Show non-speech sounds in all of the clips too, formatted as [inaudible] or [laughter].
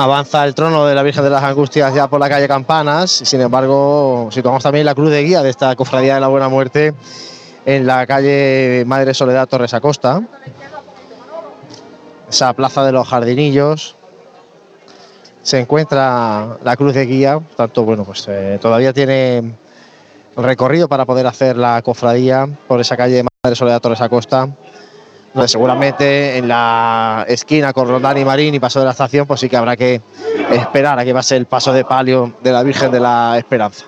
avanza el trono de la Virgen de las Angustias ya por la calle Campanas. Sin embargo, situamos también la cruz de guía de esta cofradía de la Buena Muerte en la calle Madre Soledad Torres Acosta. Esa plaza de los jardinillos. Se encuentra la cruz de guía, tanto bueno, pues eh, todavía tiene recorrido para poder hacer la cofradía por esa calle Madre Soledad Torres Acosta seguramente en la esquina con Rondán y Marín y paso de la estación, pues sí que habrá que esperar a que pase el paso de palio de la Virgen de la Esperanza.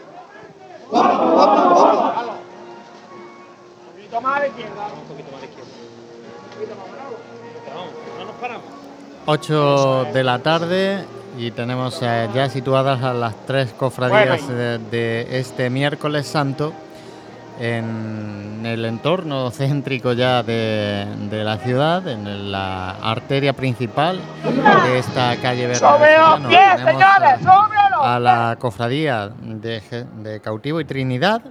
8 de la tarde y tenemos ya situadas a las tres cofradías de, este miércoles santo en el entorno céntrico ya de, la ciudad, en la arteria principal de esta calle Bernabé. tenemos a, la cofradía de, de Cautivo y Trinidad,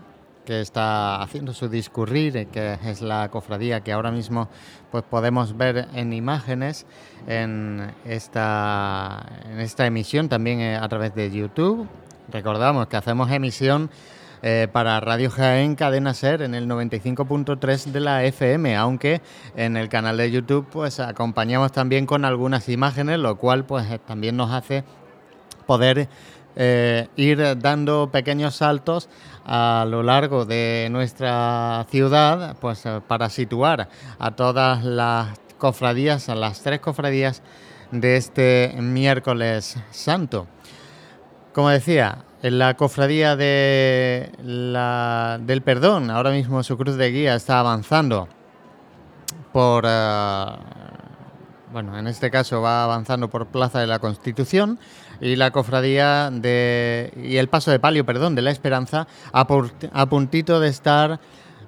que está haciendo su discurrir, que es la cofradía que ahora mismo pues podemos ver en imágenes en esta, en esta emisión también eh, a través de YouTube. Recordamos que hacemos emisión eh, para Radio Jaén Cadena Ser en el 95.3 de la FM, aunque en el canal de YouTube pues acompañamos también con algunas imágenes, lo cual pues también nos hace poder eh, ir dando pequeños saltos a lo largo de nuestra ciudad, pues eh, para situar a todas las cofradías, a las tres cofradías de este miércoles santo. Como decía, en la cofradía de del perdón, ahora mismo su cruz de guía está avanzando por, eh, bueno, en este caso va avanzando por Plaza de la Constitución y la cofradía de y el paso de palio, perdón, de la Esperanza a, puntito de estar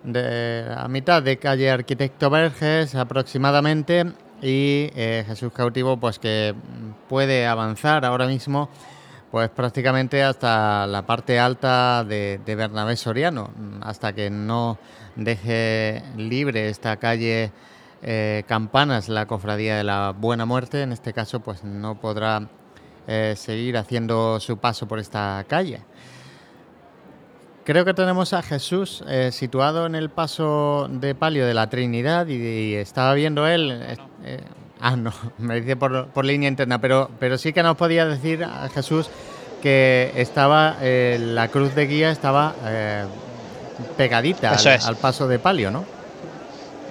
a mitad de calle Arquitecto Verges aproximadamente y eh, Jesús cautivo pues que puede avanzar ahora mismo pues prácticamente hasta la parte alta de, Bernabé Soriano, hasta que no deje libre esta calle eh, Campanas, la cofradía de la Buena Muerte, en este caso pues no podrá eh, seguir haciendo su paso por esta calle. Creo que tenemos a Jesús eh, situado en el paso de palio de la Trinidad y, estaba viendo él. Ah, no, [laughs] me dice por, línea interna, pero, pero sí que nos podía decir a Jesús que estaba la cruz de guía estaba pegadita al paso de palio, ¿no?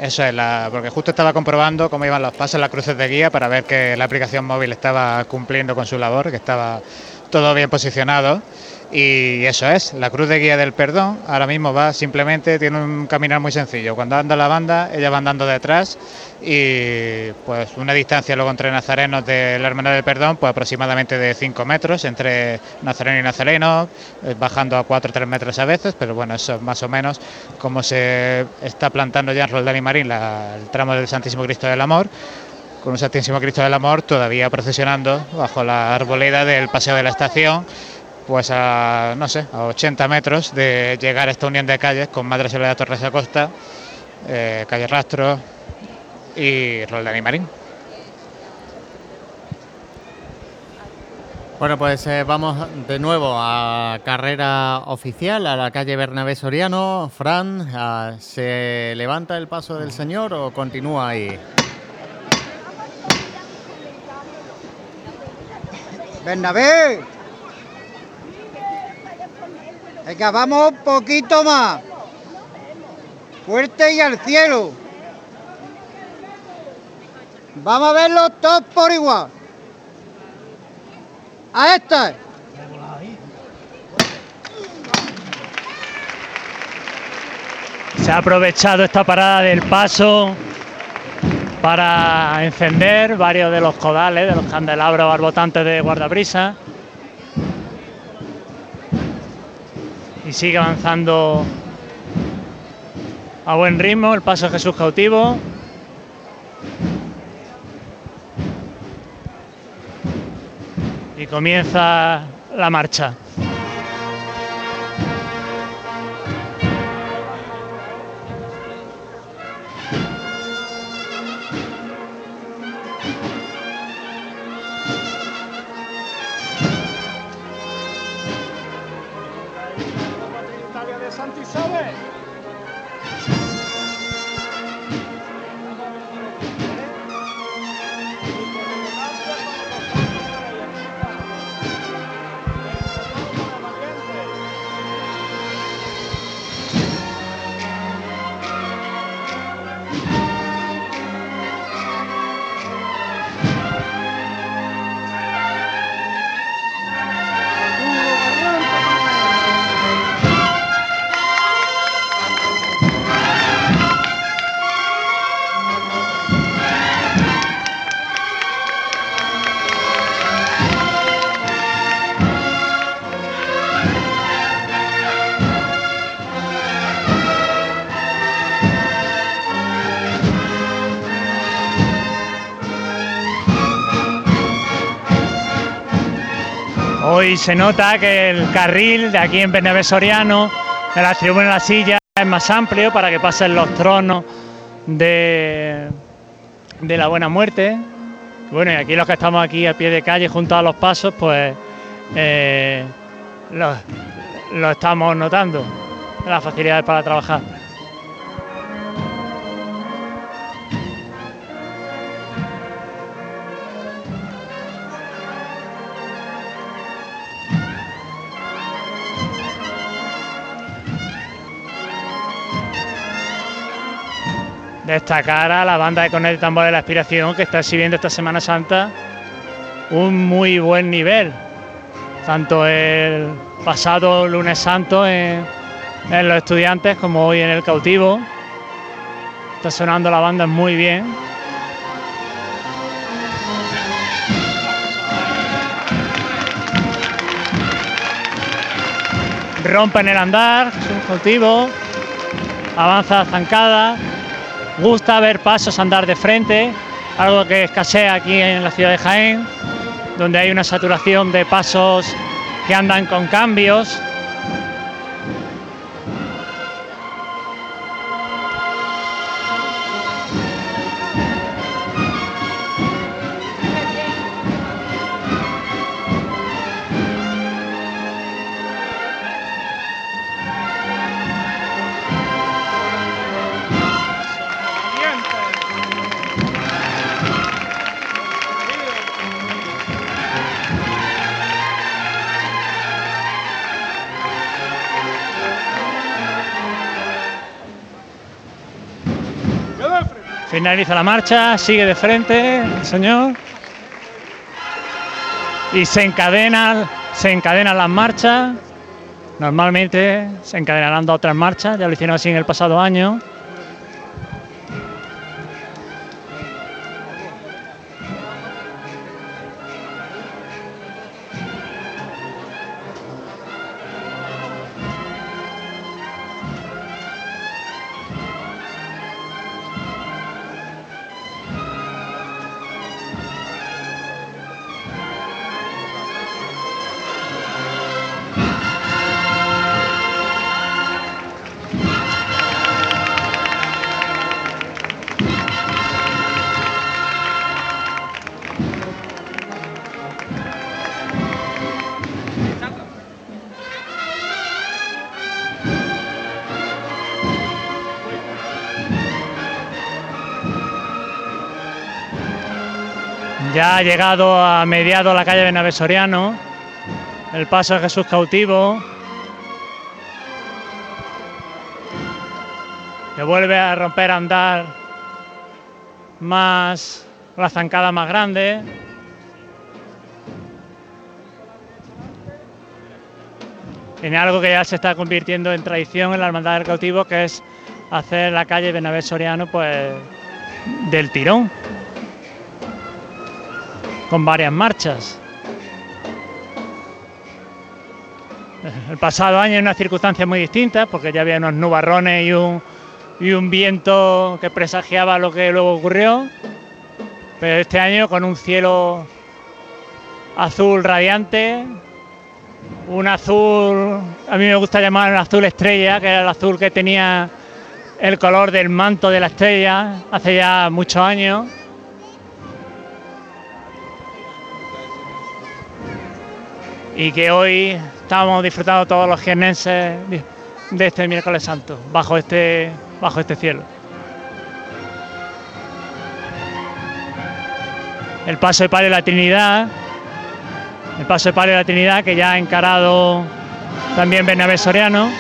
Eso es, la, porque justo estaba comprobando cómo iban los pasos las cruces de guía para ver que la aplicación móvil estaba cumpliendo con su labor, que estaba todo bien posicionado. Y eso es, la cruz de guía del perdón ahora mismo va simplemente, tiene un caminar muy sencillo. Cuando anda la banda, ella va andando detrás y pues una distancia luego entre nazarenos de la Hermandad del Perdón, pues aproximadamente de 5 metros entre nazareno y nazareno, eh, bajando a 4 o 3 metros a veces, pero bueno, eso es más o menos como se está plantando ya en Roldán y Marín el tramo del Santísimo Cristo del Amor con un Santísimo Cristo del Amor todavía procesionando bajo la arboleda del Paseo de la Estación pues a, no sé, a 80 metros de llegar a esta unión de calles con Madre Soledad Torres Acosta, eh, calle Rastro y Roldán y Marín. Bueno, pues eh, vamos de nuevo a carrera oficial, a la calle Bernabé Soriano. Fran, ah, ¿se levanta el paso del señor o continúa ahí? Bernabé, Venga, vamos un poquito más. Fuerte y al cielo. Vamos a verlo todos por igual. A esta. Se ha aprovechado esta parada del paso para encender varios de los codales, de los candelabros barbotantes de guardabrisa. Y sigue avanzando a buen ritmo el paso de Jesús cautivo. Y comienza la marcha. Hoy se nota que el carril de aquí en Bernabé Soriano, de la tribuna de la silla, es más amplio para que pasen los tronos de, de la buena muerte. Bueno, y aquí los que estamos aquí a pie de calle junto a los pasos, pues eh, lo, lo estamos notando, las facilidades para trabajar. Destacar a la banda de Cornet de Tambor de la Aspiración que está exhibiendo esta Semana Santa un muy buen nivel. Tanto el pasado lunes santo en, en los estudiantes como hoy en el cautivo. Está sonando la banda muy bien. Rompen el andar, es un cautivo. Avanza zancada gusta ver pasos andar de frente, algo que escasea aquí en la ciudad de Jaén, donde hay una saturación de pasos que andan con cambios. Finaliza la marcha, sigue de frente señor. Y se encadenan, se encadenan las marchas. Normalmente se encadenarán otras marchas, ya lo hicieron así en el pasado año. Ha llegado a mediado la calle Bernabé Soriano, el paso de Jesús cautivo. Que vuelve a romper a andar más la zancada más grande. Tiene algo que ya se está convirtiendo en tradición en la Hermandad del Cautivo, que es hacer la calle Bernabé Soriano pues del tirón con varias marchas. El pasado año en unas circunstancias muy distintas, porque ya había unos nubarrones y un, y un viento que presagiaba lo que luego ocurrió. Pero este año con un cielo azul radiante, un azul, a mí me gusta llamar un azul estrella, que era el azul que tenía el color del manto de la estrella hace ya muchos años. Y que hoy estamos disfrutando todos los jiennenses de este miércoles santo, bajo este, bajo este cielo. El paso de Padre de la Trinidad, el paso de Padre de la Trinidad que ya ha encarado también Bernabé Soriano.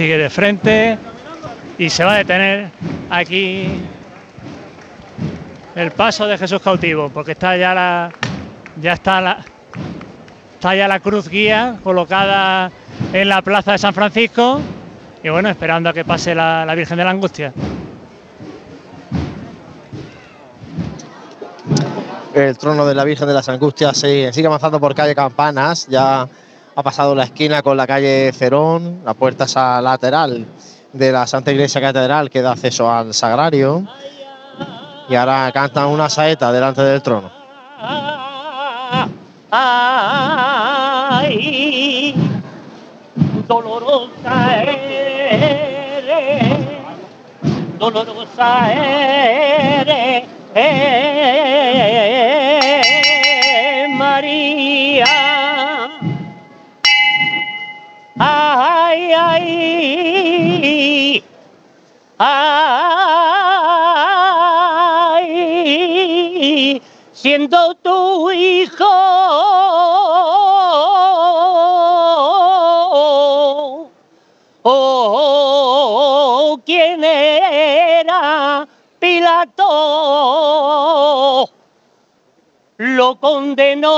Sigue de frente y se va a detener aquí el paso de Jesús cautivo, porque está ya la ya está está ya la cruz guía colocada en la plaza de San Francisco y bueno, esperando a que pase la, la Virgen de la Angustia. El trono de la Virgen de las Angustias sigue, sigue avanzando por calle Campanas, ya ha pasado la esquina con la calle Cerón, la puerta esa lateral de la Santa Iglesia Catedral que da acceso al sagrario. Y ahora cantan una saeta delante del trono. Ay, dolorosa eres, dolorosa eres, Ay, ay, siendo tu hijo. Oh, ¿quién era Pilato? Lo condenó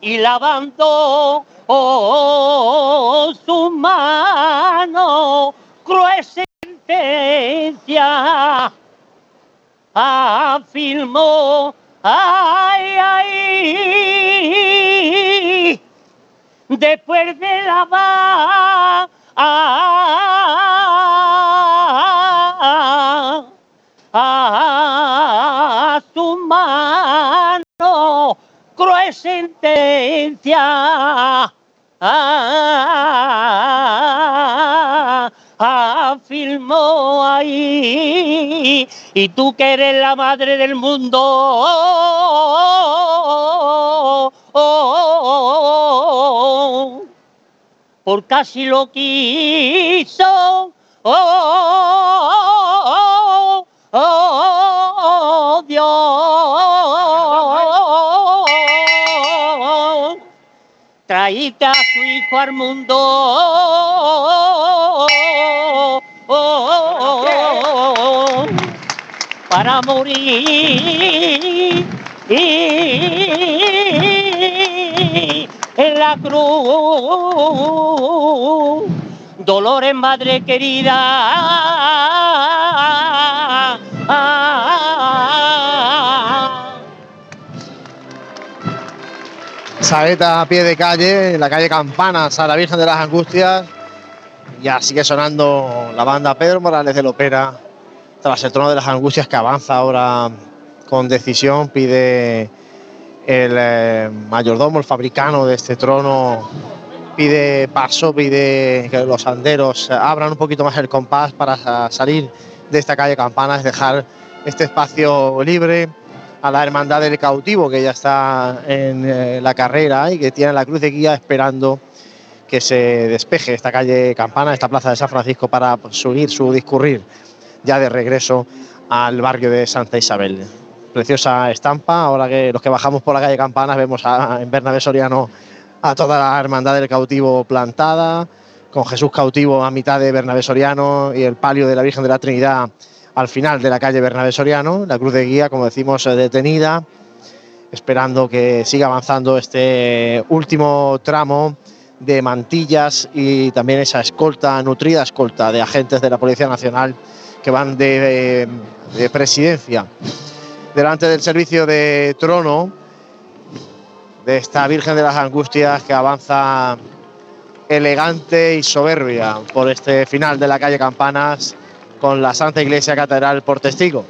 y lavando oh, su mano, cruel sentencia, afirmó, ay, ay, después de lavar a, a cruel sentencia. Ah, afirmó ahí, y tú que eres la madre del mundo, por casi lo quiso, oh, oh, traíste a su hijo al mundo. Para morir en la cruz. Dolores, madre querida. Saeta a pie de calle, en la calle Campanas a la Virgen de las Angustias. Ya sigue sonando la banda Pedro Morales del Opera tras el trono de las Angustias que avanza ahora con decisión. Pide el eh, mayordomo, el fabricano de este trono, pide paso, pide que los anderos abran un poquito más el compás para salir de esta calle Campanas, dejar este espacio libre a la Hermandad del Cautivo, que ya está en eh, la carrera y que tiene la cruz de guía esperando que se despeje esta calle Campana, esta plaza de San Francisco, para subir su discurrir ya de regreso al barrio de Santa Isabel. Preciosa estampa, ahora que los que bajamos por la calle Campanas vemos a, en Bernabé Soriano a toda la Hermandad del Cautivo plantada, con Jesús cautivo a mitad de Bernabé Soriano y el palio de la Virgen de la Trinidad al final de la calle Bernabé Soriano, la cruz de guía, como decimos, eh, detenida, esperando que siga avanzando este último tramo de mantillas y también esa escolta, nutrida escolta de agentes de la Policía Nacional que van de, de presidencia. Delante del servicio de trono de esta Virgen de las Angustias que avanza elegante y soberbia por este final de la calle Campanas con la Santa Iglesia Catedral por testigo.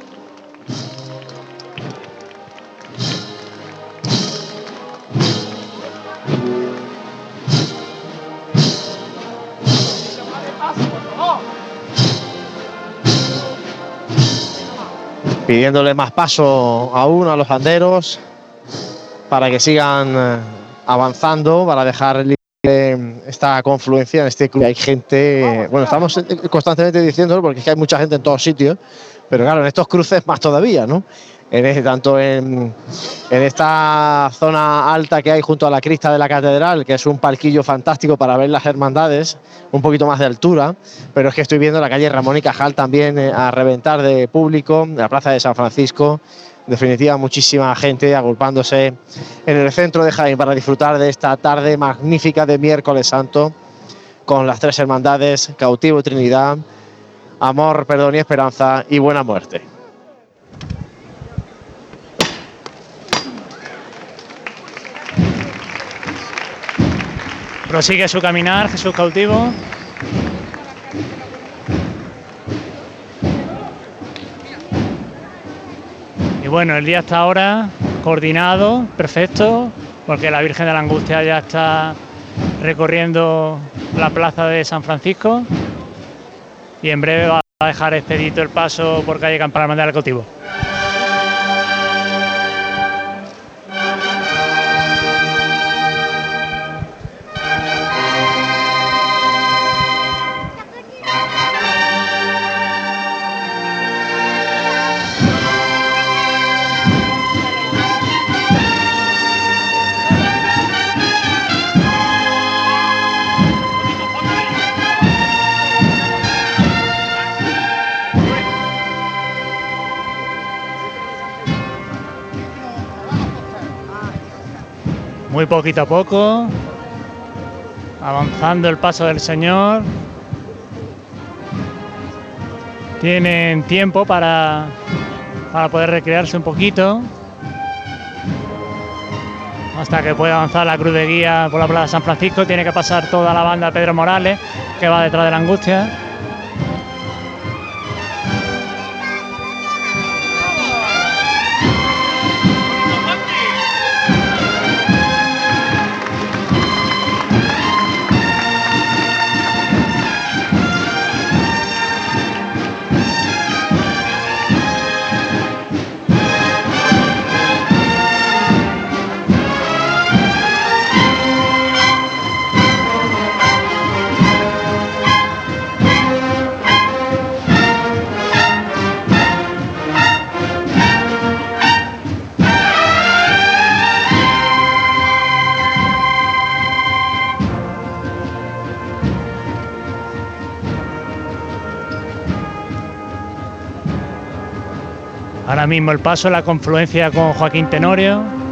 pidiéndole más paso aún a los anderos para que sigan eh, avanzando, para dejar esta confluencia en este club. Hay gente, bueno, estamos constantemente diciéndolo porque es que hay mucha gente en todos sitios, pero claro, en estos cruces más todavía, ¿no? En tanto en, esta zona alta que hay junto a la crista de la catedral, que es un palquillo fantástico para ver las hermandades, un poquito más de altura, pero es que estoy viendo la calle Ramón y Cajal también eh, a reventar de público, la plaza de San Francisco, en definitiva muchísima gente agrupándose en el centro de Jaén para disfrutar de esta tarde magnífica de miércoles santo con las tres hermandades, cautivo Trinidad, amor, perdón y esperanza y buena muerte. Prosigue su caminar, Jesús cautivo. Y bueno, el día hasta ahora coordinado, perfecto, porque la Virgen de la Angustia ya está recorriendo la plaza de San Francisco y en breve va a dejar expedito el paso por calle Campana al cautivo. Muy poquito a poco, avanzando el paso del Señor. Tienen tiempo para, para poder recrearse un poquito. Hasta que pueda avanzar la cruz de guía por la Plaza San Francisco, tiene que pasar toda la banda Pedro Morales, que va detrás de la angustia. Ahora mismo el paso, la confluencia con Joaquín Tenorio.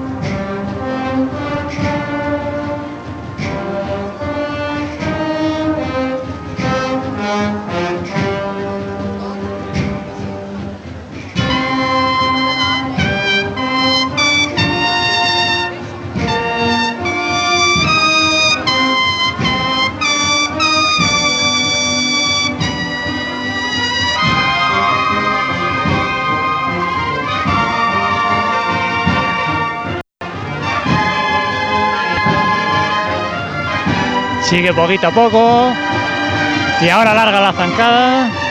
Sigue poquito a poco. Y ahora larga la zancada.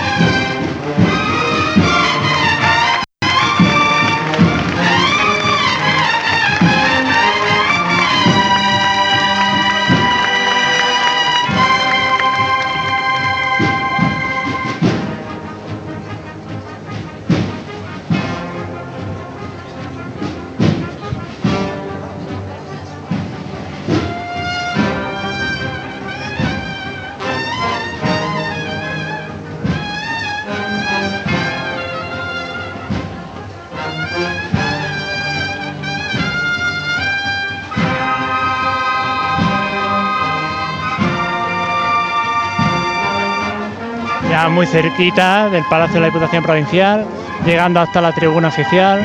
Muy cerquita del Palacio de la Diputación Provincial, llegando hasta la tribuna oficial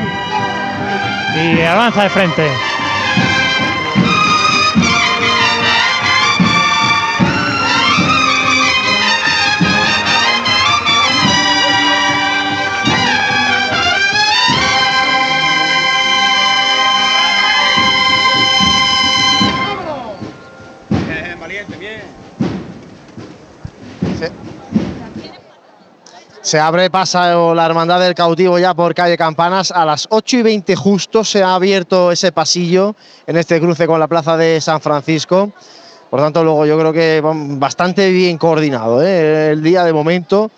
y avanza de frente. Se abre paso la Hermandad del Cautivo ya por calle Campanas. A las 8 y 20 justo se ha abierto ese pasillo en este cruce con la plaza de San Francisco. Por tanto, luego yo creo que bastante bien coordinado ¿eh? el día de momento.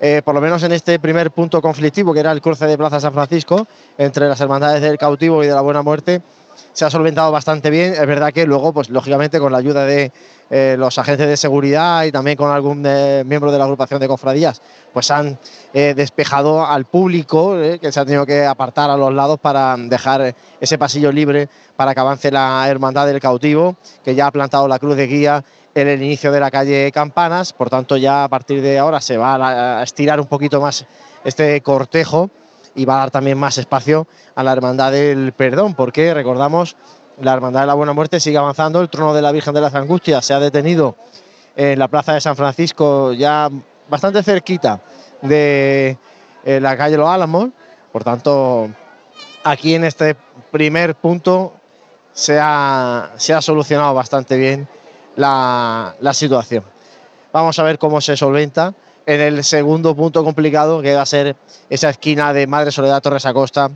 Eh, por lo menos en este primer punto conflictivo, que era el cruce de Plaza San Francisco, entre las hermandades del cautivo y de la Buena Muerte, se ha solventado bastante bien. Es verdad que luego, pues lógicamente, con la ayuda de eh, los agentes de seguridad y también con algún eh, miembro de la agrupación de cofradías, pues han eh, despejado al público que se ha tenido que apartar a los lados para dejar ese pasillo libre para que avance la hermandad del cautivo, que ya ha plantado la cruz de guía en el inicio de la calle Campanas. Por tanto, ya a partir de ahora se va a estirar un poquito más este cortejo y va a dar también más espacio a la Hermandad del Perdón, porque recordamos, la Hermandad de la Buena Muerte sigue avanzando, el trono de la Virgen de las Angustias se ha detenido en la Plaza de San Francisco, ya bastante cerquita de eh, la calle Los Álamos, por tanto, aquí en este primer punto se ha, se ha solucionado bastante bien la, la situación. Vamos a ver cómo se solventa en el segundo punto complicado, que va a ser esa esquina de Madre Soledad Torres Acosta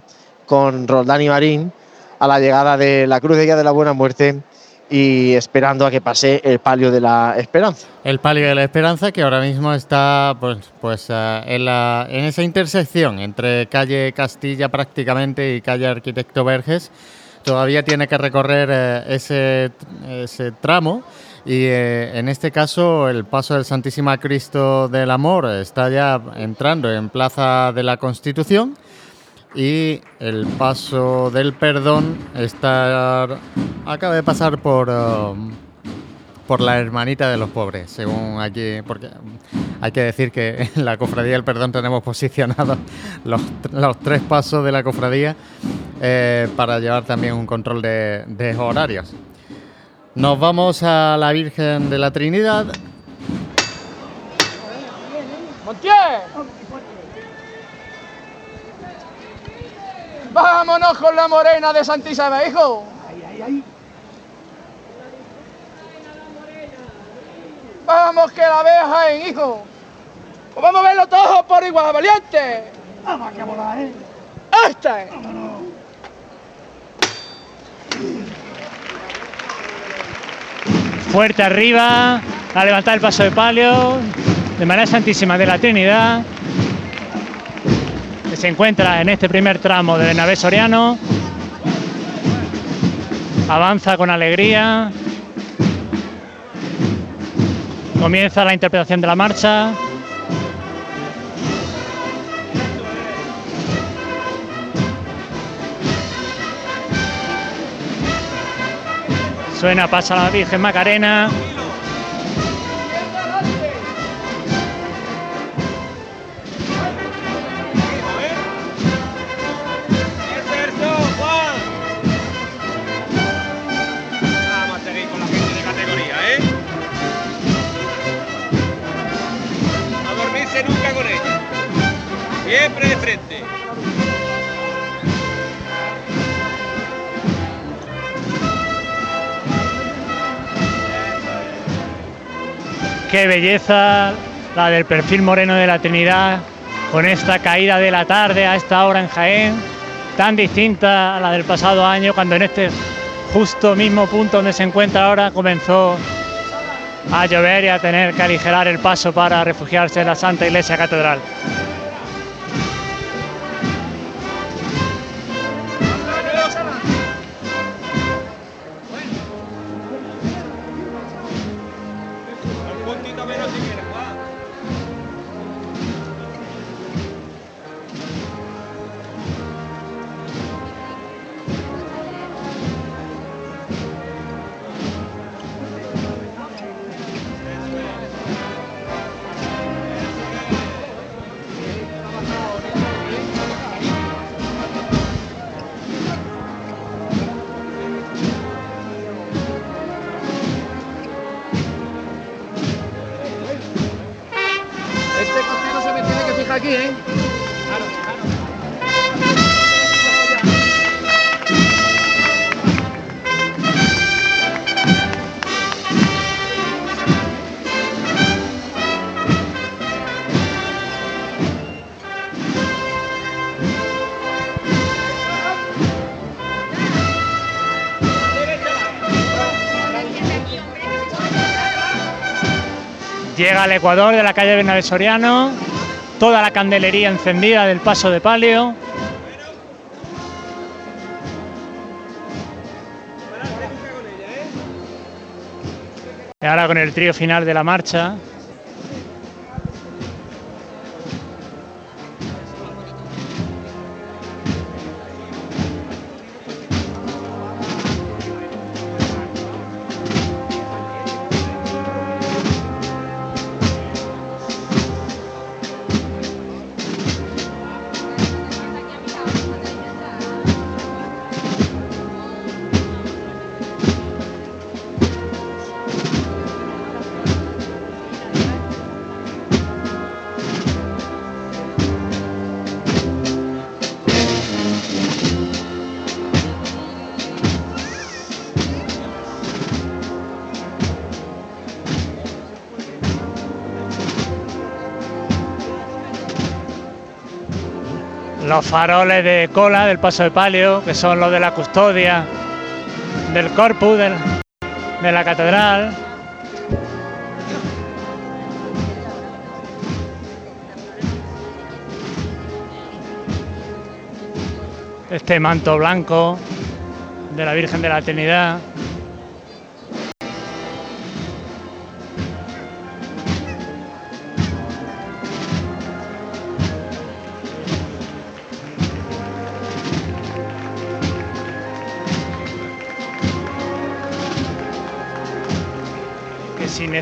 con Roldán y Marín, a la llegada de la Cruz de Guía de la Buena Muerte y esperando a que pase el palio de la esperanza. El palio de la esperanza que ahora mismo está pues, pues eh, en, la, en esa intersección entre calle Castilla prácticamente y calle Arquitecto Verges. Todavía tiene que recorrer eh, ese, ese tramo y eh, en este caso, el paso del Santísima Cristo del Amor está ya entrando en Plaza de la Constitución y el paso del perdón está acaba de pasar por um, por la hermanita de los pobres, según aquí, porque hay que decir que en la cofradía del perdón tenemos posicionados los, los tres pasos de la cofradía eh, para llevar también un control de, de horarios. Nos vamos a la Virgen de la Trinidad. ¡Montier! ¡Vámonos con la morena de Santísima, hijo! ¡Vamos que la veas en hijo! Pues vamos a verlo todos por igual, valiente. ¡Vamos que volar, eh! ¡Este! Fuerte arriba, a levantar el paso de palio de manera Santísima de la Trinidad, que se encuentra en este primer tramo del Bernabé Soriano. Avanza con alegría. Comienza la interpretación de la marcha. Suena, pasa la Virgen Macarena. Vamos Qué belleza la del perfil moreno de la Trinidad, con esta caída de la tarde a esta hora en Jaén, tan distinta a la del pasado año, cuando en este justo mismo punto donde se encuentra ahora comenzó a llover y a tener que aligerar el paso para refugiarse en la Santa Iglesia Catedral. Al Ecuador de la calle Bernabé Soriano, toda la candelería encendida del paso de palio. Y ahora con el trío final de la marcha. Faroles de cola del paso de palio, que son los de la custodia del corpus del- de la catedral. Este manto blanco de la Virgen de la Trinidad.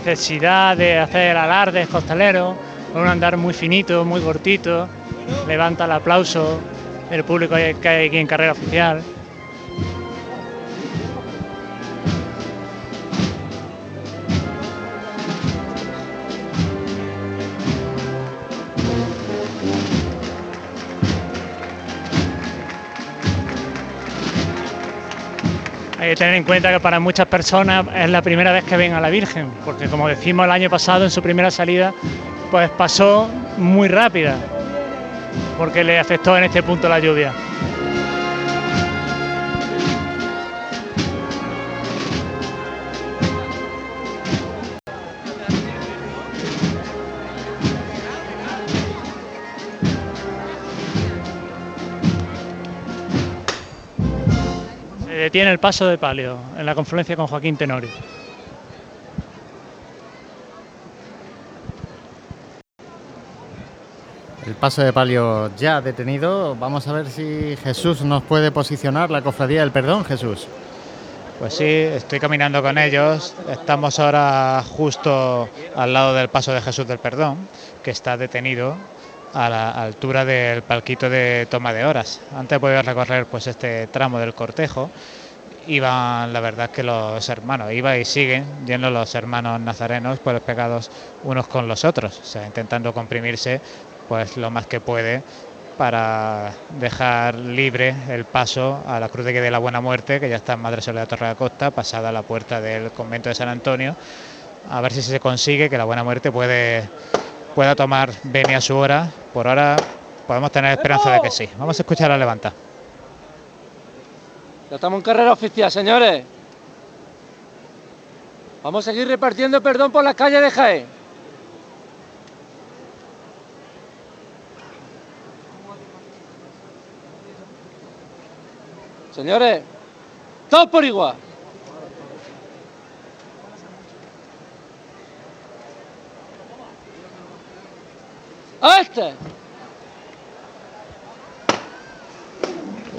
Necesidad de hacer alardes costaleros, con un andar muy finito, muy cortito, levanta el aplauso del público que hay aquí en carrera oficial. Tener en cuenta que para muchas personas es la primera vez que ven a la Virgen, porque como decimos el año pasado en su primera salida, pues pasó muy rápida, porque le afectó en este punto la lluvia. Detiene el paso de palio en la confluencia con Joaquín Tenorio. El paso de palio ya detenido. Vamos a ver si Jesús nos puede posicionar la cofradía del perdón, Jesús. Pues sí, estoy caminando con ellos. Estamos ahora justo al lado del paso de Jesús del Perdón, que está detenido a la altura del palquito de toma de horas. Antes poder recorrer pues este tramo del cortejo, iban, la verdad que los hermanos, iba y siguen yendo los hermanos nazarenos pues pegados unos con los otros, o sea, intentando comprimirse pues lo más que puede para dejar libre el paso a la Cruz de de la Buena Muerte, que ya está en Madre Soledad Torre de la Costa, pasada la puerta del convento de San Antonio, a ver si se consigue que la Buena Muerte puede, pueda tomar venia a su hora. Por ahora podemos tener esperanza de que sí. Vamos a escuchar a Levanta. Ya estamos en carrera oficial, señores. Vamos a seguir repartiendo perdón por las calles de Jaén. Señores, todos por igual. ¡A este!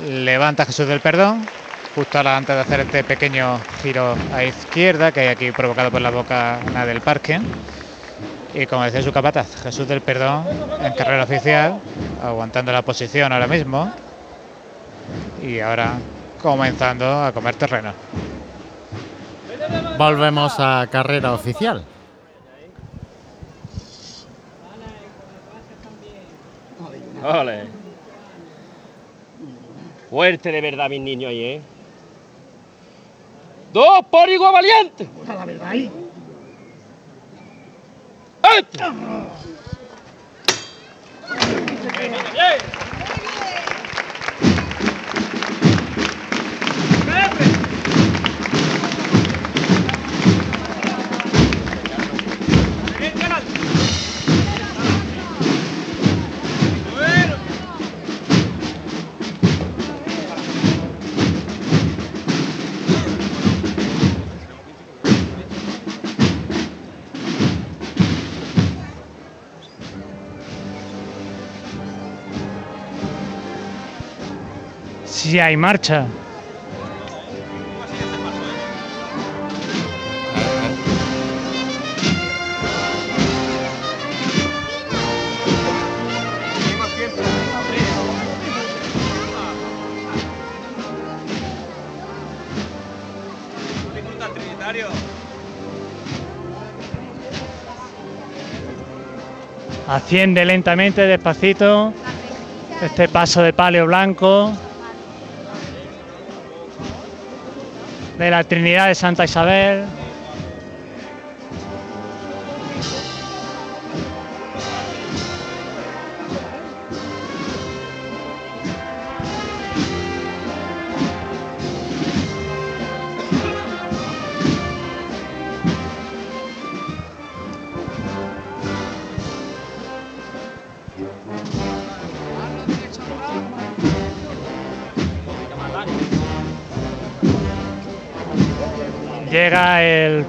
Levanta Jesús del Perdón, justo ahora antes de hacer este pequeño giro a izquierda que hay aquí provocado por la boca del parque. Y como decía su capataz, Jesús del Perdón en carrera oficial, aguantando la posición ahora mismo. Y ahora comenzando a comer terreno. Volvemos a carrera oficial. Ole. Fuerte de verdad, mis niños ahí, ¿eh? Dos por igual valiente. La verdad ahí. ¡Este! Si hay marcha. Asciende lentamente, despacito. Este paso de palio blanco. De la Trinidad de Santa Isabel.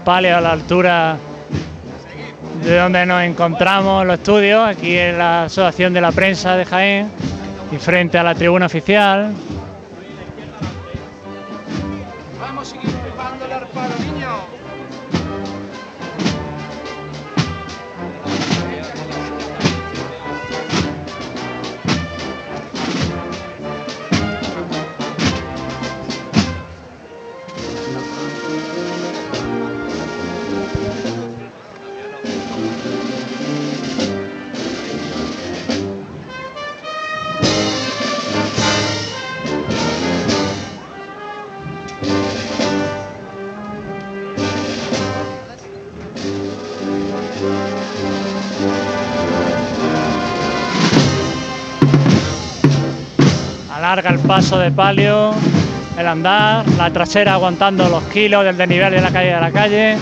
Palio a la altura de donde nos encontramos los estudios, aquí en la Asociación de la Prensa de Jaén y frente a la tribuna oficial. Paso de palio, el andar, la trasera aguantando los kilos del desnivel de la calle de la calle.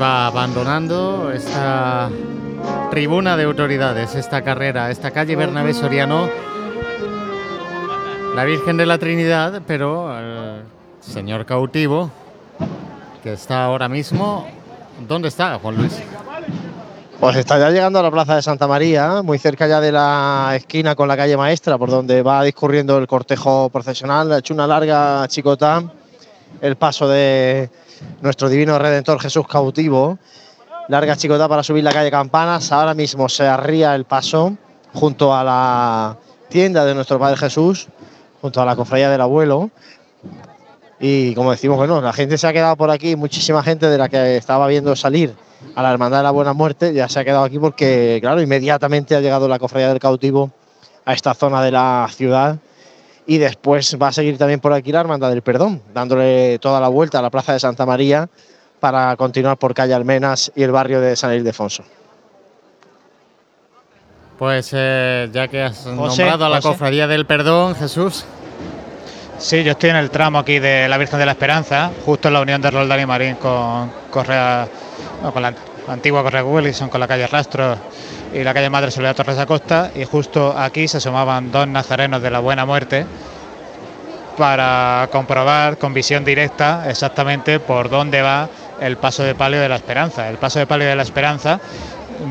Va abandonando esta tribuna de autoridades, esta carrera, esta calle Bernabé Soriano. La Virgen de la Trinidad, pero el señor cautivo, que está ahora mismo. ¿Dónde está, Juan Luis? Pues está ya llegando a la plaza de Santa María, muy cerca ya de la esquina con la calle Maestra, por donde va discurriendo el cortejo procesional. Ha hecho una larga chicota el paso de nuestro divino redentor Jesús cautivo. Larga chicota para subir la calle Campanas. Ahora mismo se arría el paso junto a la tienda de nuestro Padre Jesús, junto a la cofradía del abuelo. Y como decimos, bueno, la gente se ha quedado por aquí, muchísima gente de la que estaba viendo salir a la Hermandad de la Buena Muerte ya se ha quedado aquí porque, claro, inmediatamente ha llegado la cofradía del cautivo a esta zona de la ciudad y después va a seguir también por aquí la Hermandad del Perdón, dándole toda la vuelta a la Plaza de Santa María para continuar por calle Almenas y el barrio de San Ildefonso. Pues eh, ya que has nombrado a la José. cofradía del perdón, Jesús. Sí, yo estoy en el tramo aquí de la Virgen de la Esperanza, justo en la unión de Roldán y Marín con Correa, no, con la antigua Correa Wilson, con la calle Rastro y la calle Madre Soledad Torres Acosta y justo aquí se asomaban dos nazarenos de la Buena Muerte para comprobar con visión directa exactamente por dónde va el paso de palio de la Esperanza. El paso de palio de la Esperanza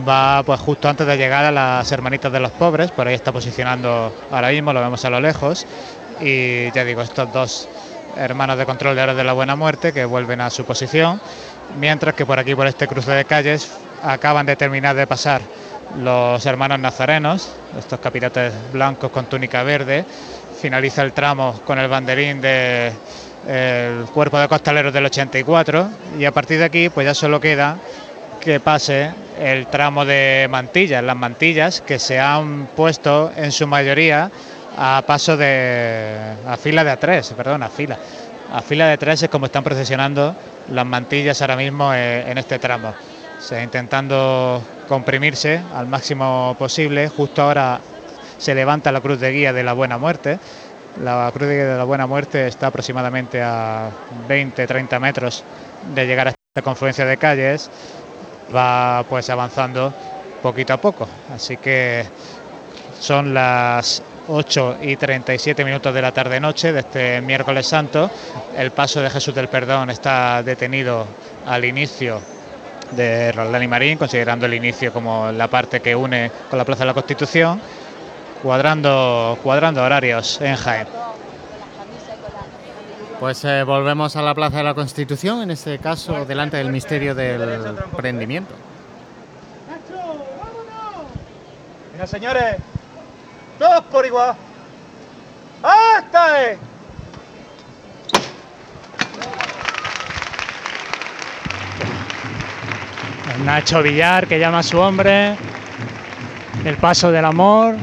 va pues justo antes de llegar a las Hermanitas de los Pobres, por ahí está posicionando ahora mismo, lo vemos a lo lejos y ya digo, estos dos hermanos de control de horas de la Buena Muerte que vuelven a su posición, mientras que por aquí, por este cruce de calles, acaban de terminar de pasar los hermanos nazarenos, estos capirates blancos con túnica verde, finaliza el tramo con el banderín del cuerpo de costaleros del 84 y a partir de aquí pues ya solo queda que pase el tramo de mantillas, las mantillas que se han puesto en su mayoría a paso de a fila de A3, perdón, a fila. A fila de tres es como están procesionando las mantillas ahora mismo eh, en este tramo. Se intentando comprimirse al máximo posible. Justo ahora se levanta la cruz de guía de la Buena Muerte. La cruz de guía de la Buena Muerte está aproximadamente a 20-30 metros de llegar a esta confluencia de calles. Va pues avanzando poquito a poco. Así que son las 8 y 37 minutos de la tarde-noche de este miércoles santo. El paso de Jesús del Perdón está detenido al inicio de Roldán y Marín, considerando el inicio como la parte que une con la Plaza de la Constitución, cuadrando, cuadrando horarios en Jaén. Pues eh, volvemos a la Plaza de la Constitución, en este caso delante del misterio del prendimiento. Venga, señores, todos por igual. ¡Hasta! Nacho Villar que llama a su hombre. El paso del amor.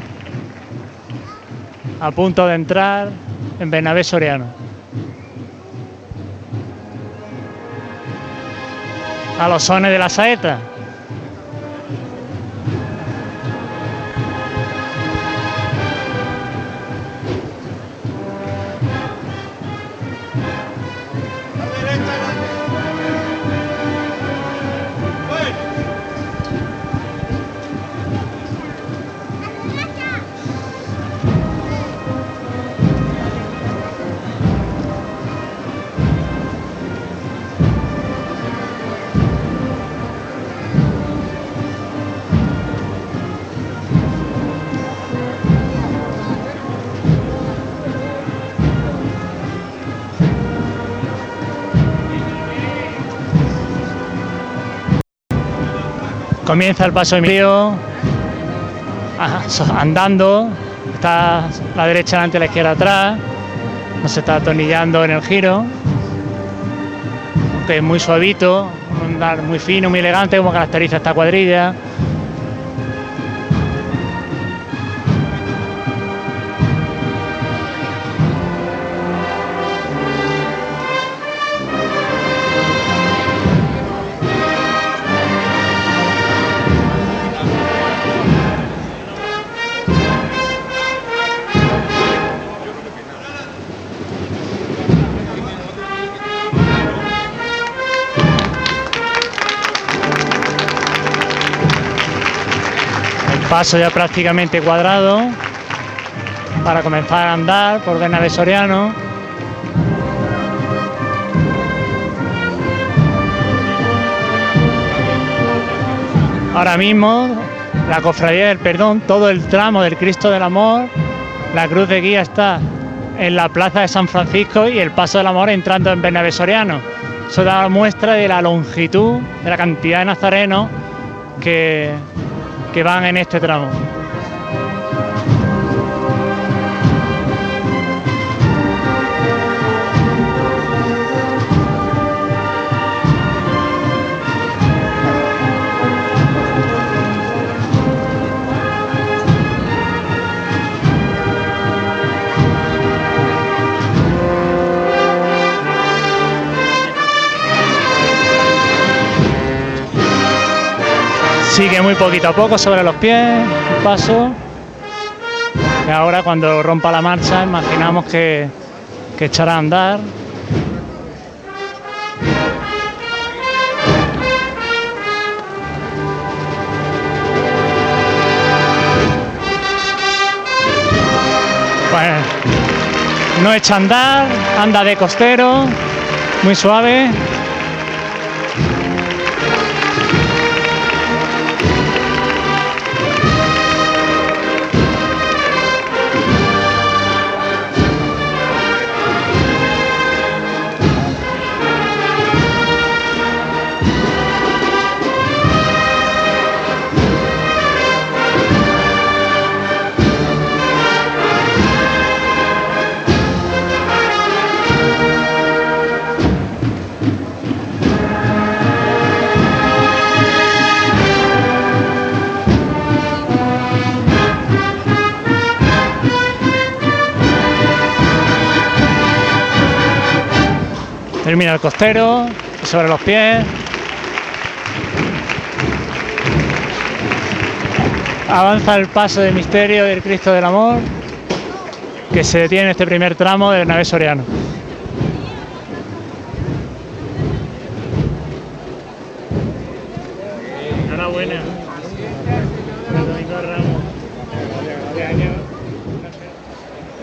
A punto de entrar en Bernabé Soriano. A los sones de la saeta. Comienza el paso de Emilio, andando, está la derecha delante, la izquierda atrás, no se está atornillando en el giro, aunque es muy suavito, un andar muy fino, muy elegante, como caracteriza esta cuadrilla. Paso ya prácticamente cuadrado para comenzar a andar por Bernabé Soriano. Ahora mismo la cofradía del perdón, todo el tramo del Cristo del Amor, la cruz de guía está en la plaza de San Francisco y el paso del amor entrando en Bernabé Soriano. Eso da muestra de la longitud, de la cantidad de nazarenos que, que van en este tramo. Sigue muy poquito a poco sobre los pies, un paso. Y ahora cuando rompa la marcha, imaginamos que, que echará a andar. Bueno, no echa andar, anda de costero, muy suave. Termina el costero, sobre los pies. Avanza el paso de misterio del Cristo del Amor, que se detiene en este primer tramo del nave Soriano. Enhorabuena.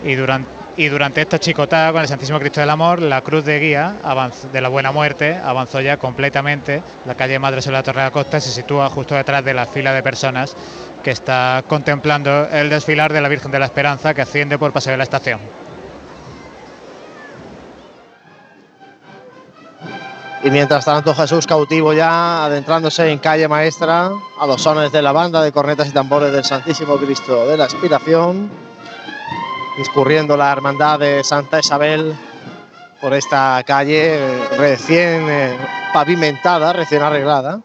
Y durante, y durante esta chicotada con el Santísimo Cristo del Amor, la cruz de guía de la Buena Muerte avanzó ya completamente. La calle Madre sobre la Torre de la Costa se sitúa justo detrás de la fila de personas que está contemplando el desfilar de la Virgen de la Esperanza que asciende por Paseo de la Estación. Y mientras tanto Jesús cautivo ya adentrándose en calle maestra a los sones de la banda de cornetas y tambores del Santísimo Cristo de la Expiración, discurriendo la hermandad de Santa Isabel por esta calle recién eh, pavimentada, recién arreglada,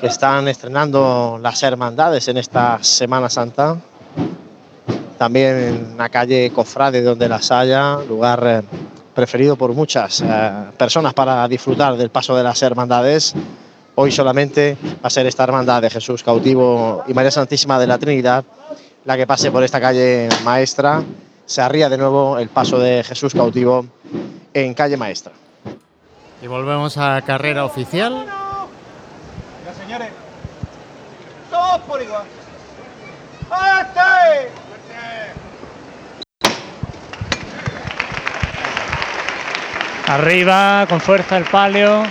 que están estrenando las hermandades en esta Semana Santa. También en la calle Cofrade donde las haya, lugar eh, preferido por muchas eh, personas para disfrutar del paso de las hermandades. Hoy solamente va a ser esta hermandad de Jesús cautivo y María Santísima de la Trinidad la que pase por esta calle maestra. Se arría de nuevo el paso de Jesús cautivo en calle maestra. Y volvemos a carrera oficial. Ya, señores. Todos por igual. Arriba, con fuerza el palio.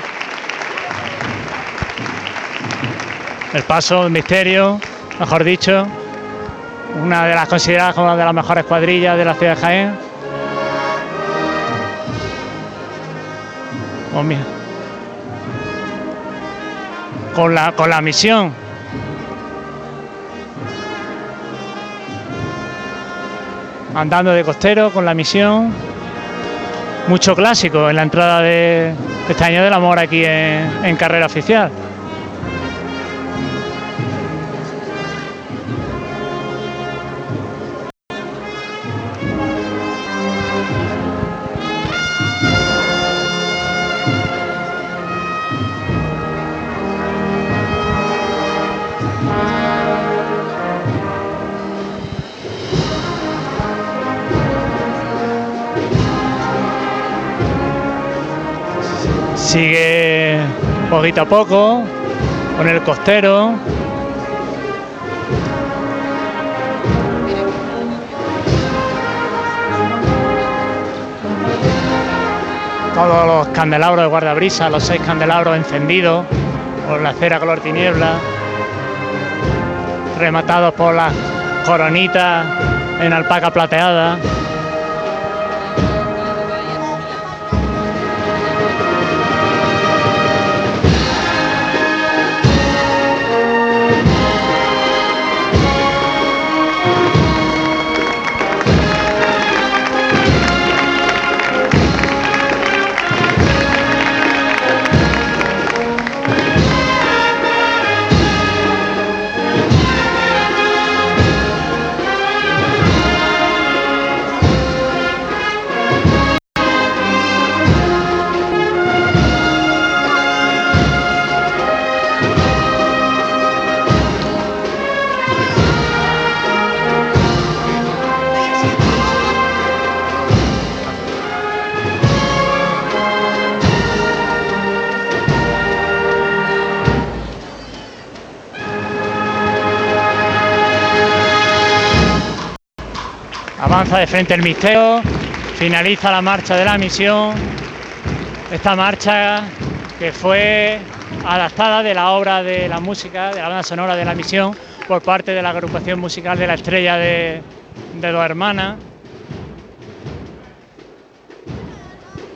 El paso, el misterio, mejor dicho. Una de las consideradas como una de las mejores cuadrillas de la ciudad de Jaén. Oh. Con la, con la misión. Andando de costero con la misión mucho clásico en la entrada de este año del amor aquí en carrera oficial. Sigue poquito a poco con el costero. Todos los candelabros de guardabrisa, los seis candelabros encendidos por la cera color tiniebla, rematados por las coronitas en alpaca plateada. Avanza de frente el misterio, finaliza la marcha de la misión. Esta marcha que fue adaptada de la obra de la música, de la banda sonora de la misión, por parte de la agrupación musical de la estrella de, de dos hermanas.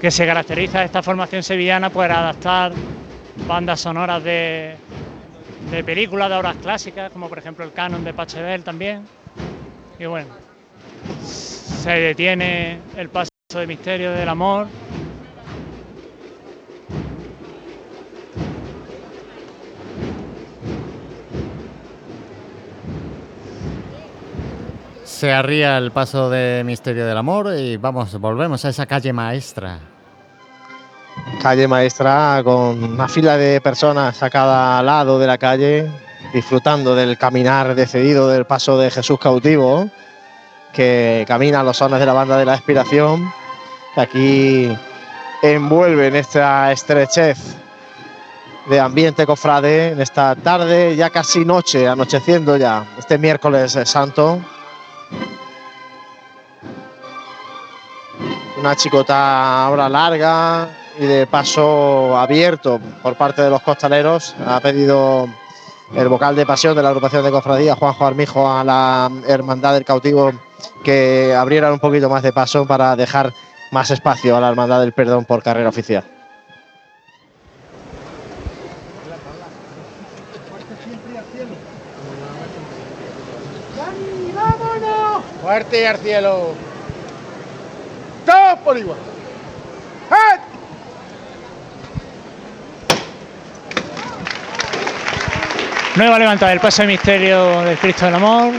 Que se caracteriza esta formación sevillana por adaptar bandas sonoras de, de películas, de obras clásicas, como por ejemplo el canon de Pachelbel también. Y bueno, se detiene el paso de misterio del amor. Se arría el paso de Misterio del Amor y vamos, volvemos a esa calle maestra. Calle maestra con una fila de personas a cada lado de la calle, disfrutando del caminar decidido del paso de Jesús cautivo, que camina a los sones de la banda de la expiración, que aquí envuelve en esta estrechez de ambiente cofrade en esta tarde, ya casi noche, anocheciendo ya, este miércoles santo. Una chicota ahora larga y de paso abierto por parte de los costaleros. Ha pedido el vocal de pasión de la agrupación de cofradía, Juanjo Armijo, a la Hermandad del Cautivo que abrieran un poquito más de paso para dejar más espacio a la Hermandad del Perdón por carrera oficial. Fuerte y al cielo. Todos por igual. ¡Eh! Nueva levantada del paso de misterio del Cristo del Amor.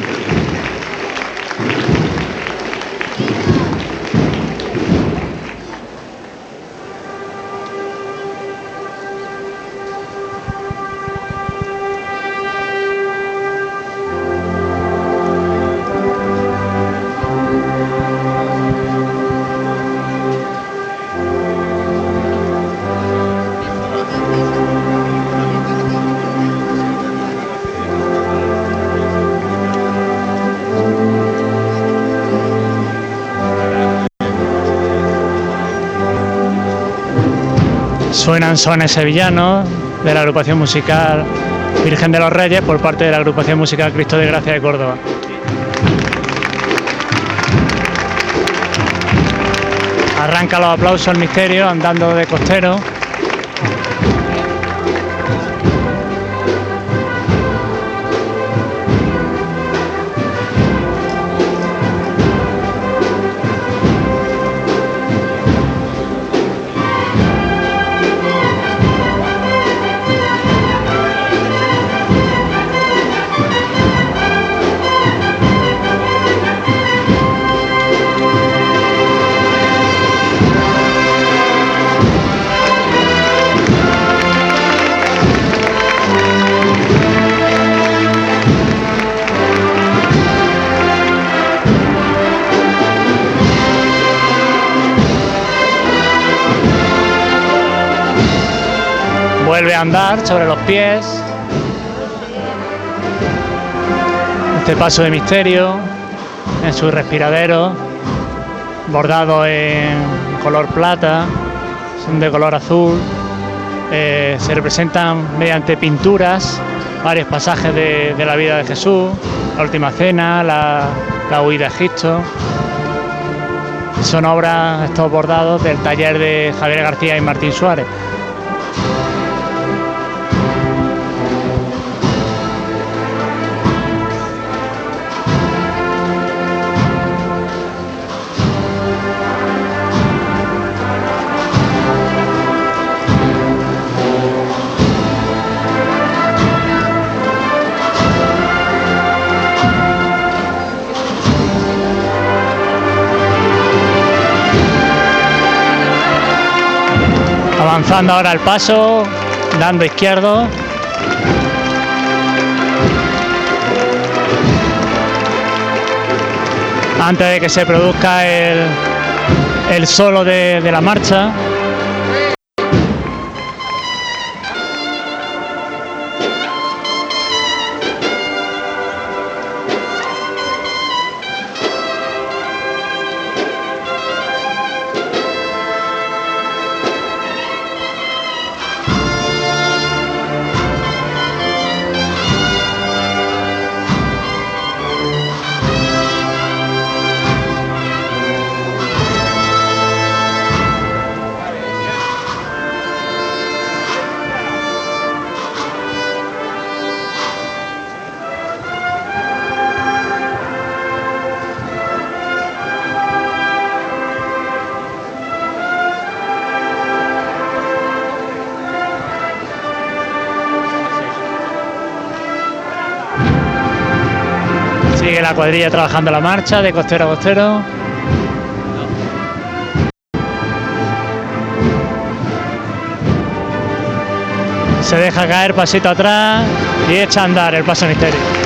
Suenan sones sevillanos de la agrupación musical Virgen de los Reyes por parte de la agrupación musical Cristo de Gracia de Córdoba. Arranca los aplausos al misterio andando de costero. Andar sobre los pies. Este paso de misterio en su respiradero, bordado en color plata, son de color azul. Eh, se representan mediante pinturas varios pasajes de, la vida de Jesús, la última cena, la, la huida a Egipto. Son obras, estos bordados del taller de Javier García y Martín Suárez. Avanzando ahora el paso, dando izquierdo. Antes de que se produzca el, el solo de la marcha. Cuadrilla trabajando la marcha de costero a costero. Se deja caer pasito atrás y echa a andar el paso misterio.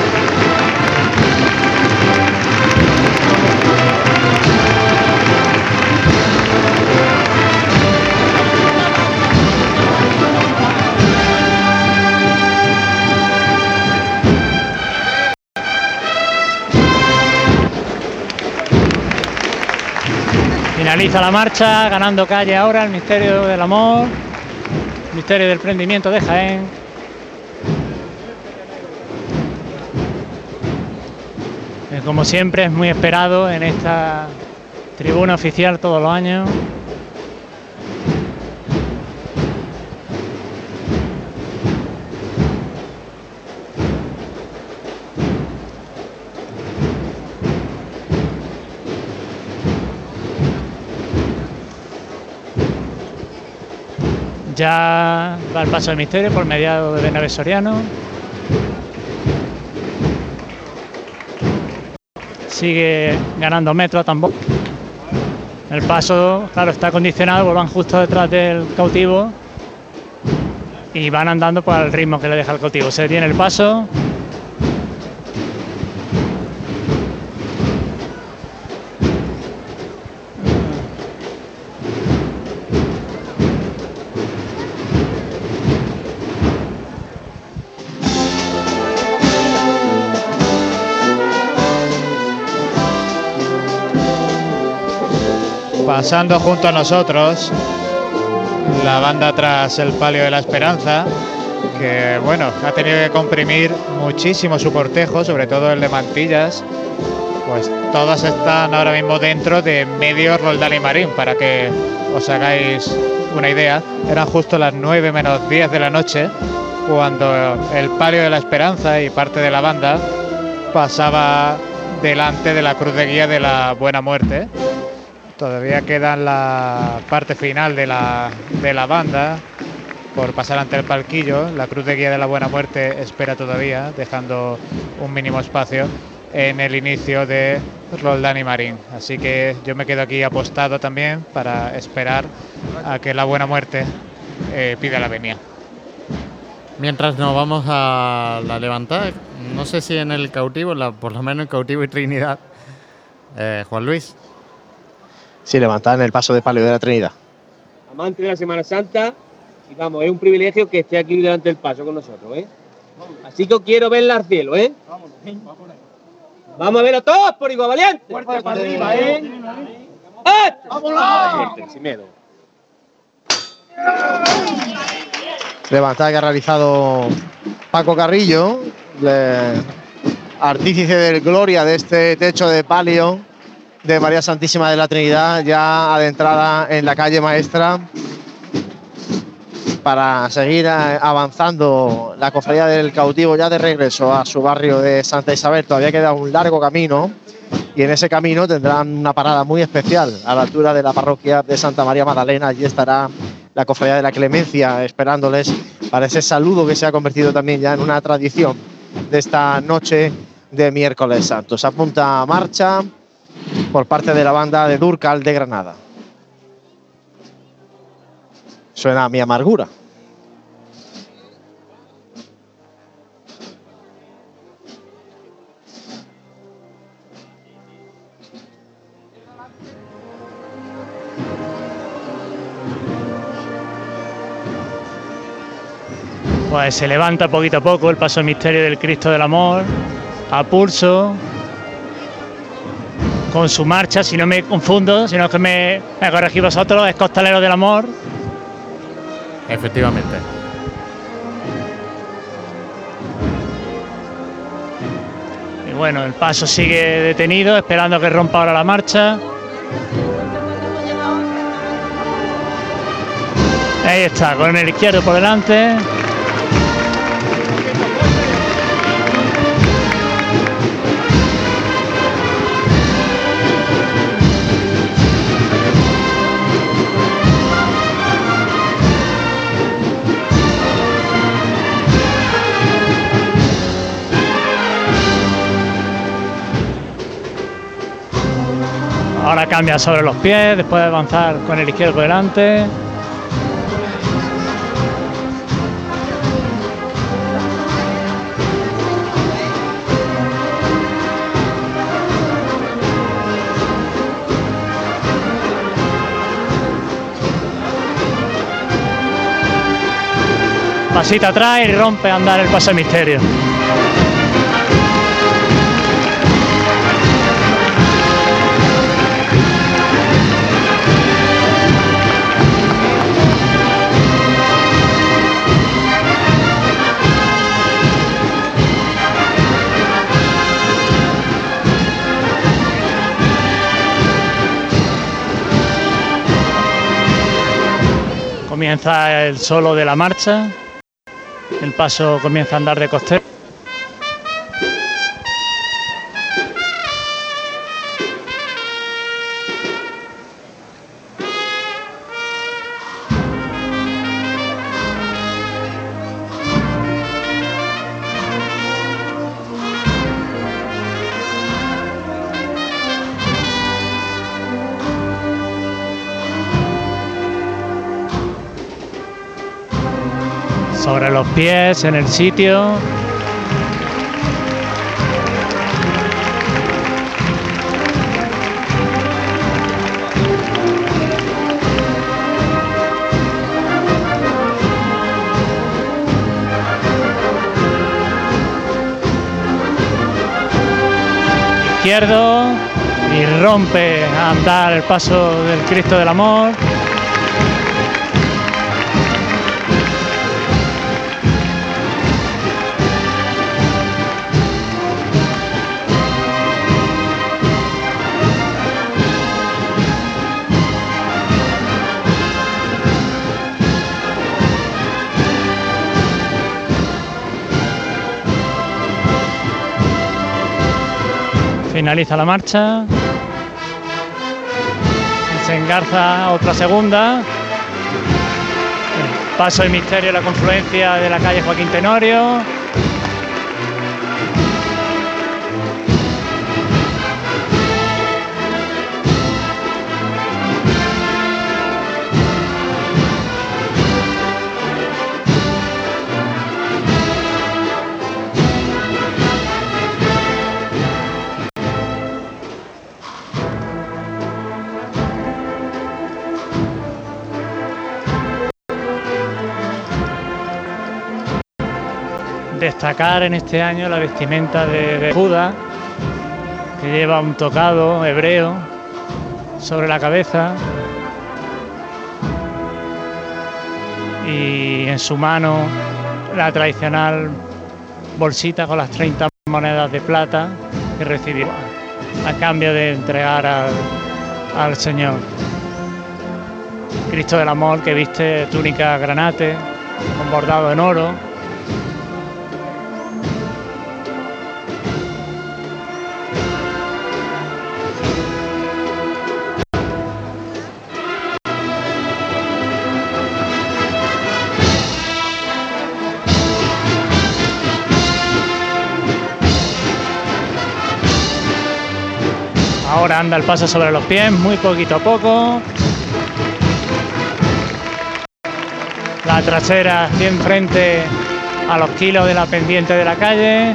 Finaliza la marcha, ganando calle ahora el misterio del amor, misterio del prendimiento de Jaén. Eh, Como siempre es muy esperado en esta tribuna oficial todos los años. Ya va el paso del misterio por mediado de Bernabé Soriano. Sigue ganando metro a tambor. El paso, claro, está condicionado, pues van justo detrás del cautivo y van andando por el ritmo que le deja el cautivo. Se detiene el paso. Pasando junto a nosotros la banda tras el palio de la esperanza, que bueno, ha tenido que comprimir muchísimo su cortejo, sobre todo el de Mantillas. Pues todas están ahora mismo dentro de medio Roldán y Marín, para que os hagáis una idea. Eran justo las 9 menos 10 de la noche cuando el palio de la esperanza y parte de la banda pasaba delante de la cruz de guía de la buena muerte. Todavía queda la parte final de la, de la banda por pasar ante el palquillo. La cruz de guía de la buena muerte espera todavía, dejando un mínimo espacio en el inicio de Roldán y Marín. Así que yo me quedo aquí apostado también para esperar a que la buena muerte eh, pida la venia. Mientras nos vamos a la levantada, no sé si en el cautivo, por lo menos en cautivo y Trinidad, eh, Juan Luis. Sí, levantar en el paso de palio de la Trinidad. Amante de la Semana Santa. Y vamos, es un privilegio que esté aquí delante del paso con nosotros, ¿eh? Así que quiero verla al cielo, ¿eh? Vamos a verlo todos por igual valiente. Fuerte para arriba, ¿eh? Fuerte, sin miedo. Levantada que ha realizado Paco Carrillo, le- artífice del Gloria de este techo de palio de María Santísima de la Trinidad, ya adentrada en la calle maestra para seguir eh, avanzando la cofradía del cautivo ya de regreso a su barrio de Santa Isabel. Todavía queda un largo camino y en ese camino tendrán una parada muy especial a la altura de la parroquia de Santa María Magdalena. Allí estará la cofradía de la Clemencia esperándoles para ese saludo que se ha convertido también ya en una tradición de esta noche de miércoles santo. Se apunta a marcha por parte de la banda de Durcal de Granada. Suena mi amargura. Pues se levanta poquito a poco el paso misterio del Cristo del Amor, a pulso, con su marcha, si no me confundo, si no es que me, me corregís vosotros, es Costalero del Amor. Efectivamente. Y bueno, el paso sigue detenido, esperando que rompa ahora la marcha. Ahí está, con el izquierdo por delante. Ahora cambia sobre los pies, después de avanzar con el izquierdo delante. Pasita atrás y rompe a andar el paso de misterio. Comienza el solo de la marcha. El paso comienza a andar de costero. Pies, en el sitio. Izquierdo y rompe a andar el paso del Cristo del Amor. Finaliza la marcha. Se engarza otra segunda. Paso de misterio, la confluencia de la calle Joaquín Tenorio. Destacar en este año la vestimenta de, de Judas, que lleva un tocado hebreo sobre la cabeza y en su mano la tradicional bolsita con las 30 monedas de plata que recibió a cambio de entregar al, al Señor. Cristo del Amor que viste túnica granate con bordado en oro. Anda el paso sobre los pies, muy poquito a poco. La trasera bien frente a los kilos de la pendiente de la calle.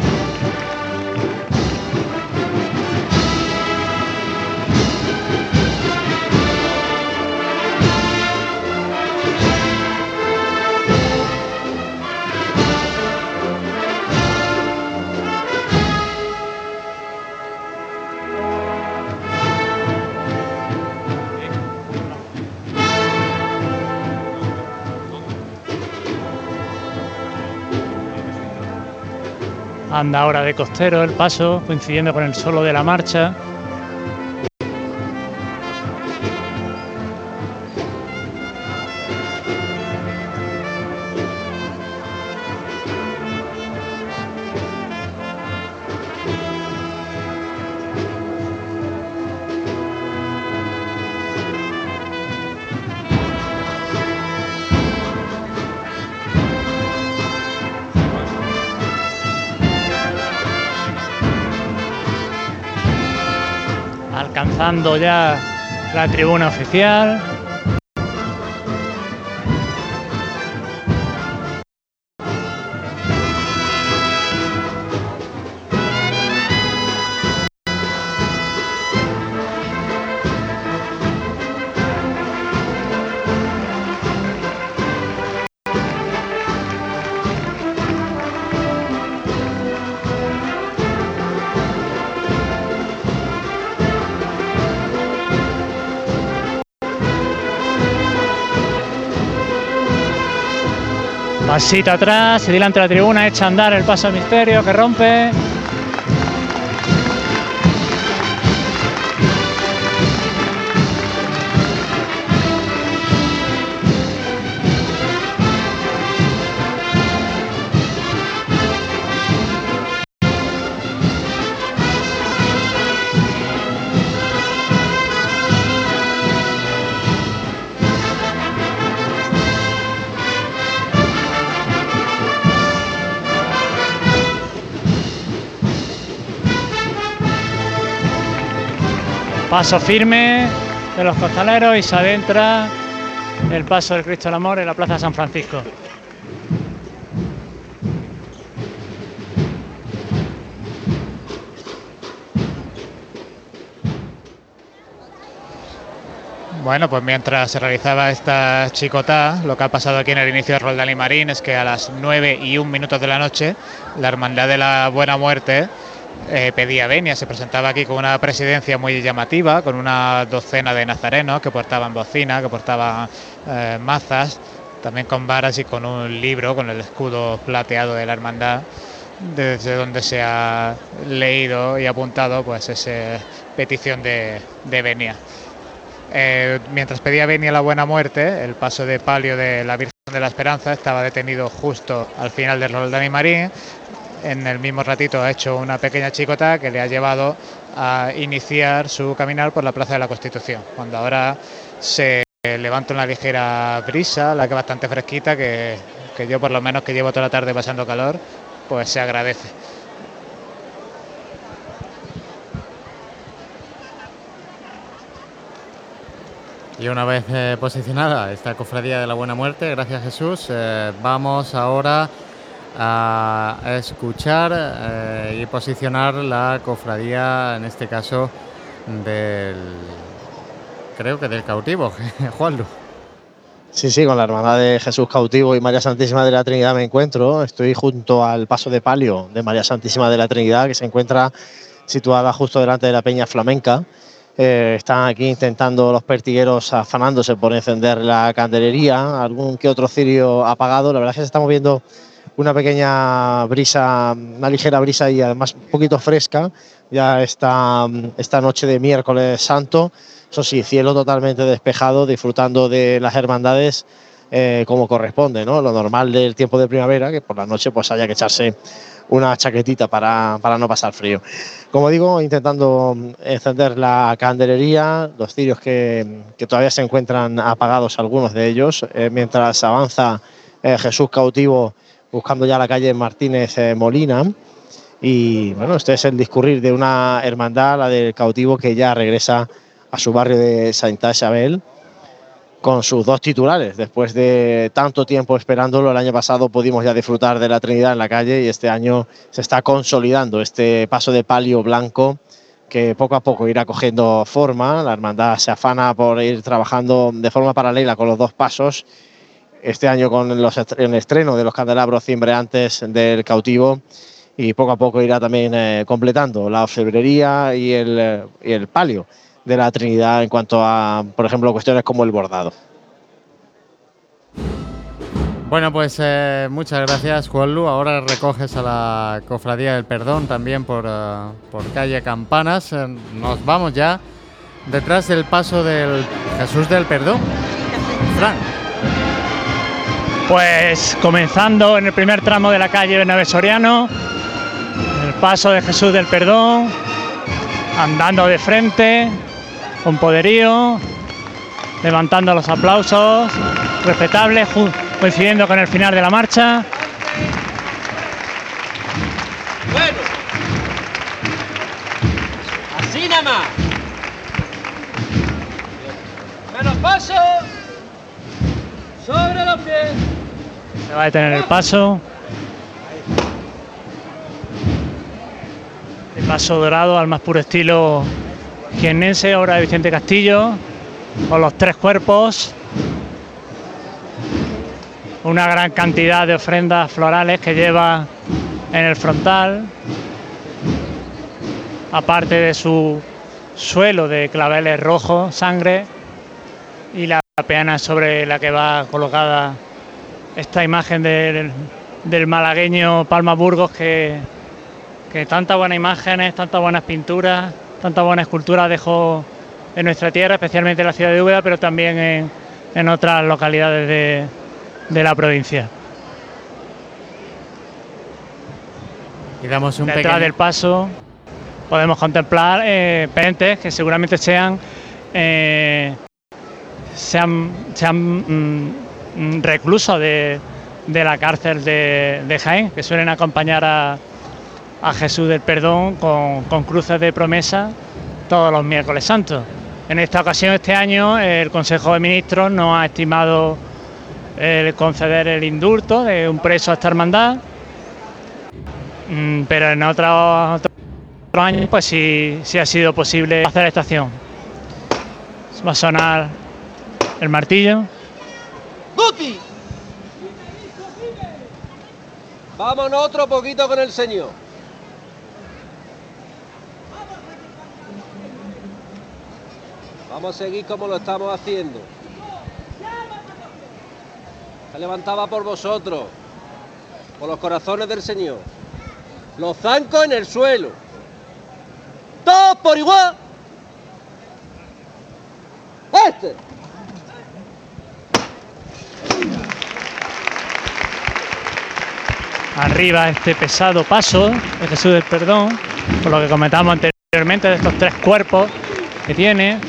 Anda ahora de costero el paso, coincidiendo con el solo de la marcha. Ya la tribuna oficial. Pasito atrás delante de la tribuna echa a andar el paso misterio que rompe. Paso firme de los costaleros y se adentra el paso del Cristo del Amor en la Plaza San Francisco. Bueno, pues mientras se realizaba esta chicotá, lo que ha pasado aquí en el inicio de Roldán y Marín es que a las 9 y un minutos de la noche, la Hermandad de la Buena Muerte eh, pedía venia, se presentaba aquí con una presidencia muy llamativa, con una docena de nazarenos que portaban bocina, que portaban eh, mazas, también con varas y con un libro, con el escudo plateado de la hermandad, desde donde se ha leído y apuntado pues esa petición de, venia. Eh, mientras pedía venia la buena muerte, el paso de palio de la Virgen de la Esperanza estaba detenido justo al final del Roldán y Marín, en el mismo ratito ha hecho una pequeña chicota que le ha llevado a iniciar su caminar por la Plaza de la Constitución, cuando ahora se levanta una ligera brisa, la que es bastante fresquita, que, yo por lo menos que llevo toda la tarde pasando calor, pues se agradece. Y una vez eh, posicionada esta cofradía de la Buena Muerte, gracias Jesús, eh, vamos ahora a escuchar eh, y posicionar la cofradía, en este caso del, creo que del cautivo, [laughs] Juanlu. Sí, sí, con la hermandad de Jesús Cautivo y María Santísima de la Trinidad me encuentro. Estoy junto al paso de palio de María Santísima de la Trinidad, que se encuentra situada justo delante de la Peña Flamenca. Eh, están aquí intentando los pertigueros afanándose por encender la candelería, algún que otro cirio apagado. La verdad es que se está moviendo una pequeña brisa, una ligera brisa y además un poquito fresca, ya esta, esta noche de miércoles santo. Eso sí, cielo totalmente despejado, disfrutando de las hermandades eh, como corresponde, ¿no? Lo normal del tiempo de primavera, que por la noche pues haya que echarse una chaquetita para, para no pasar frío. Como digo, intentando encender la candelería, los cirios que, que todavía se encuentran apagados, algunos de ellos, eh, mientras avanza eh, Jesús cautivo buscando ya la calle Martínez eh, Molina. Y bueno, este es el discurrir de una hermandad, la del cautivo, que ya regresa a su barrio de Santa Isabel con sus dos titulares. Después de tanto tiempo esperándolo, el año pasado pudimos ya disfrutar de la Trinidad en la calle y este año se está consolidando este paso de palio blanco que poco a poco irá cogiendo forma. La hermandad se afana por ir trabajando de forma paralela con los dos pasos este año con los el estreno de los candelabros cimbreantes del cautivo y poco a poco irá también eh, completando la orfebrería y el, y el palio de la Trinidad en cuanto a, por ejemplo, cuestiones como el bordado. Bueno, pues eh, muchas gracias, Juanlu. Ahora recoges a la Cofradía del Perdón también por, eh, por calle Campanas. Nos vamos ya detrás del paso del Jesús del Perdón. Fran. Pues comenzando en el primer tramo de la calle Bernabé Soriano, el paso de Jesús del Perdón, andando de frente, con poderío, levantando los aplausos, respetable, coincidiendo con el final de la marcha. Bueno. Así nada más. paso. Sobre los pies. Se va a detener el paso. El paso dorado al más puro estilo jiennense, obra de Vicente Castillo, con los tres cuerpos. Una gran cantidad de ofrendas florales que lleva en el frontal, aparte de su suelo de claveles rojos, sangre, y la peana sobre la que va colocada esta imagen del, del malagueño Palma Burgos que, que tantas buenas imágenes, tantas buenas pinturas, tantas buenas esculturas dejó en nuestra tierra, especialmente en la ciudad de Úbeda, pero también en, en otras localidades de, de la provincia. Y damos un Detrás pequeño... del paso podemos contemplar eh, pentes que seguramente sean, eh, sean, sean mm, mm, reclusos de, la cárcel de, Jaén, que suelen acompañar a, Jesús del Perdón con, cruces de promesa todos los miércoles santos. En esta ocasión, este año, el Consejo de Ministros no ha estimado el conceder el indulto de un preso a esta hermandad, Mm, pero en otros, otros años pues sí, sí ha sido posible hacer esta acción. Va a sonar el martillo. ¡Guti! Vámonos otro poquito con el señor. Vamos a seguir como lo estamos haciendo. Se levantaba por vosotros, por los corazones del Señor. Los zancos en el suelo. Todos por igual. Este. Arriba este pesado paso de Jesús del Perdón, por lo que comentamos anteriormente de estos tres cuerpos que tiene.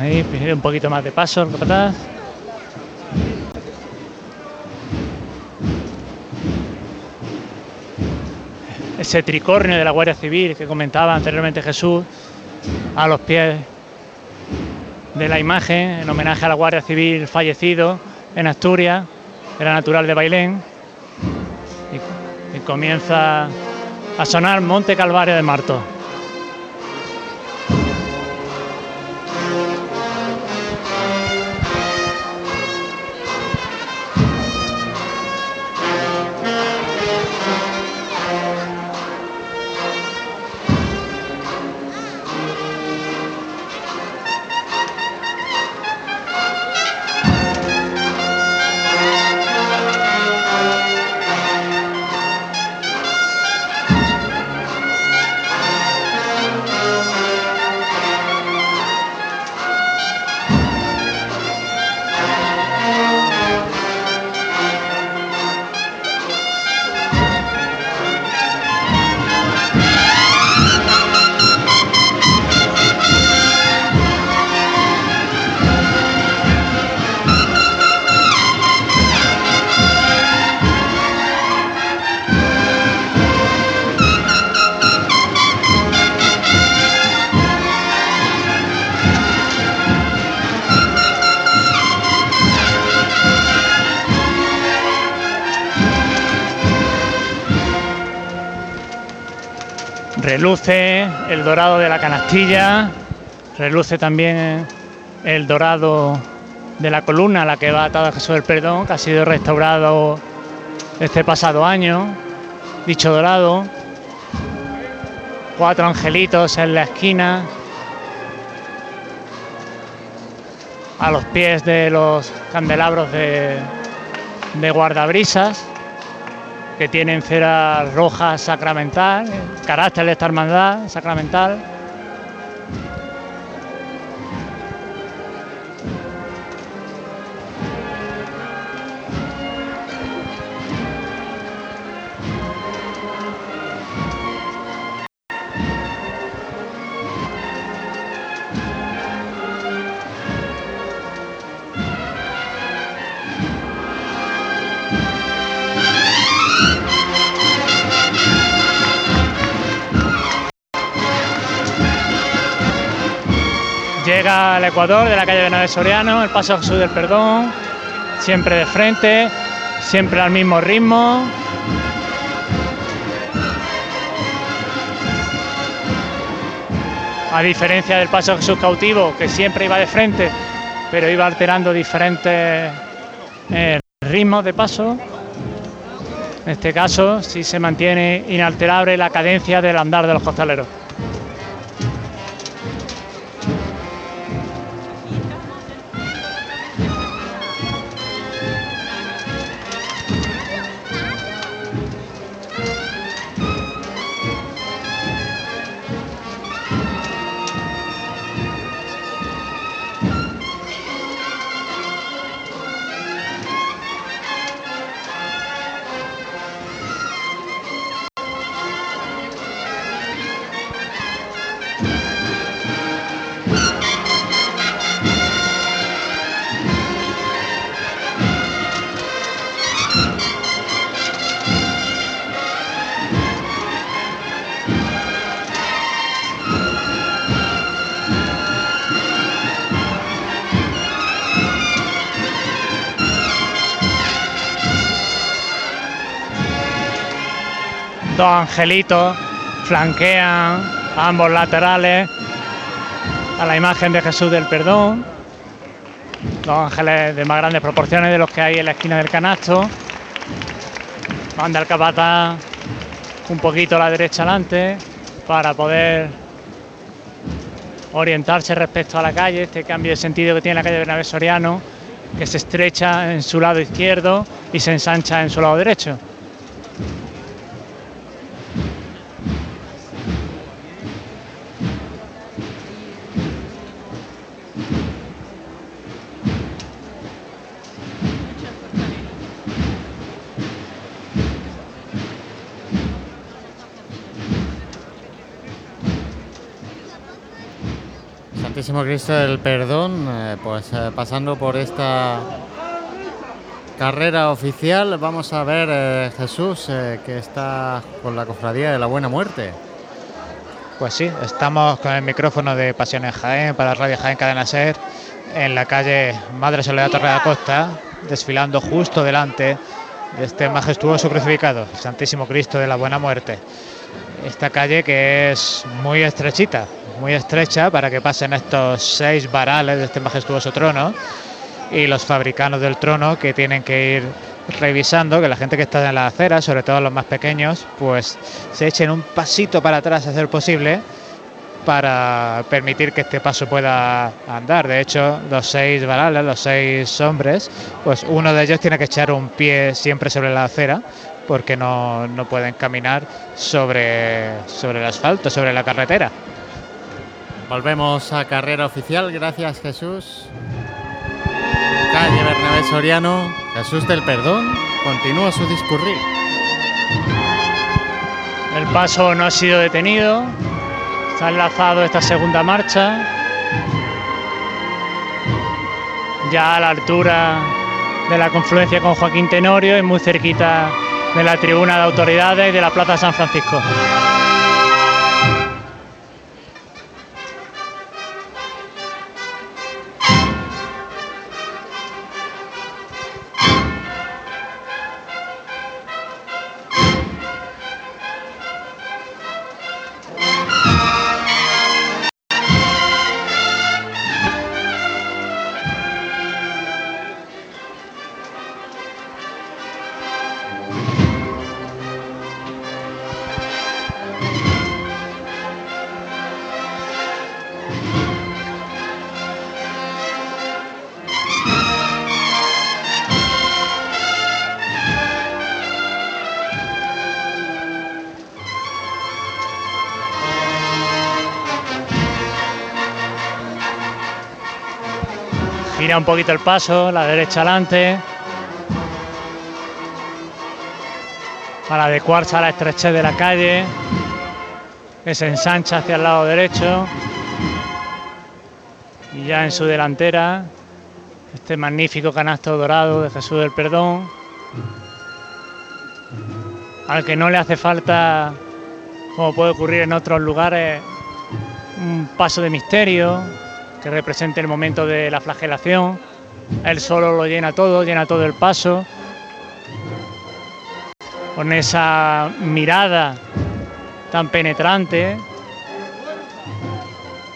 Ahí, un poquito más de paso, capataz. Ese tricornio de la Guardia Civil que comentaba anteriormente Jesús, a los pies de la imagen, en homenaje a la Guardia Civil fallecido en Asturias, era natural de Bailén, y, y comienza a sonar Monte Calvario de Marto. Reluce el dorado de la canastilla, reluce también el dorado de la columna a la que va atado Jesús del Perdón, que ha sido restaurado este pasado año, dicho dorado. Cuatro angelitos en la esquina, a los pies de los candelabros de, de guardabrisas que tienen cera roja sacramental, carácter de esta hermandad sacramental. Ecuador de la calle Bernabé Soriano, el paso Jesús del Perdón, siempre de frente, siempre al mismo ritmo. A diferencia del paso Jesús cautivo, que siempre iba de frente, pero iba alterando diferentes eh, ritmos de paso. En este caso, sí se mantiene inalterable la cadencia del andar de los costaleros. Angelitos flanquean ambos laterales a la imagen de Jesús del Perdón. Dos ángeles de más grandes proporciones de los que hay en la esquina del canasto. Manda el capataz un poquito a la derecha adelante para poder orientarse respecto a la calle, este cambio de sentido que tiene la calle Bernabé Soriano, que se estrecha en su lado izquierdo y se ensancha en su lado derecho. Santísimo Cristo del Perdón, eh, pues eh, pasando por esta carrera oficial, vamos a ver eh, Jesús eh, que está con la cofradía de la Buena Muerte. Pues sí, estamos con el micrófono de Pasiones Jaén para Radio Jaén Cadena Ser en la calle Madre Soledad Torre de Costa, desfilando justo delante de este majestuoso crucificado, el Santísimo Cristo de la Buena Muerte. Esta calle que es muy estrechita, muy estrecha para que pasen estos seis varales de este majestuoso trono y los fabricanos del trono que tienen que ir revisando que la gente que está en la acera, sobre todo los más pequeños, pues se echen un pasito para atrás a ser posible para permitir que este paso pueda andar. De hecho, los seis varales, los seis hombres, pues uno de ellos tiene que echar un pie siempre sobre la acera porque no, no pueden caminar sobre, sobre el asfalto, sobre la carretera. Volvemos a carrera oficial, gracias Jesús. Calle Bernabé Soriano, Jesús del Perdón, continúa su discurrir. El paso no ha sido detenido. Se ha enlazado esta segunda marcha. Ya a la altura de la confluencia con Joaquín Tenorio y muy cerquita de la tribuna de autoridades de la Plaza San Francisco. Un poquito el paso, la derecha adelante. Para adecuarse a la estrechez de la calle. Que se ensancha hacia el lado derecho. Y ya en su delantera, este magnífico canasto dorado de Jesús del Perdón. Al que no le hace falta, como puede ocurrir en otros lugares, un paso de misterio, que represente el momento de la flagelación. Él solo lo llena todo, llena todo el paso. Con esa mirada tan penetrante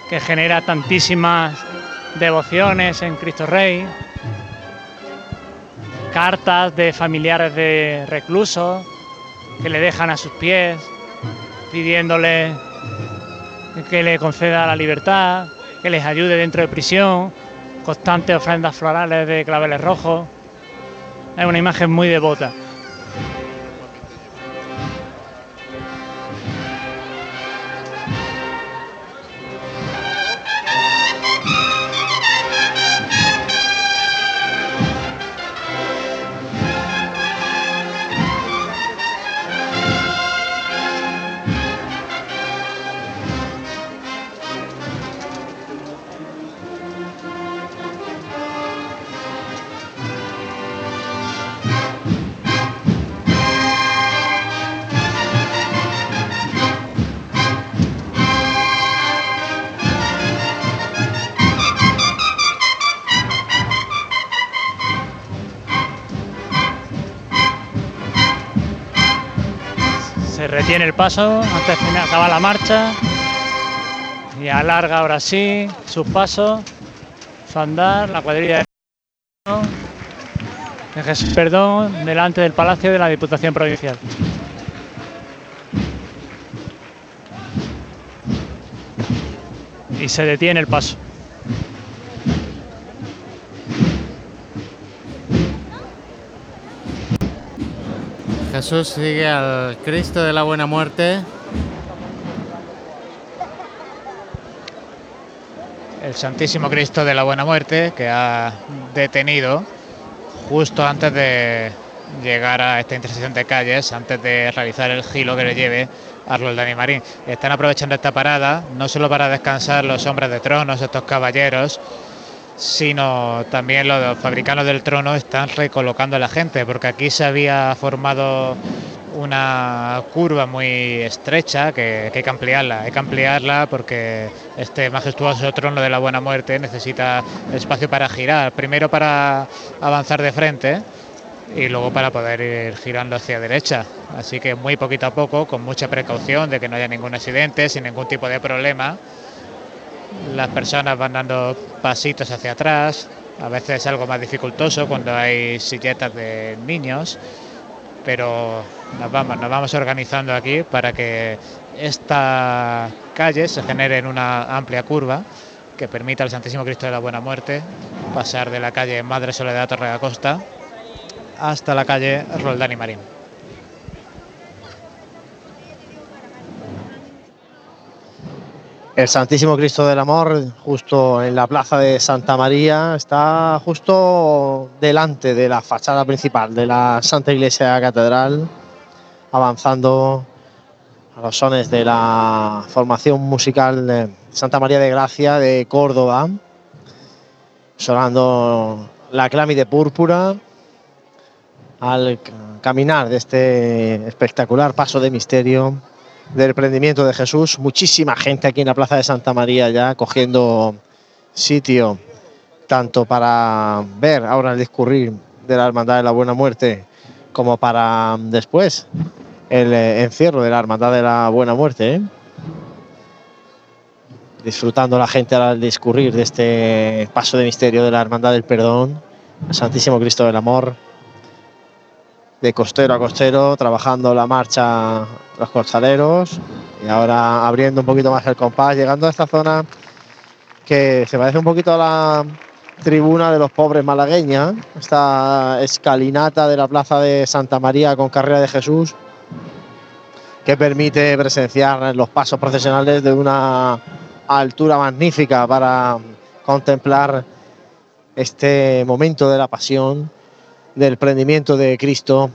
que genera tantísimas devociones en Cristo Rey, cartas de familiares de reclusos que le dejan a sus pies pidiéndole que le conceda la libertad, que les ayude dentro de prisión, constantes ofrendas florales de claveles rojos. Es una imagen muy devota. Paso antes de acabar la marcha y alarga ahora sí sus pasos, su andar, la cuadrilla de Jesús Perdón delante del Palacio de la Diputación Provincial. Y se detiene el paso. Jesús sigue al Cristo de la Buena Muerte. El Santísimo Cristo de la Buena Muerte que ha detenido justo antes de llegar a esta intersección de calles, antes de realizar el giro que le lleve a Roldán Marín. Están aprovechando esta parada, no solo para descansar los hombres de tronos, estos caballeros, sino también los fabricanos del trono están recolocando a la gente, porque aquí se había formado una curva muy estrecha que, que hay que ampliarla, hay que ampliarla porque este majestuoso trono de la buena muerte necesita espacio para girar, primero para avanzar de frente y luego para poder ir girando hacia derecha. Así que muy poquito a poco, con mucha precaución de que no haya ningún accidente, sin ningún tipo de problema. Las personas van dando pasitos hacia atrás, a veces es algo más dificultoso cuando hay silletas de niños, pero nos vamos, organizando aquí para que esta calle se genere en una amplia curva que permita al Santísimo Cristo de la Buena Muerte pasar de la calle Madre Soledad Torre de la Costa hasta la calle Roldán y Marín. El Santísimo Cristo del Amor, justo en la plaza de Santa María, está justo delante de la fachada principal de la Santa Iglesia Catedral, avanzando a los sones de la formación musical de Santa María de Gracia de Córdoba, sonando la clámide púrpura al caminar de este espectacular paso de misterio del prendimiento de Jesús. Muchísima gente aquí en la Plaza de Santa María ya cogiendo sitio, tanto para ver ahora el discurrir de la Hermandad de la Buena Muerte, como para después el eh, encierro de la Hermandad de la Buena Muerte. ¿eh? Disfrutando la gente al discurrir de este paso de misterio de la Hermandad del Perdón, Santísimo Cristo del Amor, de costero a costero, trabajando la marcha los costaleros y ahora abriendo un poquito más el compás, llegando a esta zona que se parece un poquito a la tribuna de los pobres malagueña, esta escalinata de la plaza de Santa María con carrera de Jesús, que permite presenciar los pasos procesionales de una altura magnífica para contemplar este momento de la pasión del prendimiento de Cristo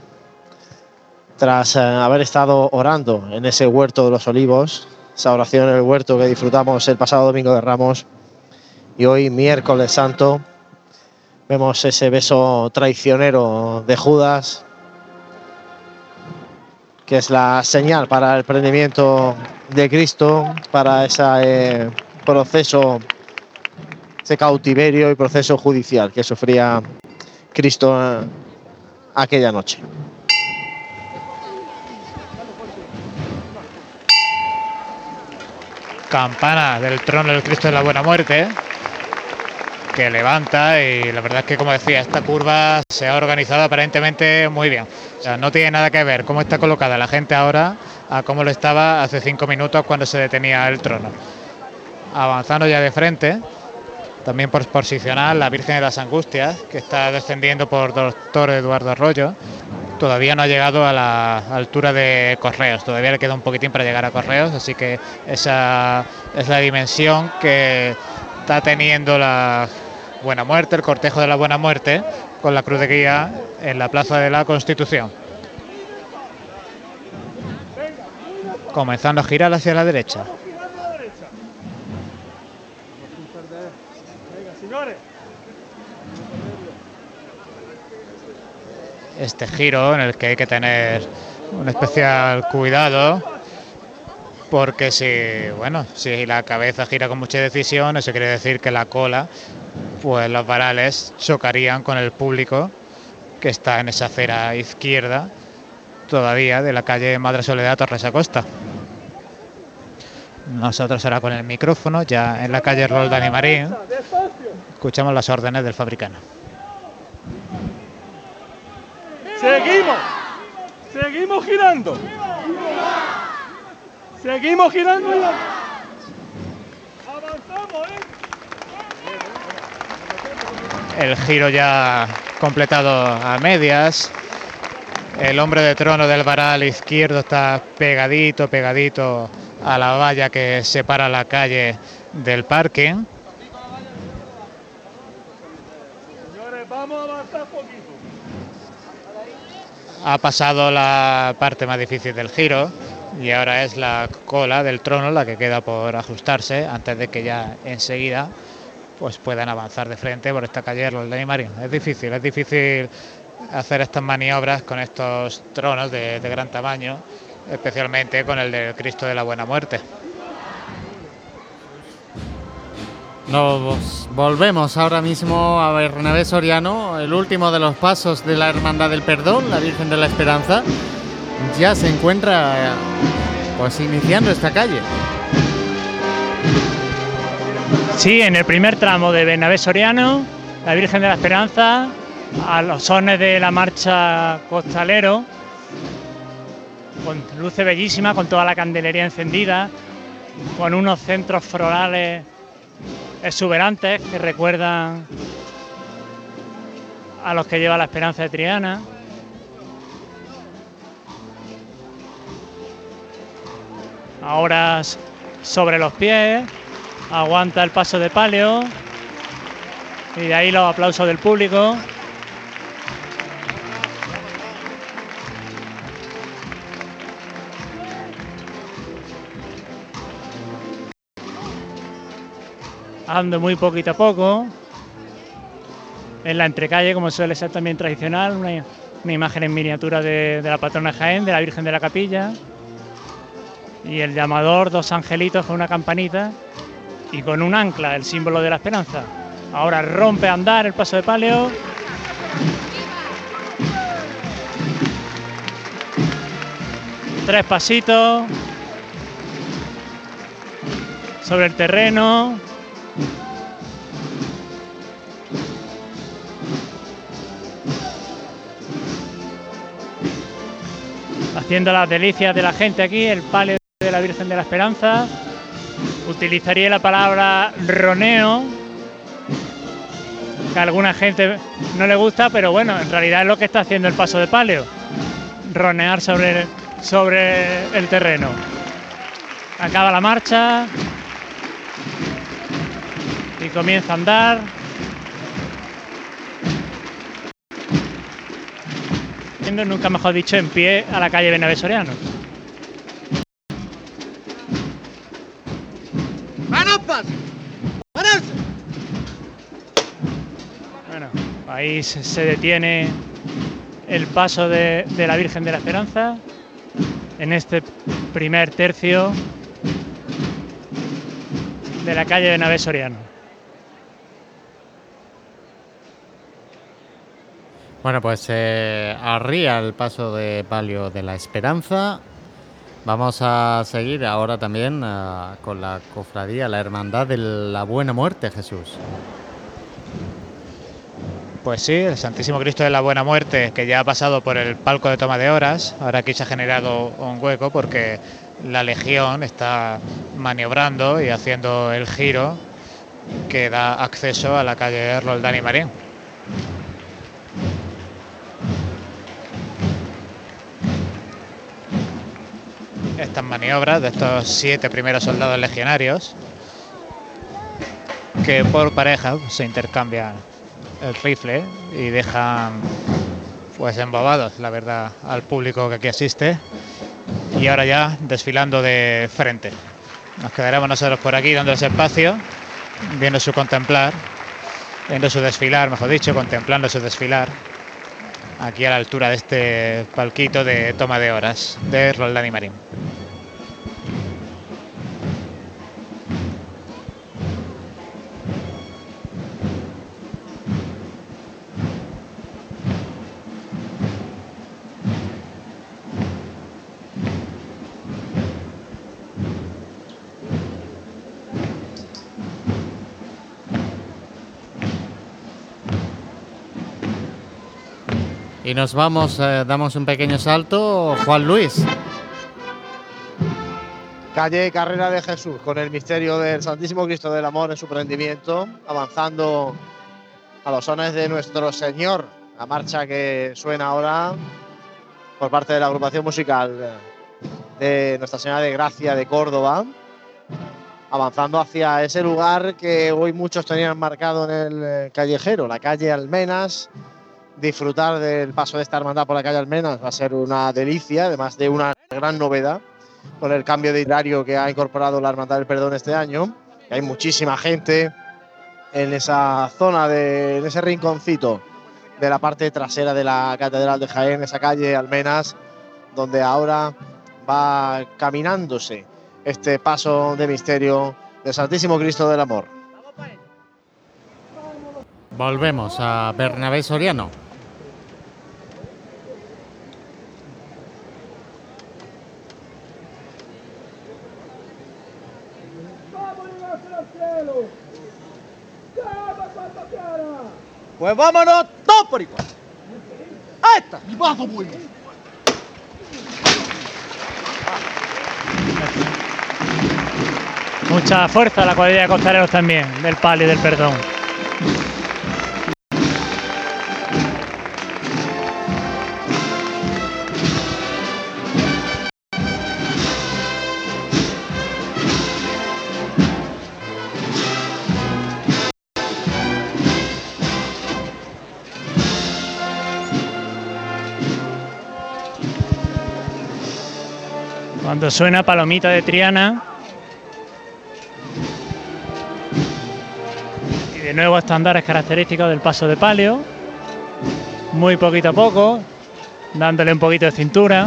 tras eh, haber estado orando en ese huerto de los olivos, esa oración en el huerto que disfrutamos el pasado domingo de Ramos. Y hoy miércoles santo vemos ese beso traicionero de Judas que es la señal para el prendimiento de Cristo, para ese eh, proceso ese cautiverio y proceso judicial que sufría Cristo eh, aquella noche. Campana del trono del Cristo de la Buena Muerte que levanta y la verdad es que como decía esta curva se ha organizado aparentemente muy bien. O sea, no tiene nada que ver cómo está colocada la gente ahora a cómo lo estaba hace cinco minutos cuando se detenía el trono. Avanzando ya de frente, también por posicionar la Virgen de las Angustias, que está descendiendo por Doctor Eduardo Arroyo. Todavía no ha llegado a la altura de Correos, todavía le queda un poquitín para llegar a Correos, así que esa es la dimensión que está teniendo la Buena Muerte, el cortejo de la Buena Muerte, con la cruz de guía en la Plaza de la Constitución. Comenzando a girar hacia la derecha. Este giro en el que hay que tener un especial cuidado porque si bueno si la cabeza gira con mucha decisión eso quiere decir que la cola pues los varales chocarían con el público que está en esa acera izquierda todavía de la calle Madre Soledad Torres Acosta. Nosotros ahora con el micrófono ya en la calle Roldán y Marín escuchamos las órdenes del fabricano. Seguimos, seguimos girando. Seguimos girando. Avanzamos, ¿eh? el giro ya completado a medias. El hombre de trono del varal izquierdo está pegadito, pegadito a la valla que separa la calle del. Señores, vamos a avanzar. Ha pasado la parte más difícil del giro y ahora es la cola del trono la que queda por ajustarse antes de que ya enseguida pues puedan avanzar de frente por esta calle de Marín. Es difícil, es difícil hacer estas maniobras con estos tronos de gran tamaño, especialmente con el del Cristo de la Buena Muerte. Nos volvemos ahora mismo a Bernabé Soriano, el último de los pasos de la Hermandad del Perdón, la Virgen de la Esperanza, ya se encuentra pues iniciando esta calle. Sí, en el primer tramo de Bernabé Soriano, la Virgen de la Esperanza, a los sones de la marcha costalero, con luces bellísimas, con toda la candelería encendida, con unos centros florales exuberantes que recuerdan a los que lleva la Esperanza de Triana. Ahora sobre los pies, aguanta el paso de palio y de ahí los aplausos del público. Muy poquito a poco. En la entrecalle, como suele ser también tradicional, una, imagen en miniatura de, de la patrona Jaén, de la Virgen de la Capilla. Y el llamador, dos angelitos con una campanita y con un ancla, el símbolo de la esperanza. Ahora rompe a andar el paso de palio. Tres pasitos sobre el terreno. Haciendo las delicias de la gente aquí, el palio de la Virgen de la Esperanza. Utilizaría la palabra roneo, que a alguna gente no le gusta, pero bueno, en realidad es lo que está haciendo el paso de palio, ronear sobre sobre el terreno. Acaba la marcha y comienza a andar. Yendo, Nunca mejor dicho, en pie a la calle Benavés Soriano. Bueno, ahí se, se detiene el paso de, de la Virgen de la Esperanza en este primer tercio de la calle de Nave Soriano. Bueno, pues se arría el paso de palio de la esperanza. Vamos a seguir ahora también ah, con la cofradía, la hermandad de la buena muerte, Jesús. Pues sí, el Santísimo Cristo de la Buena Muerte, que ya ha pasado por el palco de toma de horas, ahora aquí se ha generado un hueco porque la Legión está maniobrando y haciendo el giro que da acceso a la calle Roldán y Marín. Estas maniobras de estos siete primeros soldados legionarios que por pareja se intercambian el rifle y dejan pues embobados, la verdad, al público que aquí asiste. Y ahora ya desfilando de frente. Nos quedaremos nosotros por aquí dando ese espacio, viendo su contemplar, viendo su desfilar, mejor dicho, contemplando su desfilar. Aquí a la altura de este palquito de toma de horas de Roldán y Marín. Y nos vamos, eh, damos un pequeño salto. Juan Luis. Calle Carrera de Jesús, con el misterio del Santísimo Cristo del Amor en su prendimiento, avanzando a los sones de nuestro Señor. La marcha que suena ahora por parte de la agrupación musical de Nuestra Señora de Gracia de Córdoba, avanzando hacia ese lugar que hoy muchos tenían marcado en el eh, callejero, la calle Almenas. Disfrutar del paso de esta hermandad por la calle Almenas va a ser una delicia, además de una gran novedad con el cambio de horario que ha incorporado la Hermandad del Perdón este año. Hay muchísima gente en esa zona, de, en ese rinconcito de la parte trasera de la Catedral de Jaén, esa calle Almenas, donde ahora va caminándose este paso de misterio del Santísimo Cristo del Amor. Volvemos a Bernabé Soriano. Pues vámonos todos por igual. Ahí está, mi paso bueno. Mucha fuerza la cuadrilla de costareros también, del pali y del perdón. Cuando suena palomita de Triana. Y de nuevo estándares característicos del paso de palio. Muy poquito a poco, dándole un poquito de cintura.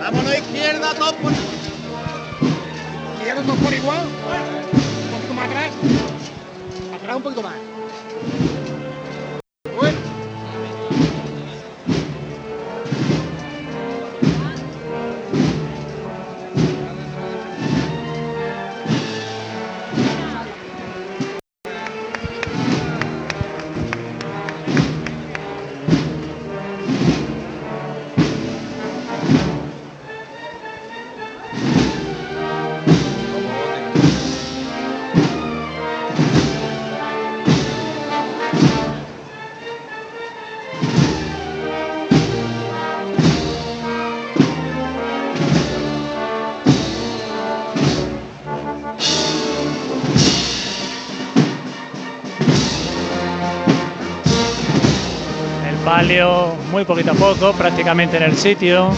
Vámonos izquierda, todos por Izquierda, todos por igual. Un poquito más atrás. Atrás un poquito más. Muy poquito a poco, prácticamente en el sitio.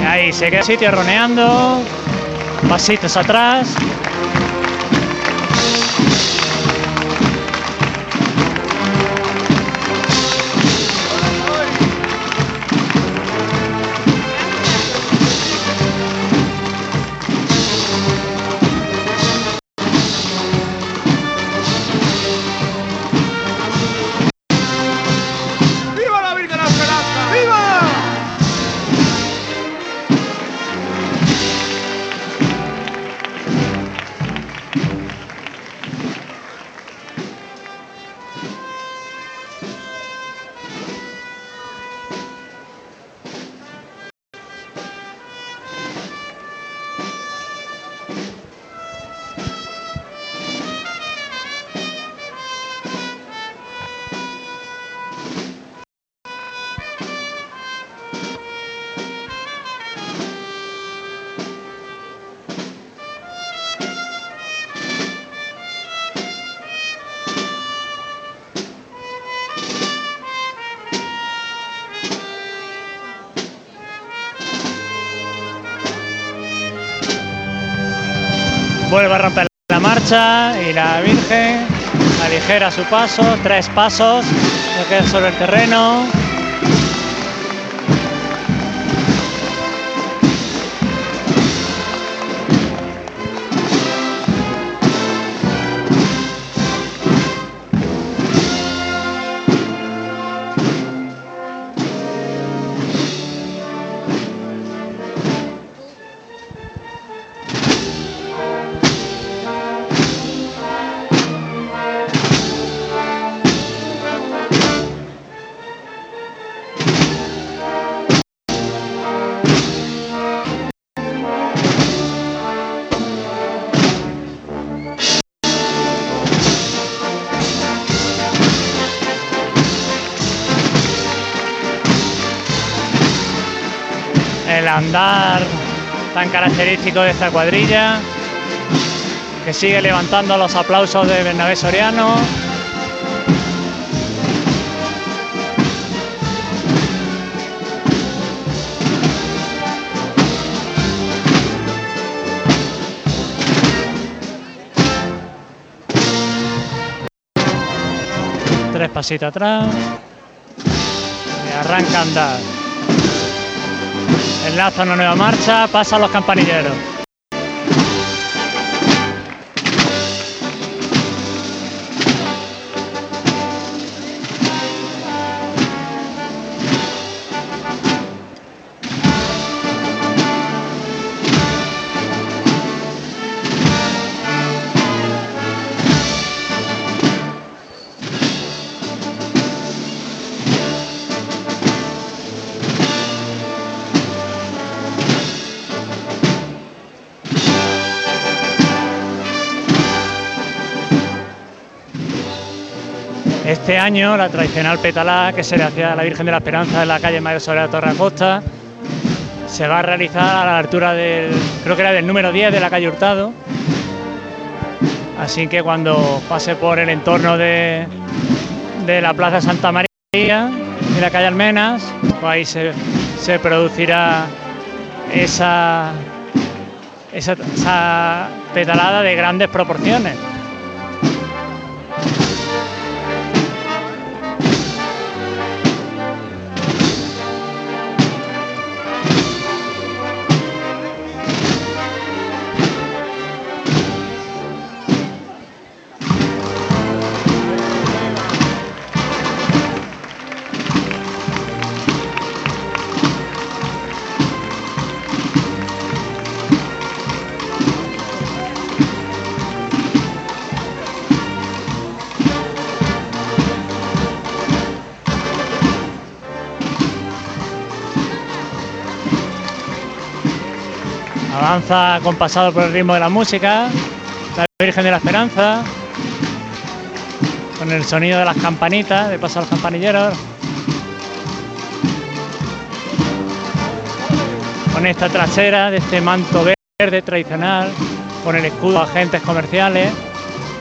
Y ahí se queda sitio roneando, pasitos atrás. Y la Virgen aligera su paso, tres pasos, se queda sobre el terreno. De esta cuadrilla, que sigue levantando los aplausos de Bernabé Soriano. Tres pasitos atrás. Y arranca andar. Enlaza una nueva marcha, pasan los campanilleros. Año la tradicional petalá que se le hacía a la Virgen de la Esperanza en la calle Mayor sobre la Torre Acosta se va a realizar a la altura del, creo que era del número 10 de la calle Hurtado. Así que cuando pase por el entorno de, de la Plaza Santa María y la calle Almenas, pues ahí se, se producirá esa, esa, esa petalada de grandes proporciones. Avanza compasado por el ritmo de la música, la Virgen de la Esperanza, con el sonido de las campanitas, de paso a los campanilleros. Con esta trasera de este manto verde tradicional, con el escudo de agentes comerciales,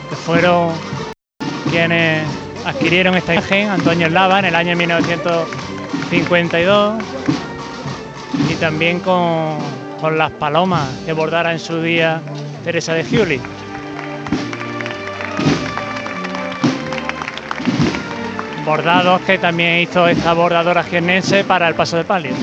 que fueron quienes adquirieron esta imagen, Antonio Lava, en el año 1952, y también con con las palomas que bordara en su día Teresa de Giuli. Bordados que también hizo esta bordadora jiennense para el paso de palio.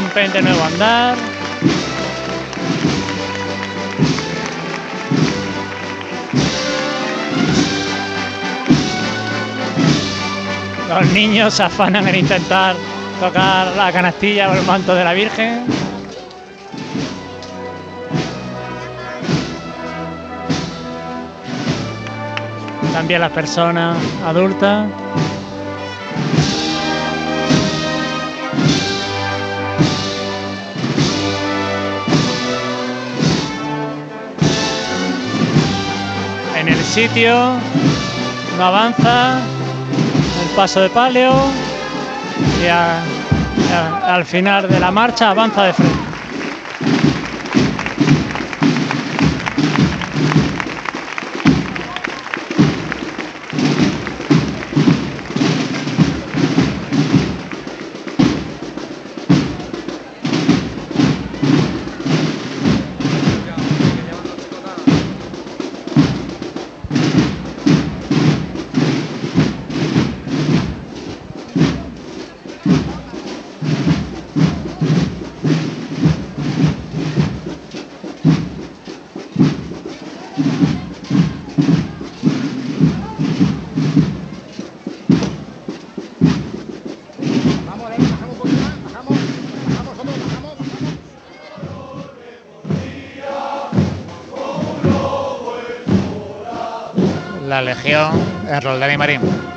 Rompen de nuevo andar. Los niños se afanan en intentar tocar la canastilla o el manto de la Virgen. También las personas adultas. Sitio, no avanza, el paso de palio y al final de la marcha avanza de frente. La Legión en Roldán y Marín.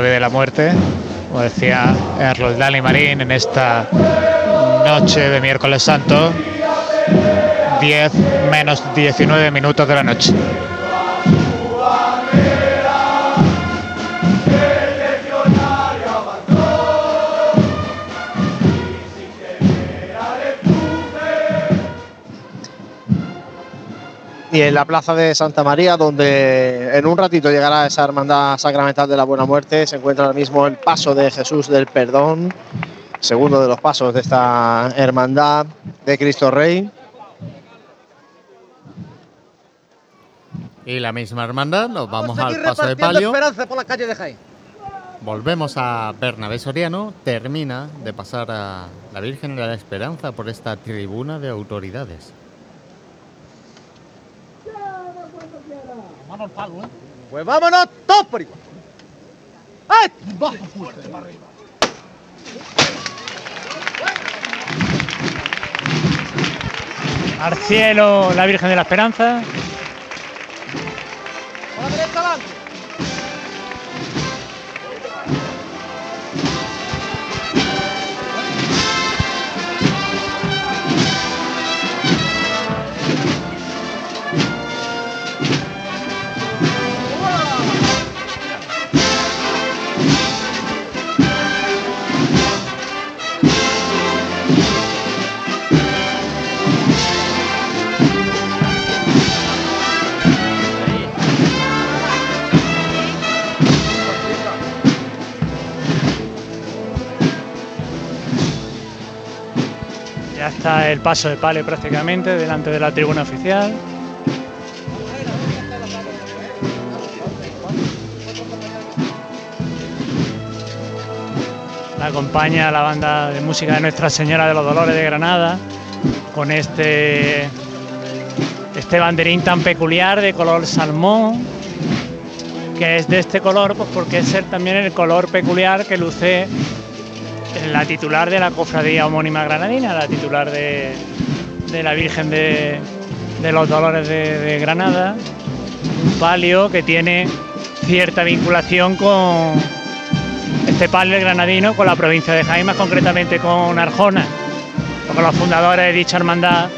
De la muerte, como decía Roldán y Marín en esta noche de miércoles santo, 10 menos 19 minutos de la noche. Y en la plaza de Santa María, donde en un ratito llegará esa hermandad sacramental de la Buena Muerte, se encuentra ahora mismo el paso de Jesús del Perdón, segundo de los pasos de esta hermandad de Cristo Rey. Y la misma hermandad, nos vamos al paso de palio. esperanza por la calle de Jaén. Volvemos a Bernabé Soriano, termina de pasar a la Virgen de la Esperanza por esta tribuna de autoridades. Mano al palo, ¿eh? Pues vámonos todos por igual. ¡Ay! Al cielo la Virgen de la Esperanza. El paso de palio prácticamente delante de la tribuna oficial. La acompaña la banda de música de Nuestra Señora de los Dolores de Granada con este este banderín tan peculiar de color salmón que es de este color pues porque es el- también el color peculiar que luce la titular de la cofradía homónima granadina, la titular de, la Virgen de, los Dolores de, de Granada, un palio que tiene cierta vinculación con este palio granadino, con la provincia de Jaén, más concretamente con Arjona, porque los fundadores de dicha hermandad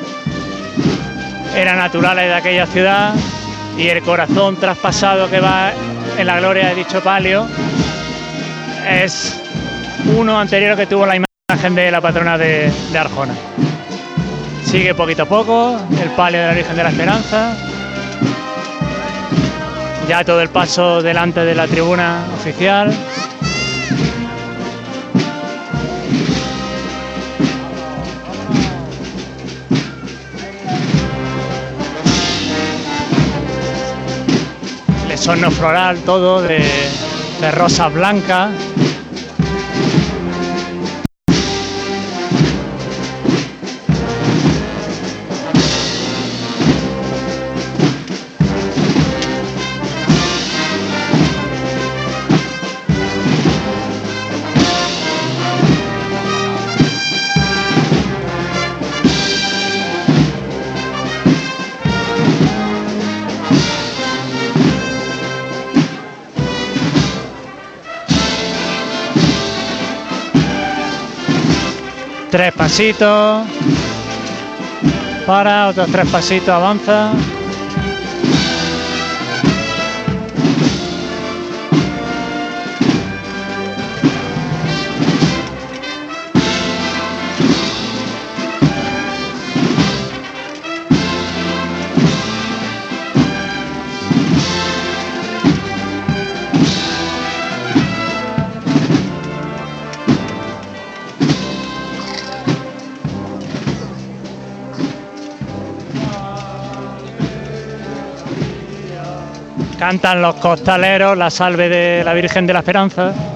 eran naturales de aquella ciudad y el corazón traspasado que va en la gloria de dicho palio es uno anterior que tuvo la imagen de la patrona de, Arjona. Sigue poquito a poco el palio de la Virgen de la Esperanza. Ya todo el paso delante de la tribuna oficial. El sonno floral todo de, de rosa blanca. Tres pasitos. Para, otros tres pasitos, avanza. Cantan los costaleros la salve de la Virgen de la Esperanza.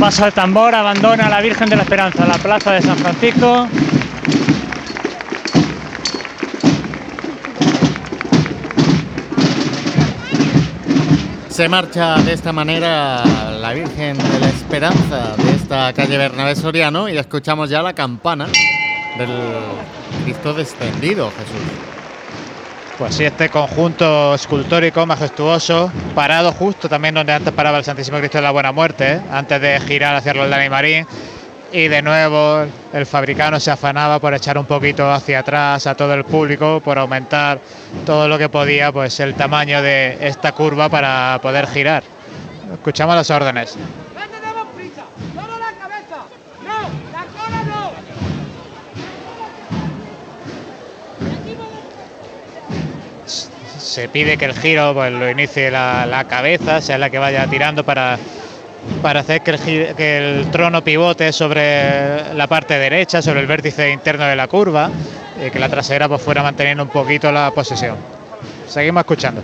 Paso de tambor abandona la Virgen de la Esperanza la plaza de San Francisco. Se marcha de esta manera la Virgen de la Esperanza de esta calle Bernabé Soriano y escuchamos ya la campana del Cristo descendido, Jesús. Pues sí, este conjunto escultórico majestuoso, parado justo también donde antes paraba el Santísimo Cristo de la Buena Muerte, ¿eh? antes de girar hacia el Dani Marín. Y de nuevo el fabricano se afanaba por echar un poquito hacia atrás a todo el público, por aumentar todo lo que podía, pues el tamaño de esta curva para poder girar. Escuchamos las órdenes. Se pide que el giro pues, lo inicie la, cabeza, sea la que vaya tirando para, para hacer que el, trono pivote sobre la parte derecha, sobre el vértice interno de la curva, y que la trasera pues, fuera manteniendo un poquito la posesión. Seguimos escuchando.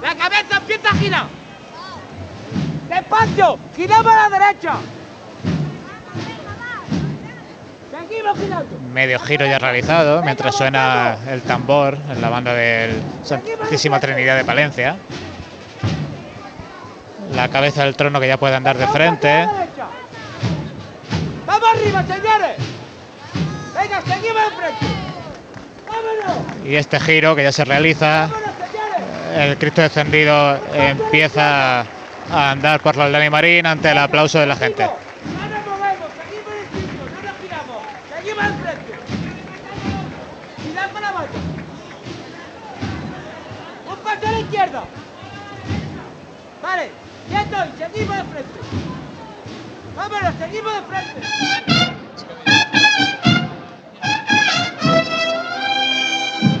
¡La cabeza empieza a girar! ¡Despacio! ¡Giramos a la derecha! Medio giro ya realizado, mientras suena el tambor en la banda del Santísima Trinidad de Palencia. La cabeza del trono que ya puede andar de frente. ¡Vamos arriba, señores! ¡Venga, seguimos! ¡Vámonos! Y este giro que ya se realiza, el Cristo descendido empieza a andar por la Aldana y Marín ante el aplauso de la gente. Izquierda. Vale, ya estoy, seguimos de frente. Vámonos, seguimos de frente.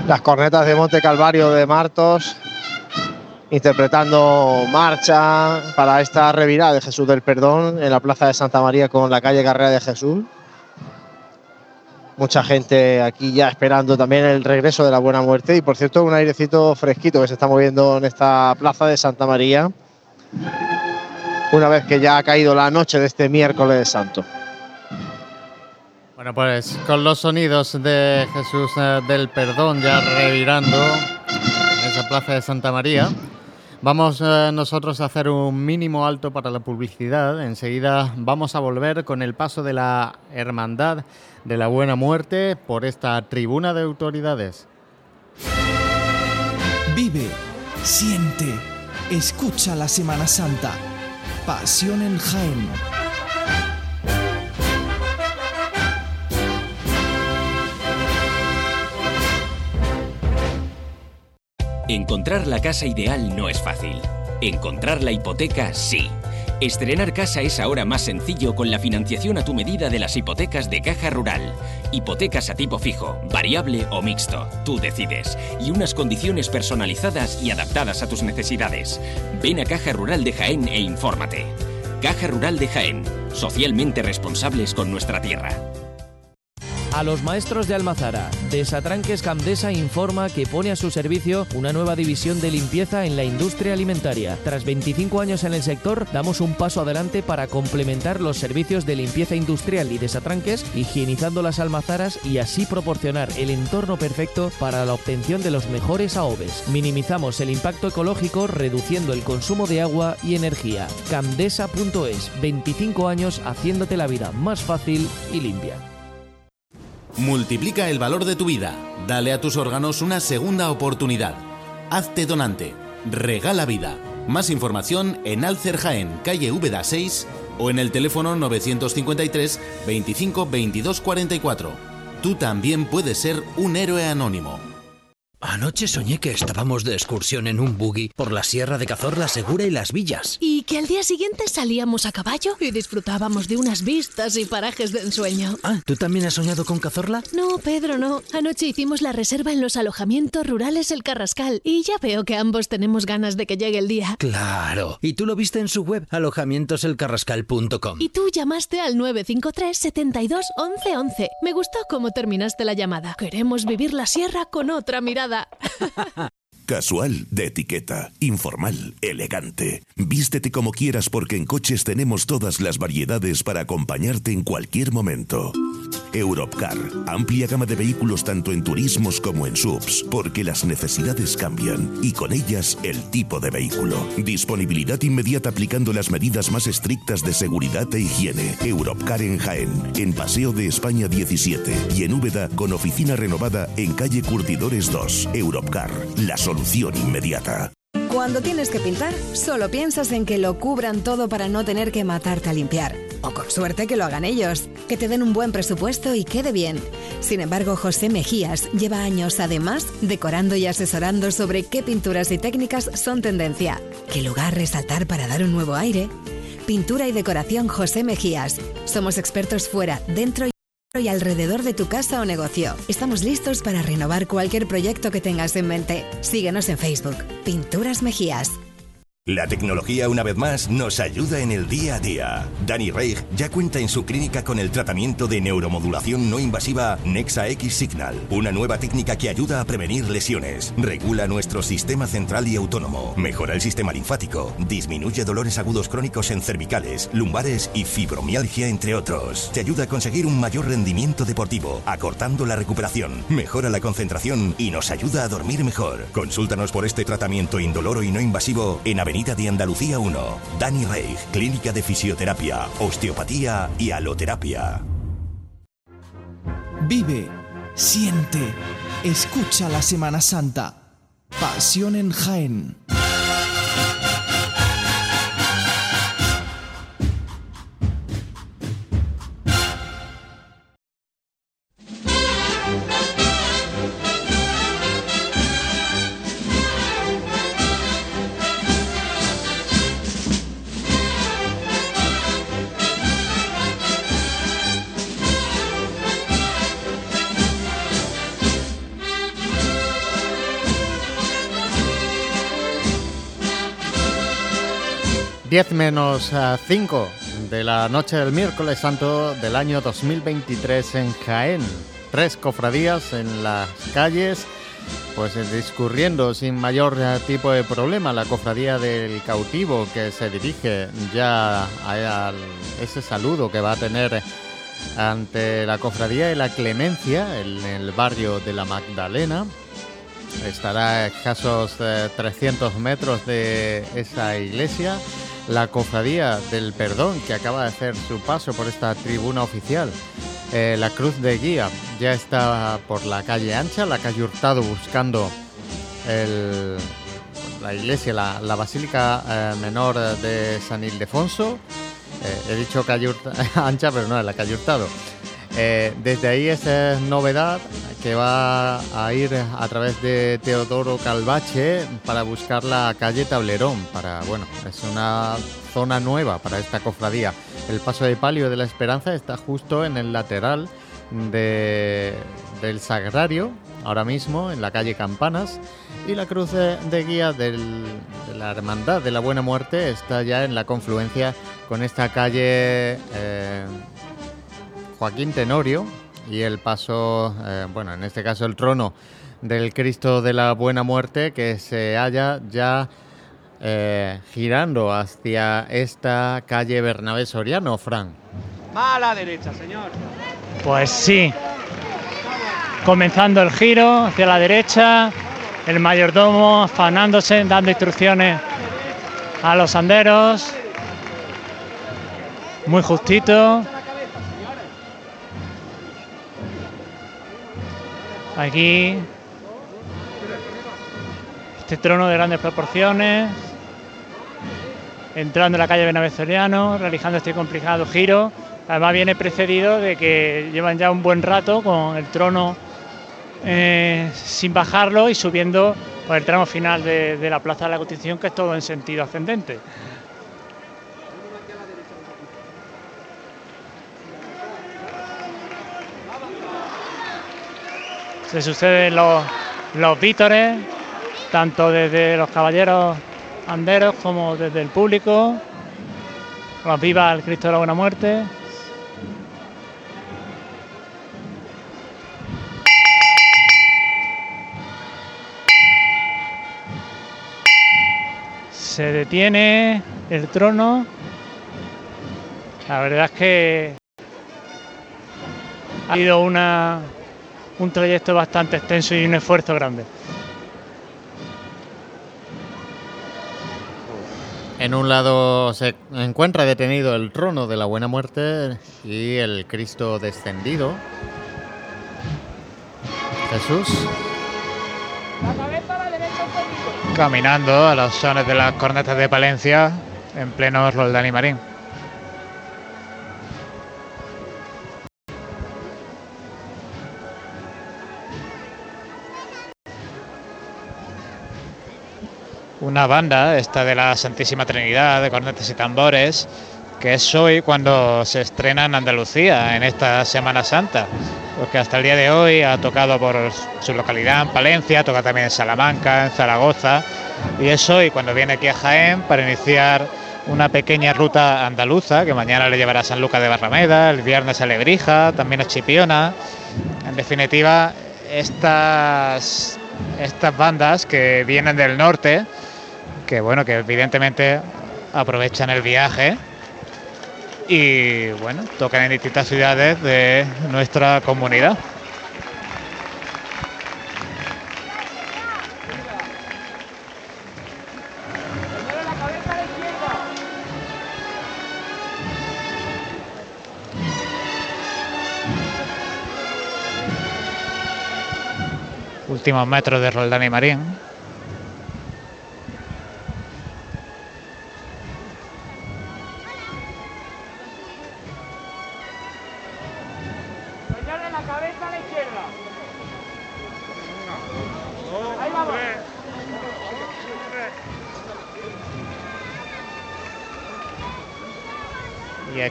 Las cornetas de Monte Calvario de Martos interpretando marcha para esta revirada de Jesús del Perdón en la Plaza de Santa María con la calle Carrera de Jesús. Mucha gente aquí ya esperando también el regreso de la Buena Muerte y por cierto un airecito fresquito que se está moviendo en esta Plaza de Santa María una vez que ya ha caído la noche de este miércoles santo. Bueno, pues con los sonidos de Jesús eh, del Perdón ya revirando en esa plaza de Santa María, vamos eh, nosotros a hacer un mínimo alto para la publicidad. Enseguida vamos a volver con el paso de la Hermandad de la Buena Muerte por esta tribuna de autoridades. Vive, siente, escucha la Semana Santa. Pasión en Jaén. Encontrar la casa ideal no es fácil. Encontrar la hipoteca sí. Estrenar casa es ahora más sencillo con la financiación a tu medida de las hipotecas de Caja Rural. Hipotecas a tipo fijo, variable o mixto, tú decides. Y unas condiciones personalizadas y adaptadas a tus necesidades. Ven a Caja Rural de Jaén e infórmate. Caja Rural de Jaén, socialmente responsables con nuestra tierra. A los maestros de Almazara, Desatranques Camdesa informa que pone a su servicio una nueva división de limpieza en la industria alimentaria. Tras 25 años en el sector, damos un paso adelante para complementar los servicios de limpieza industrial y desatranques, higienizando las almazaras y así proporcionar el entorno perfecto para la obtención de los mejores AOVES. Minimizamos el impacto ecológico reduciendo el consumo de agua y energía. Camdesa.es, 25 años haciéndote la vida más fácil y limpia. Multiplica el valor de tu vida. Dale a tus órganos una segunda oportunidad. Hazte donante. Regala vida. Más información en Alcer Jaén, calle Úbeda 6 o en el teléfono 953 25 22 44. Tú también puedes ser un héroe anónimo. Anoche soñé que estábamos de excursión en un buggy por la Sierra de Cazorla Segura y las Villas. Y que al día siguiente salíamos a caballo y disfrutábamos de unas vistas y parajes de ensueño. Ah, ¿tú también has soñado con Cazorla? No, Pedro, no. Anoche hicimos la reserva en los alojamientos rurales El Carrascal y ya veo que ambos tenemos ganas de que llegue el día. Claro. Y tú lo viste en su web, alojamientoselcarrascal.com. Y tú llamaste al 953 72 11 11. Me gustó cómo terminaste la llamada. Queremos vivir la sierra con otra mirada. だ。Casual de etiqueta, informal, elegante. Vístete como quieras porque en coches tenemos todas las variedades para acompañarte en cualquier momento. Europcar, amplia gama de vehículos tanto en turismos como en subs, porque las necesidades cambian y con ellas el tipo de vehículo. Disponibilidad inmediata aplicando las medidas más estrictas de seguridad e higiene. Europcar en Jaén, en Paseo de España 17 y en Úbeda con oficina renovada en calle Curtidores 2. Europcar, la solución inmediata. Cuando tienes que pintar, solo piensas en que lo cubran todo para no tener que matarte a limpiar. O con suerte que lo hagan ellos, que te den un buen presupuesto y quede bien. Sin embargo, José Mejías lleva años además decorando y asesorando sobre qué pinturas y técnicas son tendencia, qué lugar resaltar para dar un nuevo aire. Pintura y decoración José Mejías. Somos expertos fuera, dentro y y alrededor de tu casa o negocio. Estamos listos para renovar cualquier proyecto que tengas en mente. Síguenos en Facebook. Pinturas Mejías. La tecnología una vez más nos ayuda en el día a día. Danny Reich ya cuenta en su clínica con el tratamiento de neuromodulación no invasiva Nexa X Signal, una nueva técnica que ayuda a prevenir lesiones, regula nuestro sistema central y autónomo, mejora el sistema linfático, disminuye dolores agudos crónicos en cervicales, lumbares y fibromialgia entre otros. Te ayuda a conseguir un mayor rendimiento deportivo, acortando la recuperación, mejora la concentración y nos ayuda a dormir mejor. Consúltanos por este tratamiento indoloro y no invasivo en de Andalucía 1. Dani Reich, Clínica de Fisioterapia, Osteopatía y Aloterapia. Vive, siente, escucha la Semana Santa. Pasión en Jaén. 10 menos 5 de la noche del miércoles santo del año 2023 en Jaén. Tres cofradías en las calles, pues eh, discurriendo sin mayor eh, tipo de problema. La cofradía del cautivo que se dirige ya a ese saludo que va a tener ante la cofradía de la Clemencia en el barrio de la Magdalena. Estará a escasos 300 metros de esa iglesia la Cofradía del Perdón, que acaba de hacer su paso por esta tribuna oficial. Eh, la Cruz de Guía ya está por la calle ancha, la calle Hurtado buscando la iglesia, la, Basílica eh, Menor de San Ildefonso. Eh, he dicho calle [laughs] ancha, pero no, es la calle Hurtado. Desde ahí esa es novedad que va a ir a través de Teodoro Calvache para buscar la calle Tablerón. Para, bueno, es una zona nueva para esta cofradía. El paso de palio de la Esperanza está justo en el lateral del Sagrario, ahora mismo en la calle Campanas. Y la cruz de, guía de la Hermandad de la Buena Muerte está ya en la confluencia con esta calle eh, Joaquín Tenorio, y el paso, eh, bueno, en este caso el trono del Cristo de la Buena Muerte que se halla ya eh, girando hacia esta calle Bernabé Soriano, Fran. a la derecha, señor. Pues sí. Comenzando el giro hacia la derecha, el mayordomo afanándose, dando instrucciones a los anderos. Muy justito. Aquí este trono de grandes proporciones, entrando en la calle Benavezoriano, realizando este complicado giro. Además viene precedido de que llevan ya un buen rato con el trono eh, sin bajarlo y subiendo por el tramo final de la Plaza de la Constitución, que es todo en sentido ascendente. Se suceden los, los vítores, tanto desde los caballeros anderos como desde el público. Los viva el Cristo de la Buena Muerte. Se detiene el trono. La verdad es que ha habido una un trayecto bastante extenso y un esfuerzo grande. En un lado se encuentra detenido el trono de la buena muerte y el Cristo descendido. Jesús. Caminando a los sones de las cornetas de Palencia en pleno Roldán y Marín. Una banda, esta de la Santísima Trinidad, de cornetas y tambores, que es hoy cuando se estrena en Andalucía, en esta Semana Santa, porque hasta el día de hoy ha tocado por su localidad, en Palencia, toca también en Salamanca, en Zaragoza, y es hoy cuando viene aquí a Jaén para iniciar una pequeña ruta andaluza, que mañana le llevará a San Lucas de Barrameda, el viernes a Lebrija, también a Chipiona. En definitiva, estas, estas bandas que vienen del norte, que bueno, que evidentemente aprovechan el viaje y bueno, tocan en distintas ciudades de nuestra comunidad. Últimos metros de Roldán y Marín.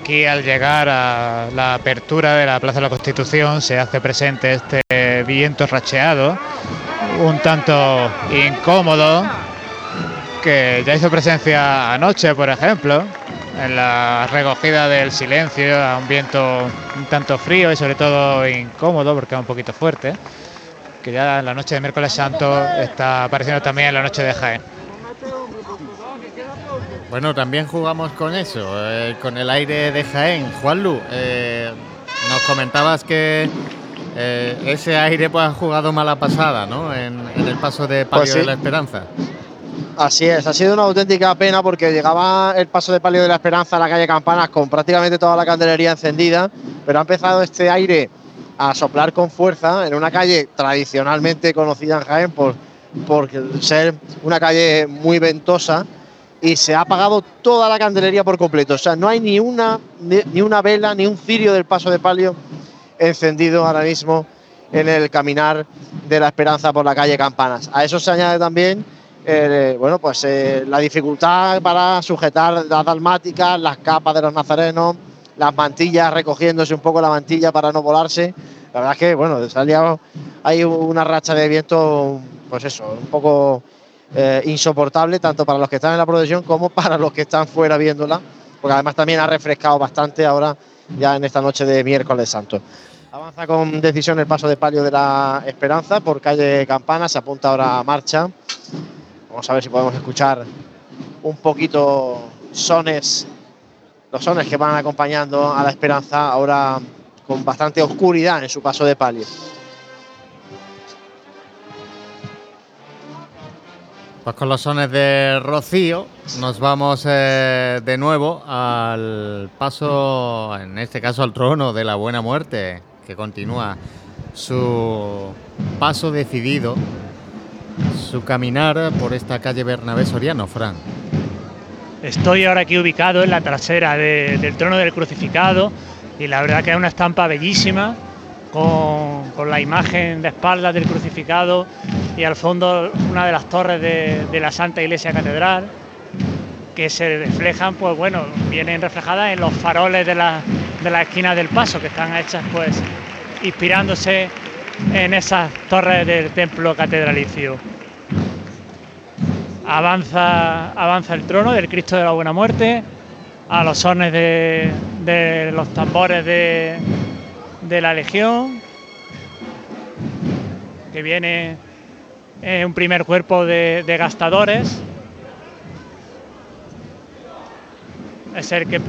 Aquí al llegar a la apertura de la Plaza de la Constitución se hace presente este viento racheado, un tanto incómodo, que ya hizo presencia anoche, por ejemplo, en la recogida del silencio a un viento un tanto frío y sobre todo incómodo porque es un poquito fuerte, que ya en la noche de miércoles santo está apareciendo también en la noche de Jaén. Bueno, también jugamos con eso, eh, con el aire de Jaén. Juanlu, eh, nos comentabas que eh, ese aire pues ha jugado mala pasada, ¿no? En, en el paso de Palio Pues sí. de la Esperanza. Así es, ha sido una auténtica pena porque llegaba el paso de Palio de la Esperanza a la calle Campanas con prácticamente toda la candelería encendida, pero ha empezado este aire a soplar con fuerza en una calle tradicionalmente conocida en Jaén por, por ser una calle muy ventosa y se ha apagado toda la candelería por completo. O sea, no hay ni una, ni, una vela, ni un cirio del paso de palio encendido ahora mismo en el caminar de la Esperanza por la calle Campanas. A eso se añade también eh, bueno, pues eh, la dificultad para sujetar las dalmáticas, las capas de los nazarenos, las mantillas, recogiéndose un poco la mantilla para no volarse. La verdad es que, bueno, se hay una racha de viento, pues eso, un poco eh, insoportable, tanto para los que están en la procesión como para los que están fuera viéndola, porque además también ha refrescado bastante ahora, ya en esta noche de miércoles santo. Avanza con decisión el paso de palio de la Esperanza por calle Campana, se apunta ahora a marcha. Vamos a ver si podemos escuchar un poquito sones, los sones que van acompañando a la Esperanza ahora con bastante oscuridad en su paso de palio. Pues con los sones de Rocío nos vamos eh, de nuevo al paso, en este caso al trono de la buena muerte, que continúa su paso decidido, su caminar por esta calle Bernabé Soriano, Fran. Estoy ahora aquí ubicado en la trasera de- del trono del crucificado y la verdad que es una estampa bellísima con, con la imagen de espaldas del crucificado y al fondo una de las torres de, la Santa Iglesia Catedral que se reflejan, pues bueno, vienen reflejadas en los faroles de la, de la esquina del paso que están hechas pues inspirándose en esas torres del templo catedralicio. Avanza, avanza el trono del Cristo de la Buena Muerte a los sones de, de los tambores de, de la Legión, que viene eh, un primer cuerpo de, de gastadores. Es el que,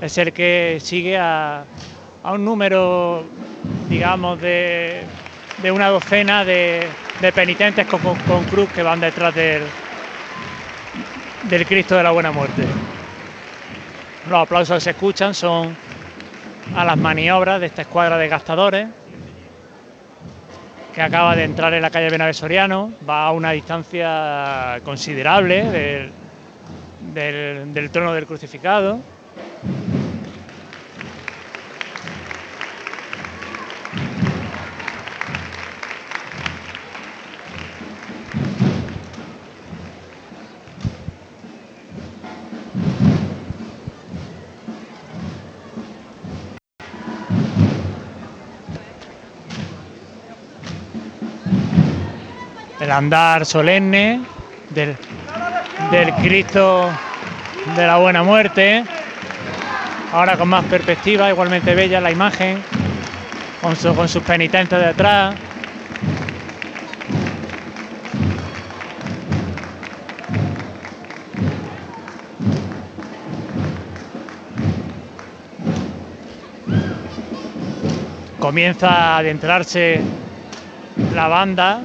es el que sigue a, a un número, digamos, de, de una docena de, de penitentes con, con- cruz que van detrás del, del Cristo de la Buena Muerte. Los aplausos que se escuchan son a las maniobras de esta escuadra de gastadores que acaba de entrar en la calle Benavé Soriano, va a una distancia considerable del trono del crucificado. El andar solemne del, Cristo de la Buena Muerte. Ahora con más perspectiva, igualmente bella la imagen, con, con sus penitentes detrás. Comienza a adentrarse la banda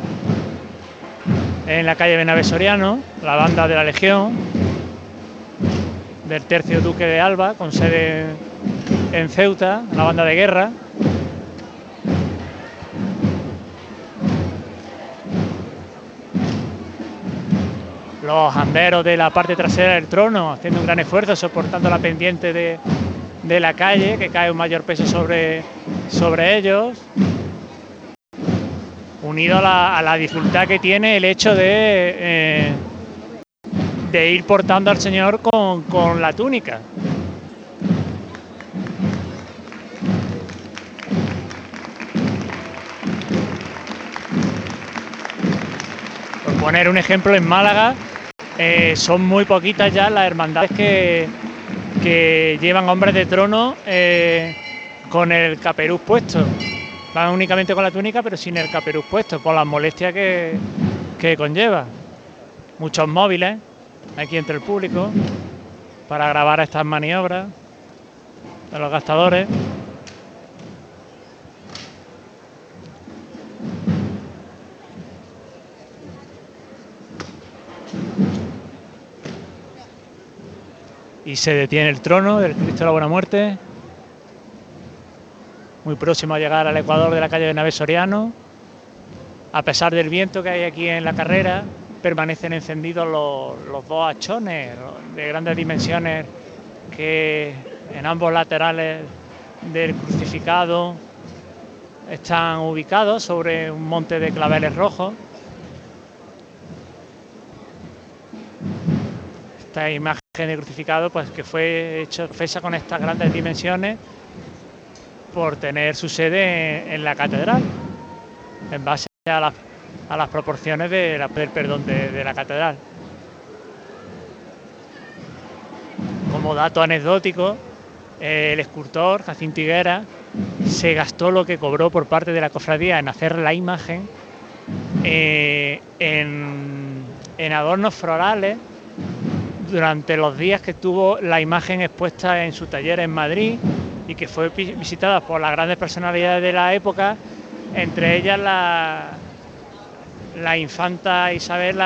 en la calle Benavé Soriano, la banda de la Legión del Tercio Duque de Alba, con sede en Ceuta, la banda de guerra. Los anderos de la parte trasera del trono haciendo un gran esfuerzo, soportando la pendiente de, de la calle, que cae un mayor peso sobre, sobre ellos unido a la, dificultad que tiene el hecho de, eh, ir portando al Señor con, la túnica. Por poner un ejemplo, en Málaga eh, son muy poquitas ya las hermandades que, que llevan hombres de trono eh, con el caperuz puesto. Van únicamente con la túnica, pero sin el caperuz puesto, por las molestias que, que conlleva. Muchos móviles aquí entre el público para grabar estas maniobras de los gastadores. Y se detiene el trono del Cristo de la Buena Muerte. Muy próximo a llegar al ecuador de la calle de Nave Soriano. A pesar del viento que hay aquí en la carrera, permanecen encendidos los, los dos hachones de grandes dimensiones que en ambos laterales del crucificado están ubicados sobre un monte de claveles rojos. Esta imagen de crucificado, pues que fue hecho fecha con estas grandes dimensiones por tener su sede en, la catedral, en base a las, proporciones de la- del perdón de, la catedral. Como dato anecdótico, eh, el escultor Jacinto Higuera se gastó lo que cobró por parte de la cofradía en hacer la imagen eh, en, en adornos florales durante los días que tuvo la imagen expuesta en su taller en Madrid y que fue visitada por las grandes personalidades de la época, entre ellas la, infanta Isabel,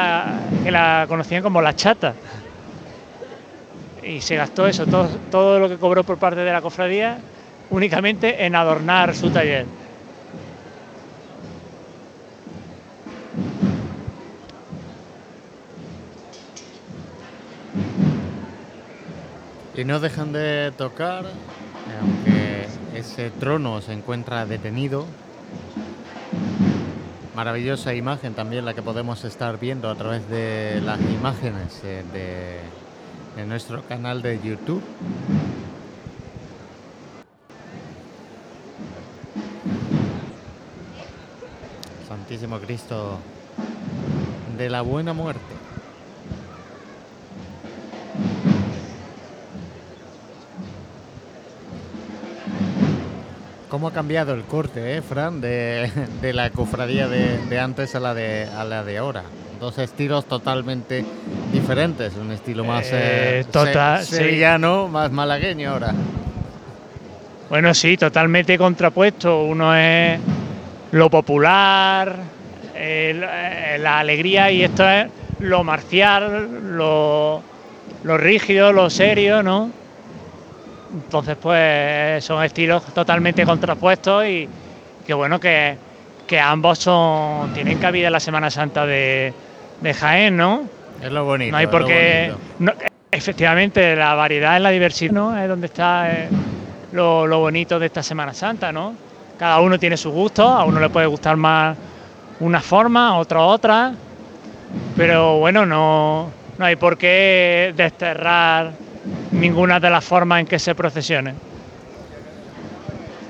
que la conocían como la chata. Y se gastó eso, todo, todo lo que cobró por parte de la cofradía, únicamente en adornar su taller. Y no dejan de tocar, aunque ese trono se encuentra detenido. Maravillosa imagen también la que podemos estar viendo a través de las imágenes eh, de, de nuestro canal de YouTube. Santísimo Cristo de la Buena Muerte. ¿Cómo ha cambiado el corte, eh, Fran, de, de la cofradía de, de antes a la de, a la de ahora? Dos estilos totalmente diferentes, un estilo más Eh, eh, total, se- sí. sevillano, más malagueño ahora. Bueno, sí, totalmente contrapuesto. Uno es lo popular, eh, la alegría y esto es lo marcial, lo, lo rígido, lo serio, ¿no? Entonces, pues son estilos totalmente contrapuestos y que bueno que, que ambos son tienen cabida en la Semana Santa de, de Jaén, ¿no? Es lo bonito. No hay por qué. no, efectivamente, la variedad en la diversidad ¿no? es donde está eh, lo, lo bonito de esta Semana Santa, ¿no? Cada uno tiene su gusto, a uno le puede gustar más una forma, a otro otra, pero bueno, no, no hay por qué desterrar ninguna de las formas en que se procesione.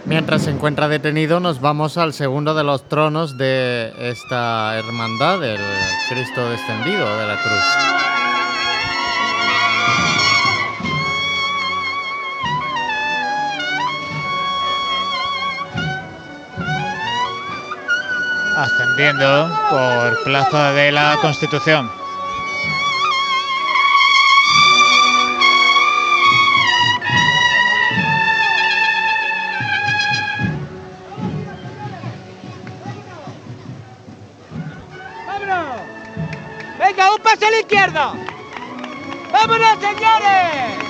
Mientras se encuentra detenido, nos vamos al segundo de los tronos de esta hermandad, el Cristo descendido de la cruz. ascendiendo por Plaza de la Constitución. ¡Venga, un paso a la izquierda! ¡Vámonos, señores!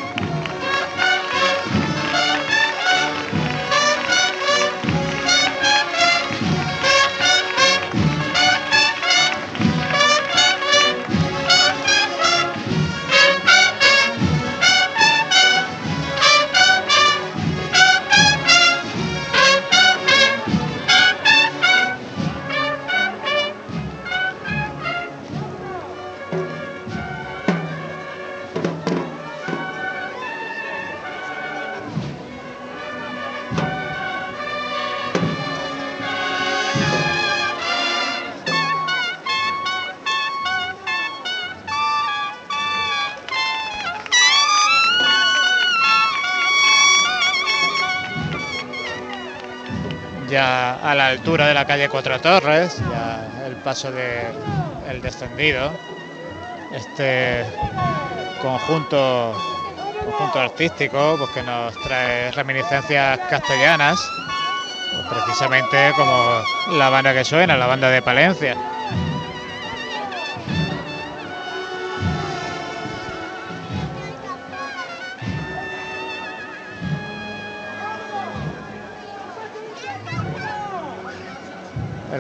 A la altura de la calle Cuatro Torres, ya el paso de el descendido. Este conjunto conjunto artístico pues que nos trae reminiscencias castellanas, pues precisamente como la banda que suena, la banda de Palencia.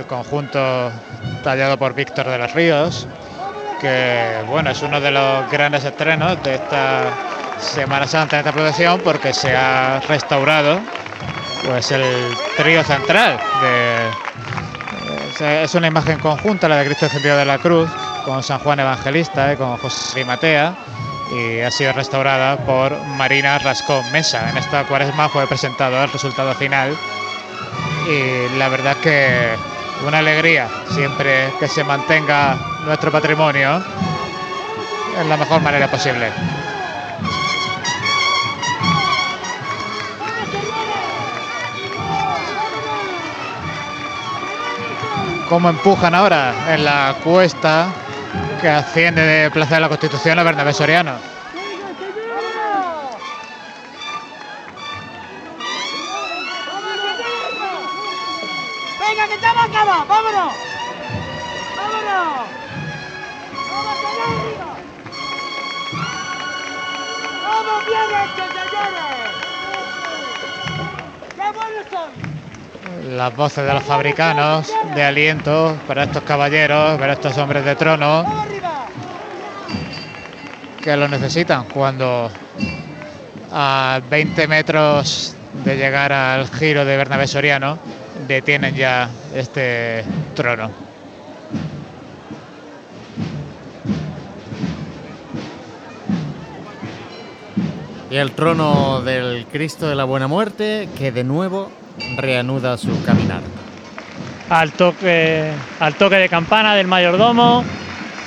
Conjunto tallado por Víctor de los Ríos, que bueno, es uno de los grandes estrenos de esta Semana Santa en esta producción porque se ha restaurado pues el trío central de, es una imagen conjunta la de Cristo encendido de la Cruz con San Juan Evangelista y con José Matea y ha sido restaurada por Marina Rascón Mesa. En esta cuaresma fue presentado el resultado final y la verdad que una alegría siempre que se mantenga nuestro patrimonio en la mejor manera posible. Cómo empujan ahora en la cuesta que asciende de Plaza de la Constitución a Bernabé Soriano. Las voces de los fabricanos de aliento para estos caballeros, para estos hombres de trono que lo necesitan cuando a 20 metros de llegar al giro de Bernabé Soriano detienen ya este trono. Y el trono del Cristo de la Buena Muerte que de nuevo reanuda su caminar. Al toque, al toque de campana del mayordomo,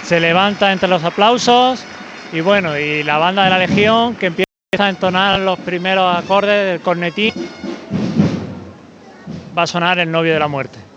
se levanta entre los aplausos y bueno, y la banda de la Legión que empieza a entonar los primeros acordes del cornetín va a sonar el novio de la muerte.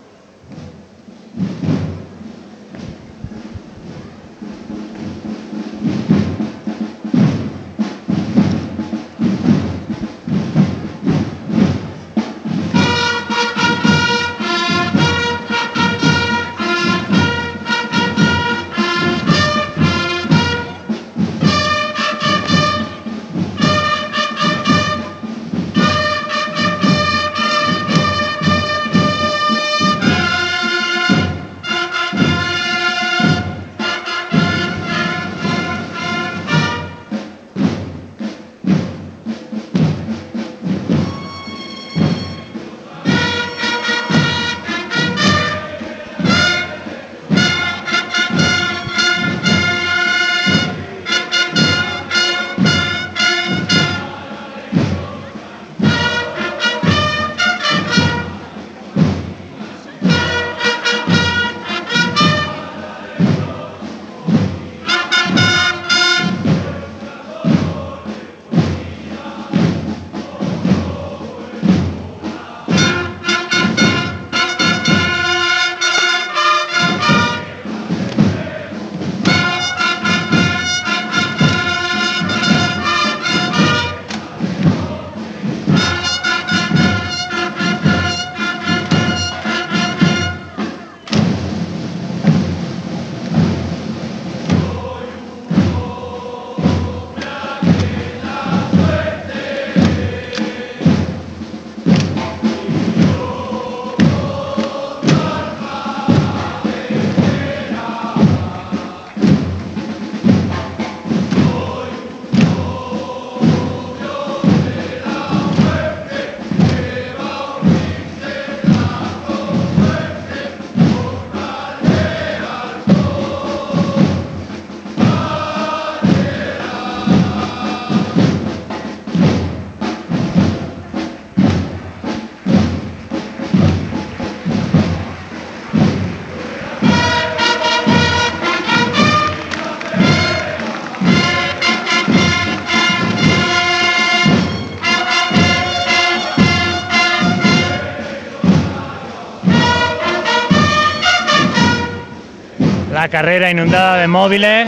La carrera inundada de móviles,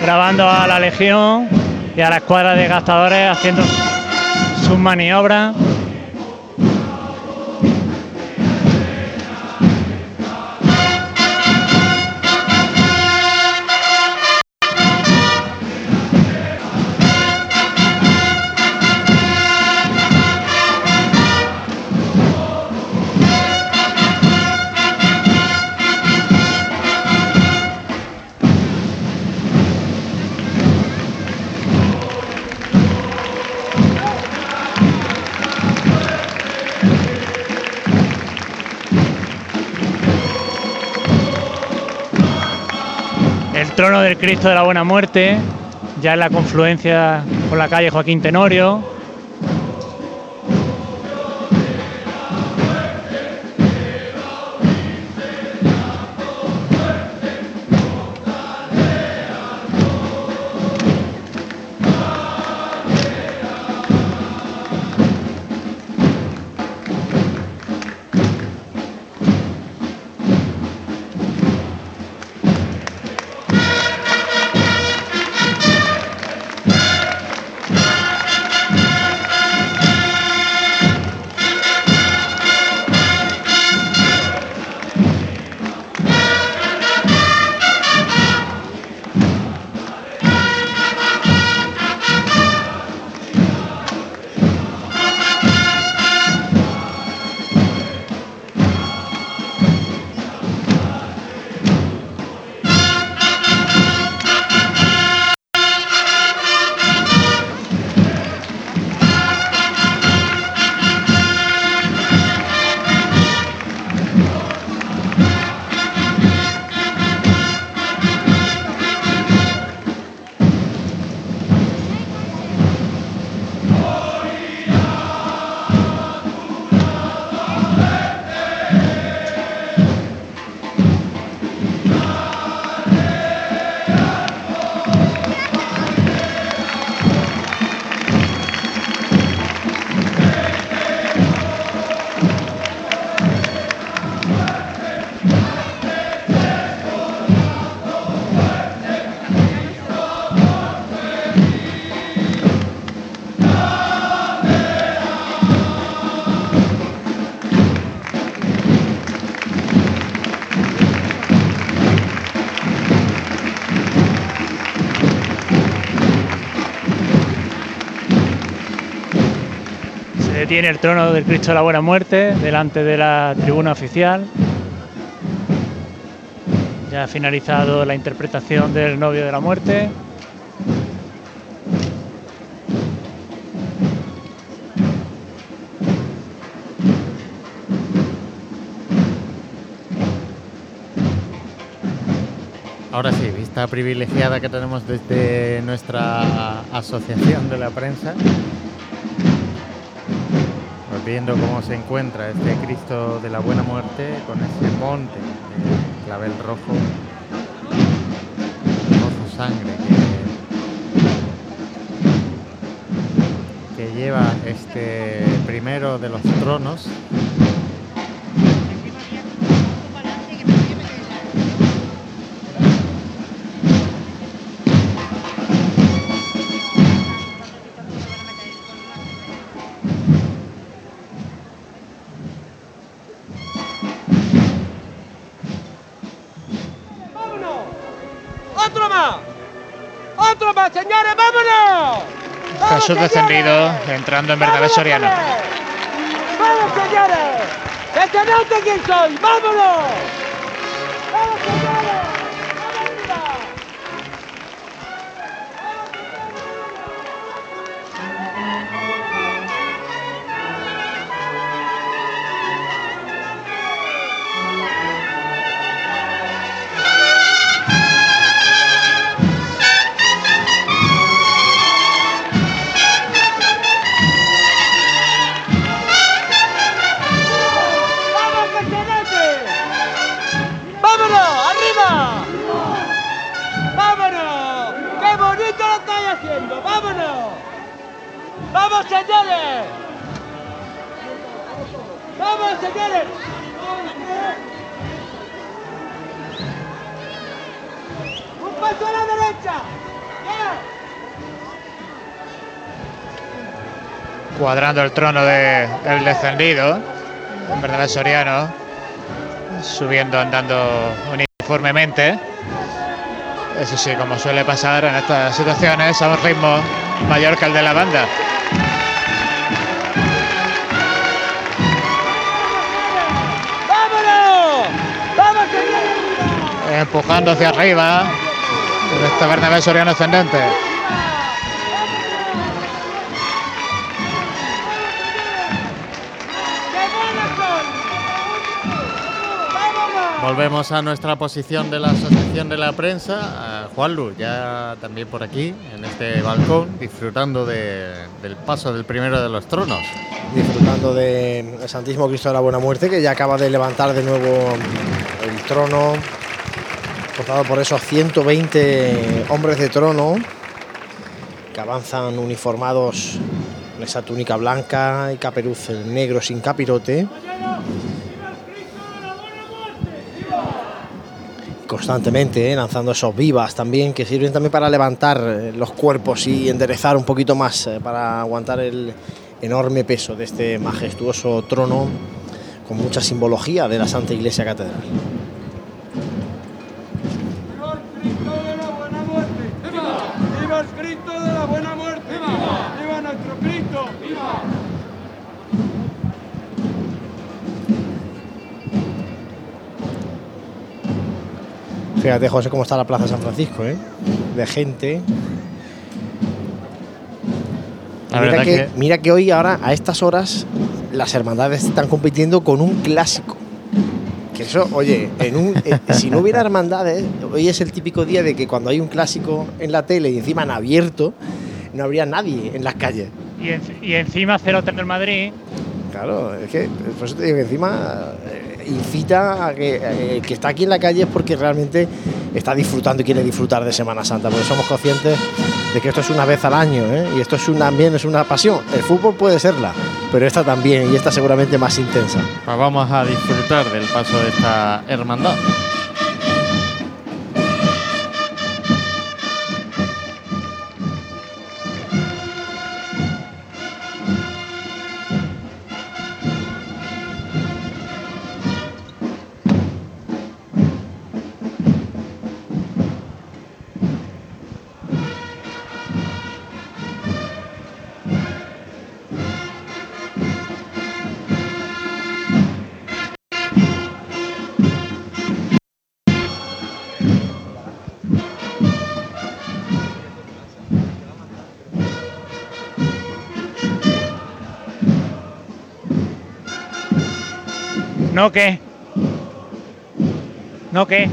grabando a la Legión y a la escuadra de gastadores haciendo sus maniobras. El Cristo de la Buena Muerte, ya en la confluencia con la calle Joaquín Tenorio. Detiene el trono del Cristo de la Buena Muerte delante de la tribuna oficial. Ya ha finalizado la interpretación del novio de la muerte. Ahora sí, vista privilegiada que tenemos desde nuestra asociación de la prensa. Viendo cómo se encuentra este Cristo de la Buena Muerte con ese monte de clavel rojo, rojo sangre que, que lleva este primero de los tronos Jesús descendido, entrando en Bernabé Soriano. ¡Vamos, señores! ¡Que se note quién soy! ¡Vámonos! Cuadrando el trono del el descendido, Bernabé Soriano, subiendo, andando uniformemente. Eso sí, como suele pasar en estas situaciones, a un ritmo mayor que el de la banda. ¡Vámonos! ¡Vamos! Empujando hacia arriba. Este Bernabé Soriano ascendente. Volvemos a nuestra posición de la Asociación de la Prensa. A Juan Luz, ya también por aquí, en este balcón, disfrutando de- del paso del primero de los tronos. disfrutando del Santísimo Cristo de la Buena Muerte, que ya acaba de levantar de nuevo el trono, portado por esos 120 hombres de trono, que avanzan uniformados en esa túnica blanca y caperuz negro sin capirote. Constantemente eh, lanzando esos vivas también, que sirven también para levantar eh, los cuerpos y enderezar un poquito más, eh, para aguantar el enorme peso de este majestuoso trono con mucha simbología de la Santa Iglesia Catedral. Fíjate, José, cómo está la Plaza de San Francisco, ¿eh? De gente. La Mira que, que- mira que hoy, ahora, a estas horas, las hermandades están compitiendo con un clásico. Que eso, oye, en un, eh, [laughs] si no hubiera hermandades, hoy es el típico día de que cuando hay un clásico en la tele y encima en abierto, no habría nadie en las calles. Y, en- y encima 0 del Madrid. Claro, es que por eso te digo que encima eh, incita a que que está aquí en la calle es porque realmente está disfrutando y quiere disfrutar de Semana Santa, porque somos conscientes de que esto es una vez al año ¿eh? y esto es un- también es una pasión. El fútbol puede serla, pero esta también y esta seguramente más intensa. Pues vamos a disfrutar del paso de esta hermandad. ¿No qué? ¿No qué?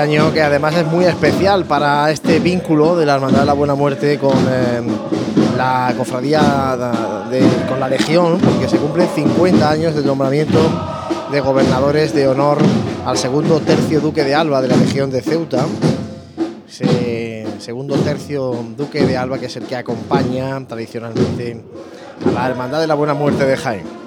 Año que además es muy especial para este vínculo de la Hermandad de la Buena Muerte con eh, la cofradía de- con la Legión, porque se cumplen 50 años del nombramiento de gobernadores de honor al segundo tercio duque de Alba de la Legión de Ceuta. Segundo tercio duque de Alba que es el que acompaña tradicionalmente a la Hermandad de la Buena Muerte de Jaén.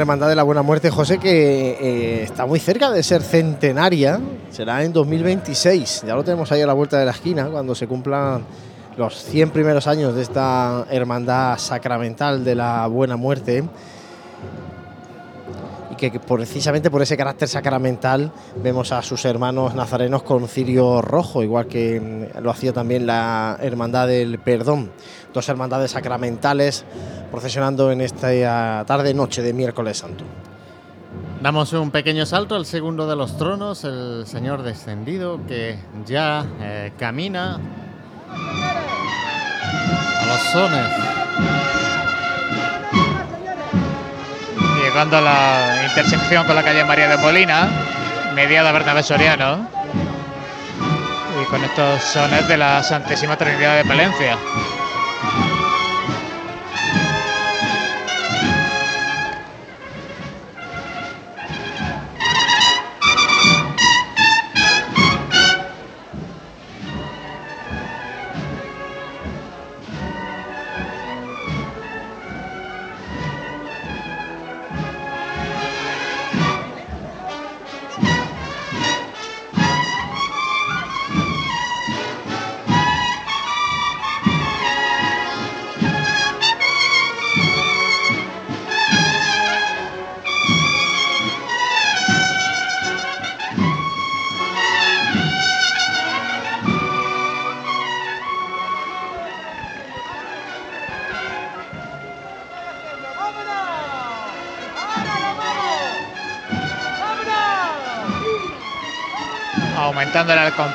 Hermandad de la Buena Muerte, José, que eh, está muy cerca de ser centenaria. Será en 2026. Ya lo tenemos ahí a la vuelta de la esquina, cuando se cumplan los 100 primeros años de esta hermandad sacramental de la Buena Muerte. Que precisamente por ese carácter sacramental vemos a sus hermanos nazarenos con cirio rojo, igual que mm, lo hacía también la Hermandad del Perdón. Dos hermandades sacramentales procesionando en esta tarde-noche de miércoles santo. Damos un pequeño salto al segundo de los tronos, el Señor descendido que ya eh, camina a los sones. Llegando a la intersección con la calle María de Molina, mediada Bernabé Soriano. Y con estos sones de la Santísima Trinidad de Palencia.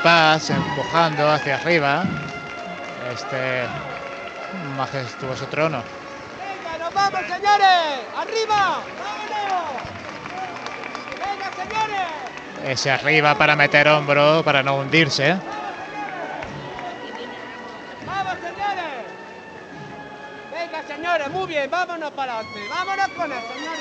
Compás, empujando hacia arriba este majestuoso trono. ¡Venga, nos vamos, señores! ¡Arriba! ¡Vámonos! ¡Venga, señores! Ese arriba para meter hombro, para no hundirse. ¡Vamos, señores! Venga, señores, muy bien, vámonos para adelante. Vámonos con señores.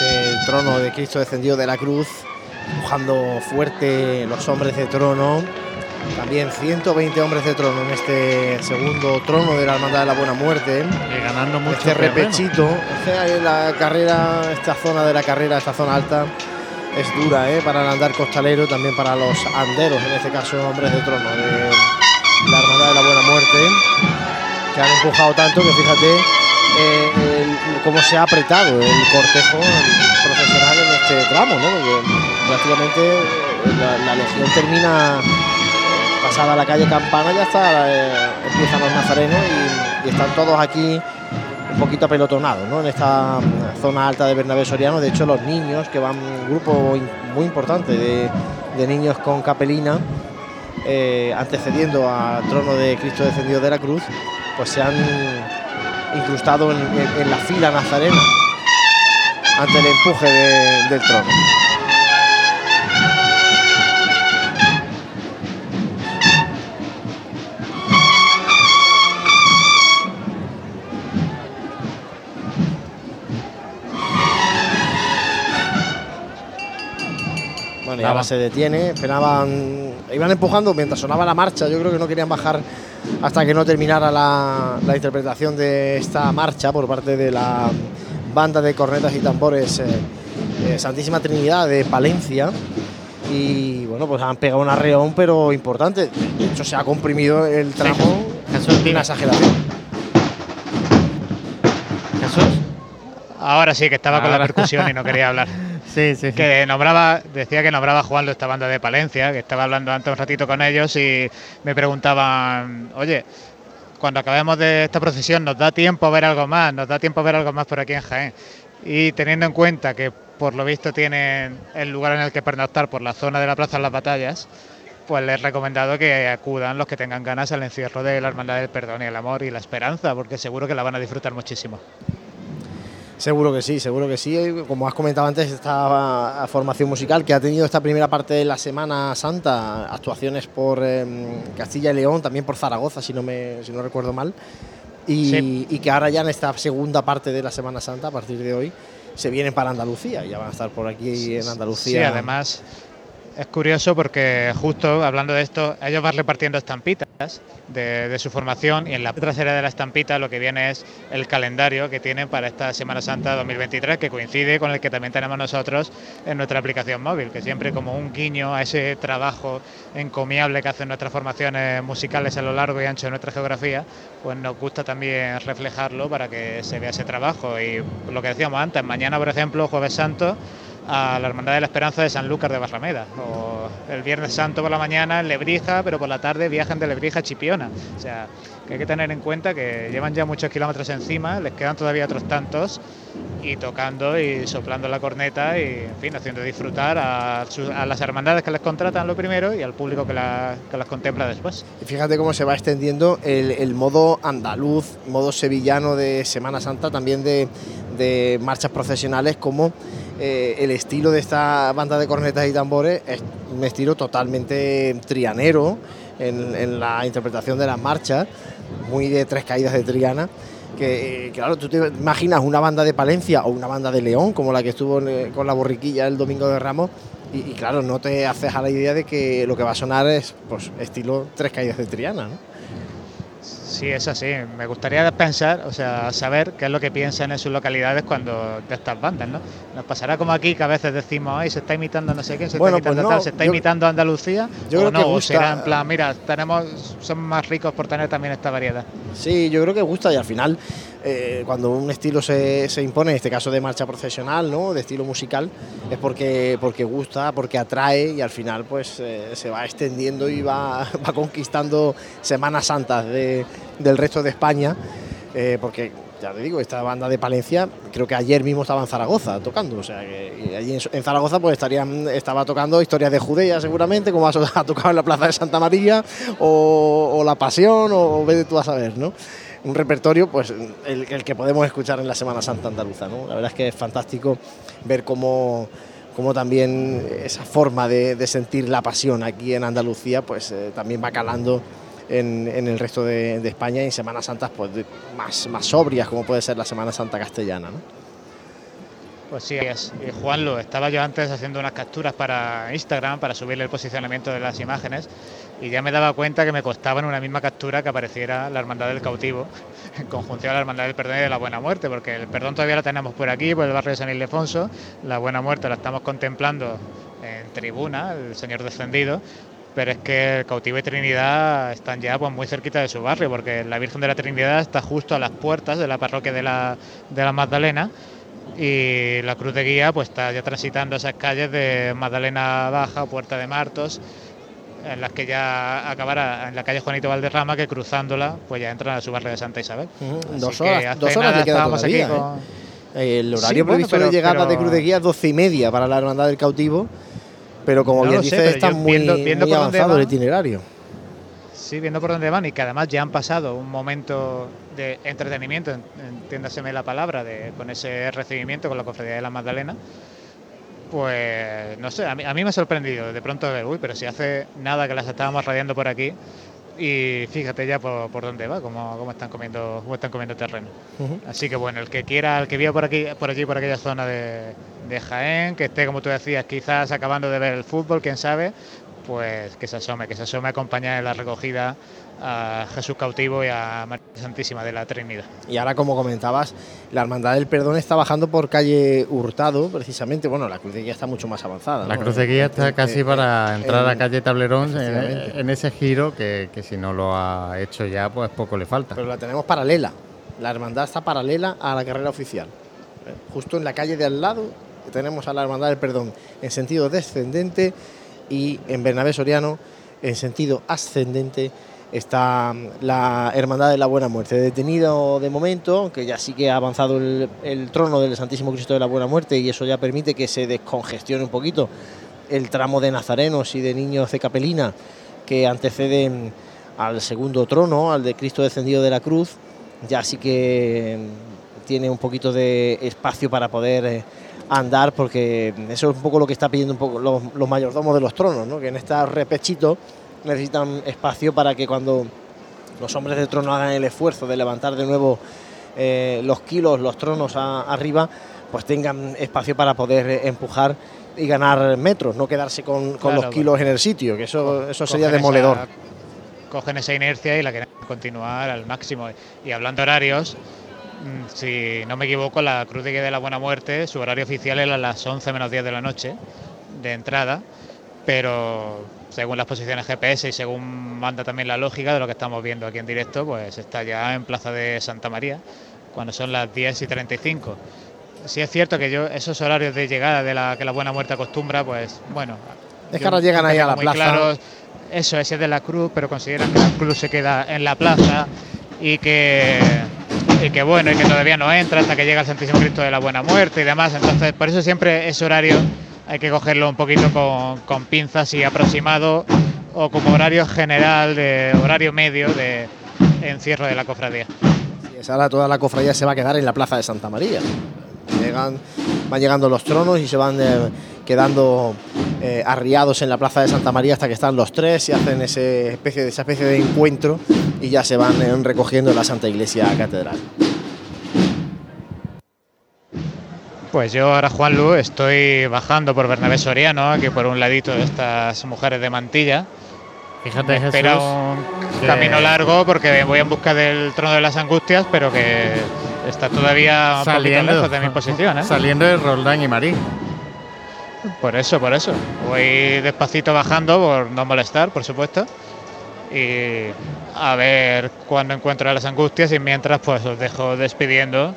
Este trono de Cristo descendido de la cruz, empujando fuerte los hombres de trono. También 120 hombres de trono en este segundo trono de la Hermandad de la Buena Muerte. Y ganando mucho Este repechito. Este la carrera, esta zona de la carrera, esta zona alta, es dura ¿eh? para el andar costalero, también para los anderos, en este caso hombres de trono de la Hermandad de la Buena Muerte, que han empujado tanto que fíjate eh, el- cómo se ha apretado el cortejo profesional en este tramo, ¿no? Porque prácticamente eh, la, la legión termina pasada la calle Campana, ya está, eh, empiezan los nazarenos y, están todos aquí un poquito apelotonados, ¿no? En esta mm, zona alta de Bernabé Soriano. De hecho, los niños, que van un grupo muy importante de, de niños con capelina, eh, antecediendo al trono de Cristo descendido de la cruz, pues se han incrustado en, en- en la fila nazarena ante el empuje de- del trono. Bueno, y ahora se detiene, esperaban, iban empujando mientras sonaba la marcha, yo creo que no querían bajar hasta que no terminara la, la interpretación de esta marcha por parte de la banda de cornetas y tambores eh, eh, Santísima Trinidad de Palencia. Y bueno, pues han pegado un arreón, pero importante. De hecho, se ha comprimido el tramo. una exageración. Jesús. Ahora sí que estaba con la percusión y no quería hablar. [laughs] Sí, sí. Que nombraba, decía que nombraba jugando esta banda de Palencia, que estaba hablando antes un ratito con ellos y me preguntaban, oye, cuando acabemos de esta procesión nos da tiempo a ver algo más, nos da tiempo a ver algo más por aquí en Jaén. Y teniendo en cuenta que por lo visto tienen el lugar en el que pernoctar por la zona de la Plaza de las Batallas, pues les he recomendado que acudan los que tengan ganas al encierro de la Hermandad del Perdón y el Amor y la Esperanza, porque seguro que la van a disfrutar muchísimo. Seguro que sí, seguro que sí. Como has comentado antes, esta formación musical que ha tenido esta primera parte de la Semana Santa, actuaciones por eh, Castilla y León, también por Zaragoza, si no, me, si no recuerdo mal, y, Sí. y que ahora ya en esta segunda parte de la Semana Santa, a partir de hoy, se vienen para Andalucía, ya van a estar por aquí en Andalucía. Sí, además es curioso porque justo hablando de esto, ellos van repartiendo estampitas de, su formación y en la trasera de la estampita lo que viene es el calendario que tienen para esta Semana Santa 2023 que coincide con el que también tenemos nosotros en nuestra aplicación móvil, que siempre como un guiño a ese trabajo encomiable que hacen nuestras formaciones musicales a lo largo y ancho de nuestra geografía, pues nos gusta también reflejarlo para que se vea ese trabajo. Y lo que decíamos antes, mañana por ejemplo, jueves santo, a la Hermandad de la Esperanza de San Lucas de Barrameda. O el Viernes Santo por la mañana en Lebrija, pero por la tarde viajan de Lebrija a Chipiona. O sea, que hay que tener en cuenta que llevan ya muchos kilómetros encima, les quedan todavía otros tantos, y tocando y soplando la corneta y, en fin, haciendo disfrutar a, las hermandades que les contratan lo primero y al público que, que las contempla después. Y fíjate cómo se va extendiendo el, el modo andaluz, modo sevillano de Semana Santa, también de, de marchas procesionales, como eh, el estilo de esta banda de cornetas y tambores es un estilo totalmente trianero en, la interpretación de las marchas, muy de tres caídas de Triana. Que, eh, claro, tú te imaginas una banda de Palencia o una banda de León, como la que estuvo eh, con la borriquilla el domingo de Ramos, y, claro, no te haces a la idea de que lo que va a sonar es pues estilo tres caídas de Triana. Sí, es así. Me gustaría pensar, o sea, saber qué es lo que piensan en sus localidades cuando de estas bandas, ¿no? Nos pasará como aquí que a veces decimos, ay, se está imitando no sé qué, se Bueno, está imitando pues no, tal, se está yo- imitando Andalucía, yo o creo no, que o gusta- será en plan, mira, tenemos, somos más ricos por tener también esta variedad. Sí, yo creo que gusta y al final, eh, cuando un estilo se, se impone, en este caso de marcha profesional, ¿no? de estilo musical, es porque, porque gusta, porque atrae y al final pues eh, se va extendiendo y va, [laughs] va conquistando Semanas Santas de- del resto de España, eh, porque ya te digo, esta banda de Palencia, creo que ayer mismo estaba en Zaragoza tocando, o sea que allí en, Zaragoza pues estarían, estaba tocando historias de Judea seguramente, como ha, [laughs] tocado en la Plaza de Santa María, o, La Pasión, o vete tú a saber, ¿no? Un repertorio, pues el, que podemos escuchar en la Semana Santa andaluza, ¿no? La verdad es que es fantástico ver cómo, cómo también esa forma de, de sentir la pasión aquí en Andalucía, pues eh, también va calando en, el resto de, España y en Semanas Santas pues, más, más sobrias, como puede ser la Semana Santa castellana. ¿no? Pues sí, es. Y Juanlo, estaba yo antes haciendo unas capturas para Instagram para subirle el posicionamiento de las imágenes y ya me daba cuenta que me costaba en una misma captura que apareciera la Hermandad del Cautivo [laughs] en conjunción a la Hermandad del Perdón y de la Buena Muerte, porque el perdón todavía lo tenemos por aquí, por el barrio de San Ildefonso, la Buena Muerte la estamos contemplando en tribuna, el Señor Descendido, pero es que el cautivo y Trinidad están ya pues muy cerquita de su barrio, porque la Virgen de la Trinidad está justo a las puertas de la parroquia de la, de la Magdalena y la Cruz de Guía pues está ya transitando esas calles de Magdalena Baja, Puerta de Martos, en las que ya acabará en la calle Juanito Valderrama, que cruzándola pues ya entran a su barrio de Santa Isabel. Dos horas, dos horas le queda estábamos aquí todavía, con- ¿eh? El horario Sí, bueno, previsto pero- de llegada de Cruz de Guía es 12 y media para la Hermandad del Cautivo, pero como No bien dices, está muy, viendo- viendo muy avanzado el itinerario. Sí, viendo por dónde van y que además ya han pasado un momento de entretenimiento, en- entiéndaseme la palabra, de, con ese recibimiento con la Cofradía de la Magdalena, pues no sé, a mí, a mí me ha sorprendido de pronto ver, uy, pero si hace nada que las estábamos radiando por aquí y fíjate ya por, por dónde va, cómo, cómo están comiendo, cómo están comiendo terreno. Así que bueno, el que quiera, el que viva por aquí, por allí, por aquella zona de, de Jaén, que esté, como tú decías, quizás acabando de ver el fútbol, quién sabe, pues que se asome, que se asome a acompañar en la recogida a Jesús cautivo y a María Santísima de la Trinidad. Y ahora, como comentabas, la Hermandad del Perdón está bajando por calle Hurtado, precisamente. Bueno, la Cruz de Guía está mucho más avanzada. La ¿no? cruz de guía está Eh, casi eh, para entrar a en- calle Tablerón en, Efectivamente. en ese giro que, que si no lo ha hecho ya, pues poco le falta. Pero la tenemos paralela. La hermandad está paralela a la carrera oficial. Eh, Justo en la calle de al lado tenemos a la Hermandad del Perdón en sentido descendente y en Bernabé Soriano en sentido ascendente está mm, la Hermandad de la Buena Muerte. Detenido de momento, aunque ya sí que ha avanzado el, el trono del Santísimo Cristo de la Buena Muerte y eso ya permite que se descongestione un poquito el tramo de nazarenos y de niños de capelina que anteceden al segundo trono, al de Cristo descendido de la cruz, ya sí que tiene un poquito de espacio para poder andar, porque eso es un poco lo que está pidiendo un poco los, los mayordomos de los tronos, ¿no? que en este repechito necesitan espacio para que cuando los hombres de trono hagan el esfuerzo de levantar de nuevo eh, los kilos, los tronos a- arriba, pues tengan espacio para poder empujar y ganar metros, no quedarse con, con Claro, los kilos en el sitio, que eso, eso sería demoledor. esa- cogen esa inercia y la quieren continuar al máximo. Y hablando de horarios, si no me equivoco, la Cruz de Guía de la Buena Muerte, su horario oficial era a las 11 menos 10 de la noche de entrada, pero según las posiciones GPS y según manda también la lógica de lo que estamos viendo aquí en directo, pues está ya en Plaza de Santa María, cuando son las 10 y 35. Sí es cierto que yo esos horarios de llegada de la que la Buena Muerte acostumbra, pues bueno... Es que ahora llegan ahí a la plaza. claros eso ese es de la cruz, pero consideran que la cruz se queda en la plaza y que, y que bueno, y que todavía no entra hasta que llega el Santísimo Cristo de la Buena Muerte y demás. Entonces, por eso siempre ese horario hay que cogerlo un poquito con, con pinzas y aproximado o como horario general, de horario medio de encierro de la cofradía. Esa ahora toda la cofradía se va a quedar en la plaza de Santa María. Llegan, van llegando los tronos y se van eh, quedando eh, arriados en la plaza de Santa María hasta que están los tres y hacen ese especie de, esa especie de encuentro y ya se van eh, recogiendo en la Santa Iglesia Catedral. Pues yo ahora, Juan Lu, estoy bajando por Bernabé Soriano, aquí por un ladito de estas mujeres de mantilla. Fíjate, Me espera Jesús, un que- camino largo porque voy en busca del trono de las angustias, pero que está todavía un poquito lejos de mi posición. ¿eh? Saliendo de Roldán y Marí. Por eso, por eso. Voy despacito bajando por no molestar, por supuesto. Y a ver cuándo encuentro las angustias y mientras pues os dejo despidiendo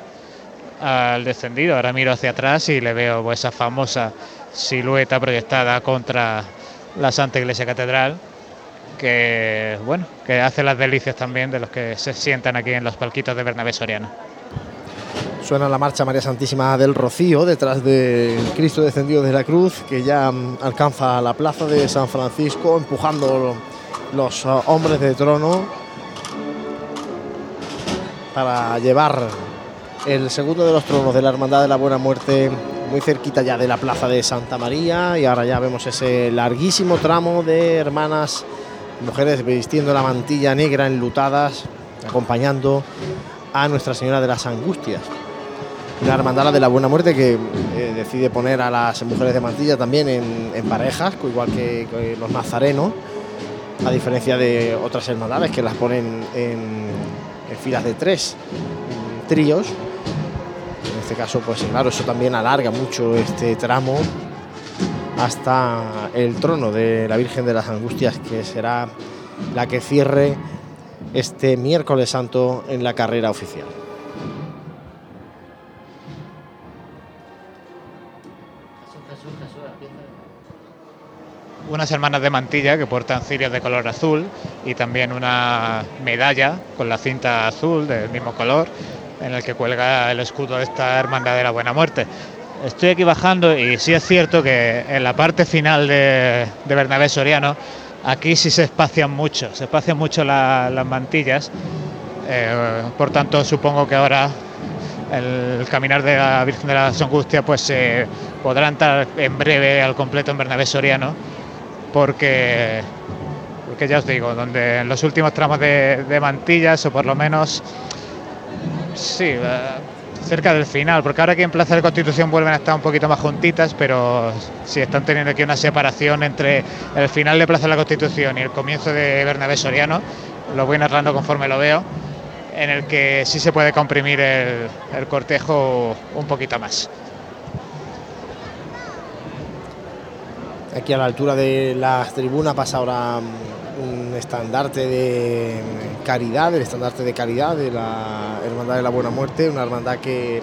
al descendido. Ahora miro hacia atrás y le veo pues, esa famosa silueta proyectada contra la Santa Iglesia Catedral que bueno, que hace las delicias también de los que se sientan aquí en los palquitos de Bernabé Soriano. Suena la marcha María Santísima del Rocío detrás de Cristo descendido de la cruz que ya mm, alcanza la plaza de San Francisco empujando los ah, hombres de trono para llevar el segundo de los tronos de la Hermandad de la Buena Muerte muy cerquita ya de la plaza de Santa María y ahora ya vemos ese larguísimo tramo de hermanas, mujeres vistiendo la mantilla negra enlutadas, acompañando a Nuestra Señora de las Angustias. Una hermandad de la Buena Muerte que eh, decide poner a las mujeres de mantilla también en, en parejas, igual que, los nazarenos, a diferencia de otras hermandades que las ponen en, filas de tres, en tríos. En este caso, pues claro, eso también alarga mucho este tramo hasta el trono de la Virgen de las Angustias, que será la que cierre este miércoles santo en la carrera oficial. Unas hermanas de mantilla que portan cirios de color azul y también una medalla con la cinta azul del mismo color en el que cuelga el escudo de esta hermandad de la buena muerte. Estoy aquí bajando y sí es cierto que en la parte final de, de Bernabé Soriano aquí sí se espacian mucho, se espacian mucho la- las mantillas. Eh, por tanto, supongo que ahora el caminar de la Virgen de las Angustias pues podrá entrar en breve al completo en Bernabé Soriano porque porque ya os digo, donde en los últimos tramos de, mantillas o por lo menos sí, eh, cerca del final, porque ahora aquí en Plaza de Constitución vuelven a estar un poquito más juntitas, pero sí están teniendo aquí una separación entre el final de Plaza de la Constitución y el comienzo de Bernabé Soriano, lo voy narrando conforme lo veo, en el que sí se puede comprimir el cortejo un poquito más. Aquí a la altura de las tribunas pasa ahora mm, un estandarte de caridad, el estandarte de caridad de la Hermandad de la Buena Muerte, una hermandad que,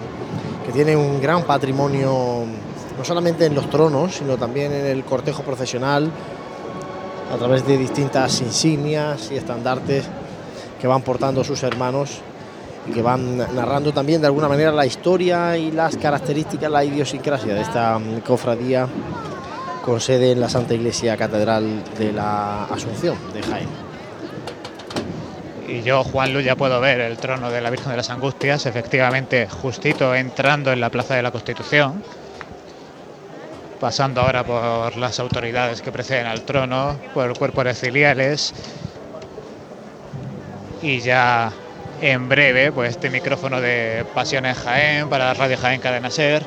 que tiene un gran patrimonio, no solamente en los tronos, sino también en el cortejo procesional, a través de distintas insignias y estandartes que van portando sus hermanos y que van narrando también de alguna manera la historia y las características, la idiosincrasia de esta mm, cofradía con sede en la Santa Iglesia Catedral de la Asunción de Jaén. Y yo, Juan Luz, ya puedo ver el trono de la Virgen de las Angustias, efectivamente, justito entrando en la Plaza de la Constitución, pasando ahora por las autoridades que preceden al trono, por el cuerpo de ciliales, y ya en breve, pues este micrófono de Pasiones Jaén para Radio Jaén Cadena Ser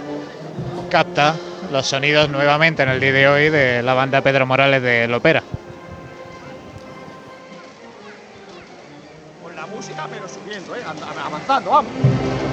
capta los sonidos nuevamente en el día de hoy de la banda Pedro Morales de Lopera. Con la música, pero subiendo, ¿eh? And- avanzando, vamos.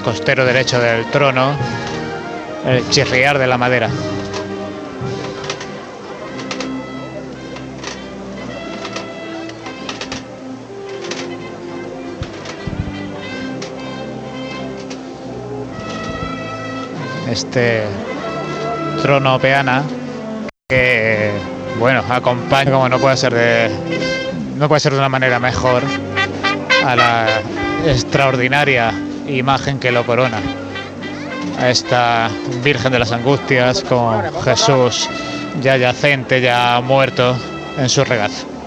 Costero derecho del trono, el chirriar de la madera. Este trono peana que bueno acompaña como no puede ser de no puede ser de una manera mejor a la extraordinaria imagen que lo corona. A esta Virgen de las Angustias con Jesús ya yacente, ya muerto en su regazo.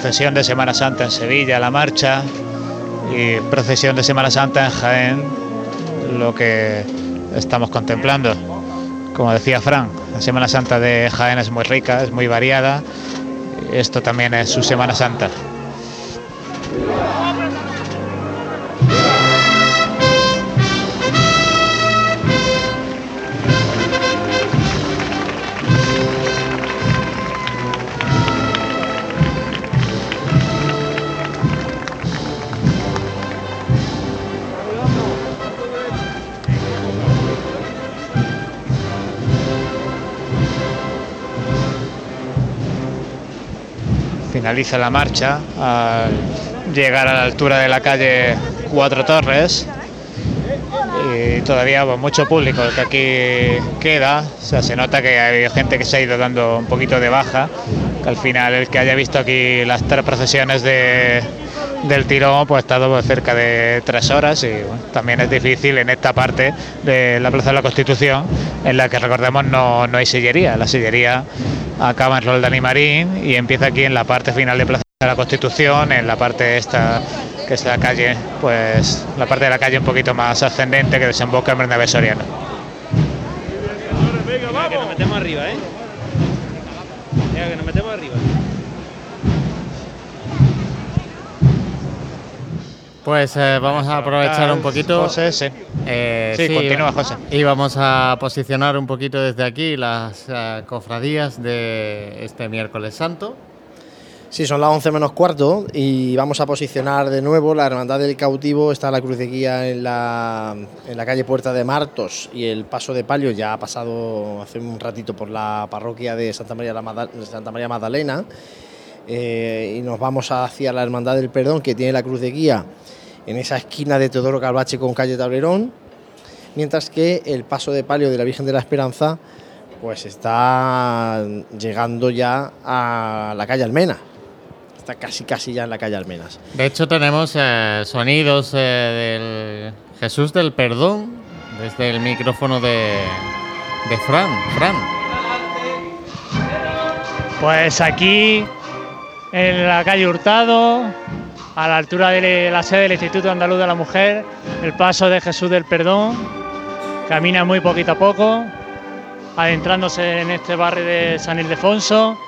Procesión de Semana Santa en Sevilla, la marcha, y procesión de Semana Santa en Jaén, lo que estamos contemplando. Como decía Fran, la Semana Santa de Jaén es muy rica, es muy variada. Esto también es su Semana Santa. Finaliza la marcha al llegar a la altura de la calle Cuatro Torres y todavía pues, mucho público que aquí queda. O sea, se nota que hay gente que se ha ido dando un poquito de baja. Que al final el que haya visto aquí las tres procesiones de, del tirón pues ha estado pues, cerca de tres horas y también es difícil en esta parte de la Plaza de la Constitución en la que recordemos no, no hay sillería. La sillería acaba en Roldán y Marín y empieza aquí en la parte final de Plaza de la Constitución, en la parte esta que es la calle, pues la parte de la calle un poquito más ascendente que desemboca en Bernabé Soriano. Venga, que nos metemos arriba, ¿eh? Venga, que nos metemos arriba. Pues eh, vamos a aprovechar un poquito. José, sí. Eh, Sí, continúa, José. Y vamos a posicionar un poquito desde aquí las eh, cofradías de este miércoles santo. Sí, son las 11 menos cuarto y vamos a posicionar de nuevo la Hermandad del Cautivo. Está la cruz de guía en la, en la calle Puerta de Martos y el paso de palio ya ha pasado hace un ratito por la parroquia de Santa María, la Mada- Santa María Magdalena. Eh, y nos vamos hacia la Hermandad del Perdón que tiene la cruz de guía en esa esquina de Teodoro Calvache con calle Tablerón. Mientras que el paso de palio de la Virgen de la Esperanza pues está llegando ya a la calle Almena. Está casi casi ya en la calle Almenas. De hecho, tenemos eh, sonidos eh, del Jesús del Perdón desde el micrófono de, de Fran. Fran. Pues aquí, en la calle Hurtado, a la altura de la sede del Instituto Andaluz de la Mujer, el paso de Jesús del Perdón, camina muy poquito a poco, adentrándose en este barrio de San Ildefonso.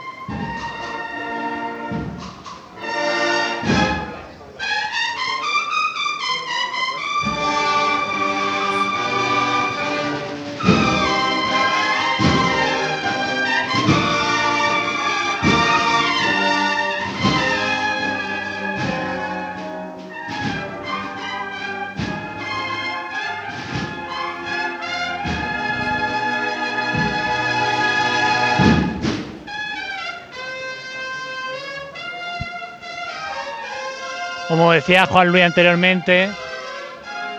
Como decía Juan Luis anteriormente,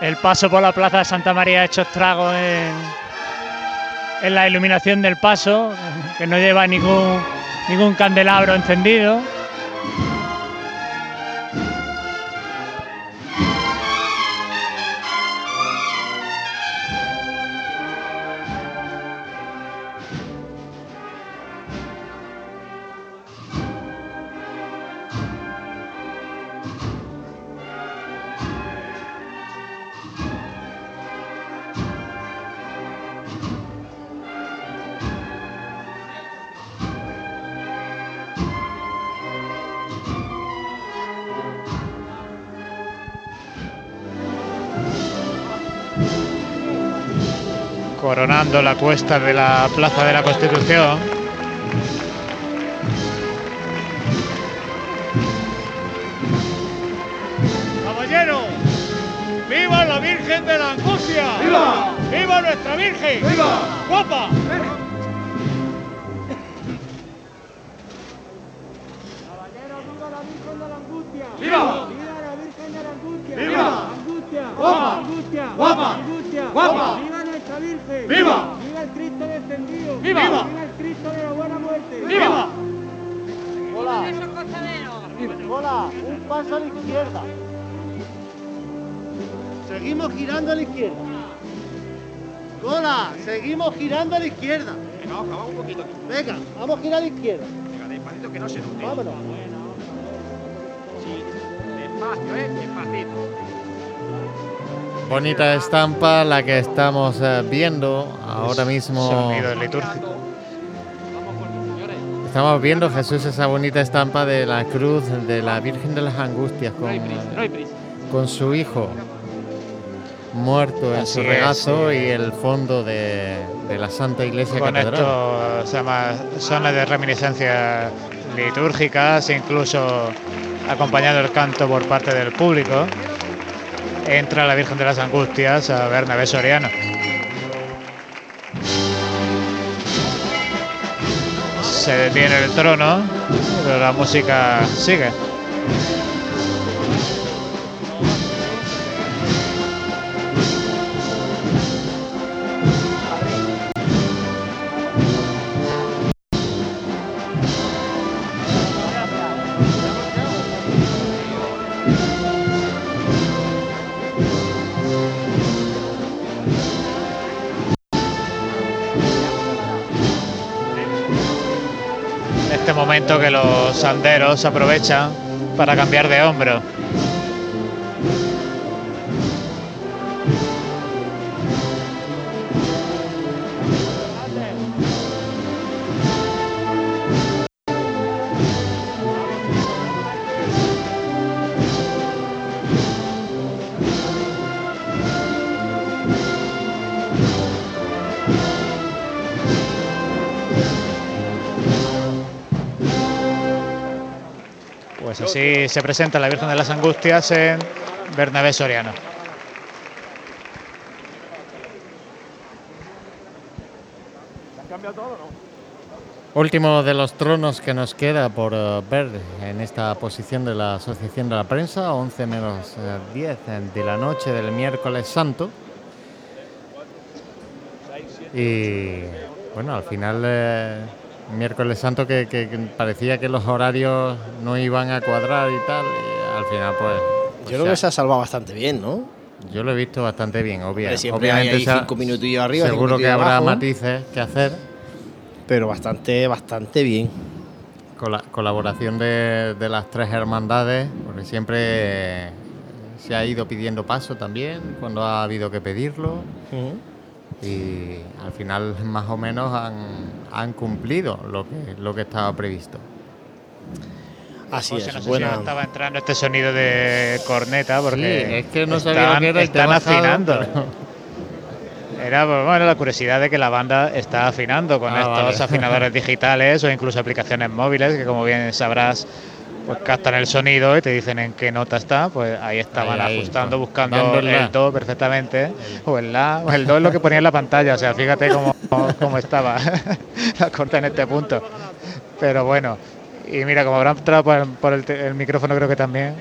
el paso por la plaza de Santa María ha hecho estragos en, en la iluminación del paso, que no lleva ningún, ningún candelabro encendido. La cuesta de la Plaza de la Constitución. ¡Caballero! ¡Viva la Virgen de la Angustia! ¡Viva! ¡Viva nuestra Virgen! ¡Viva! ¡Guapa! A la izquierda. Seguimos girando a la izquierda. ¡Hola! Seguimos girando a la izquierda. Venga, vamos, vamos un poquito aquí. Venga, vamos a girar a la izquierda. Venga, despacito que no se note. Vámonos. Sí, despacio, ¿eh? Despacito. Bonita estampa la que estamos eh, viendo ahora mismo. Sonido litúrgico. Estamos viendo, Jesús, esa bonita estampa de la cruz de la Virgen de las Angustias con, con su hijo muerto en Así su es, regazo sí. y el fondo de, de la Santa Iglesia Con Catedral. esto se llama zonas de reminiscencias litúrgicas, incluso acompañado el canto por parte del público. Entra la Virgen de las Angustias a Bernabé Soriano. Se detiene el trono, pero la música sigue. Los sanderos aprovechan para cambiar de hombro. Así se presenta la Virgen de las Angustias en Bernabé Soriano. Último de los tronos que nos queda por eh, ver en esta posición de la Asociación de la Prensa, 11 menos eh, 10 de la noche del miércoles santo. Y bueno, al final, eh, miércoles santo, que, que- que parecía que los horarios no iban a cuadrar y tal, y al final, pues. Yo creo que se ha salvado bastante bien, ¿no? Yo lo he visto bastante bien, obvia- siempre hay ahí se ha- cinco minutillos arriba, Seguro que habrá abajo. matices que hacer. Pero bastante, bastante bien. Con la colaboración de, de las tres hermandades, porque siempre se ha ido pidiendo paso también, cuando ha habido que pedirlo. Y al final más o menos han, han cumplido lo que, lo que estaba previsto. Así José, es, no sé buena- si estaba entrando este sonido de corneta porque Sí, es que no sabía están, lo que era he están bajado, afinando. pero- Era bueno, la curiosidad de que la banda está afinando con Ah, estos vale. afinadores [laughs] digitales o incluso aplicaciones móviles que como bien sabrás pues captan el sonido y te dicen en qué nota está, pues ahí estaban Ahí, ahí, ajustando, buscando el do perfectamente, o el la, o el do es lo que ponía en la pantalla, o sea, fíjate cómo, cómo estaba [laughs] la corta en este punto. Pero bueno, y mira, como habrá entrado por, por el, te- el micrófono creo que también,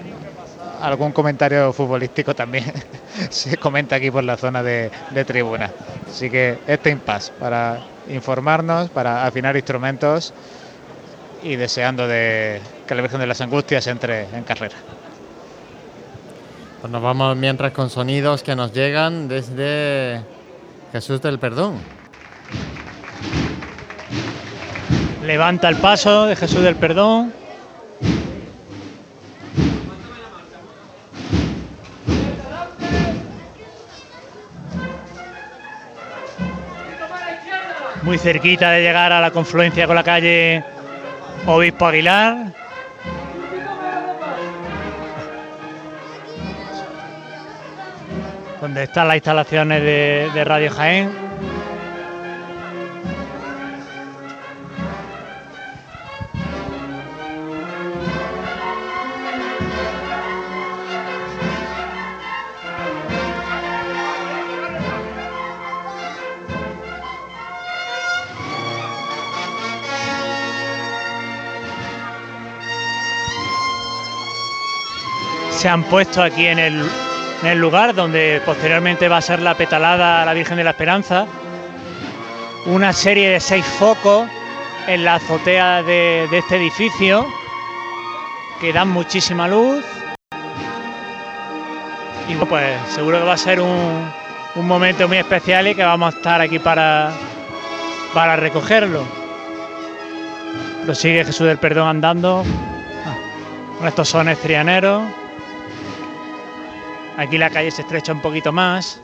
algún comentario futbolístico también [laughs] se comenta aquí por la zona de, de tribuna. Así que este impasse para informarnos, para afinar instrumentos y deseando de que la Virgen de las Angustias entre en carrera. Pues nos vamos mientras con sonidos que nos llegan desde Jesús del Perdón. Levanta el paso de Jesús del Perdón. Muy cerquita de llegar a la confluencia con la calle Obispo Aguilar. Donde están las instalaciones de, de Radio Jaén. se han puesto aquí en el, en el lugar donde posteriormente va a ser la petalada a la Virgen de la Esperanza. Una serie de seis focos en la azotea de, este edificio que dan muchísima luz. Y bueno, pues seguro que va a ser un, un momento muy especial y que vamos a estar aquí para, para recogerlo. Prosigue Jesús del Perdón andando con estos sones trianeros. Aquí la calle se estrecha un poquito más.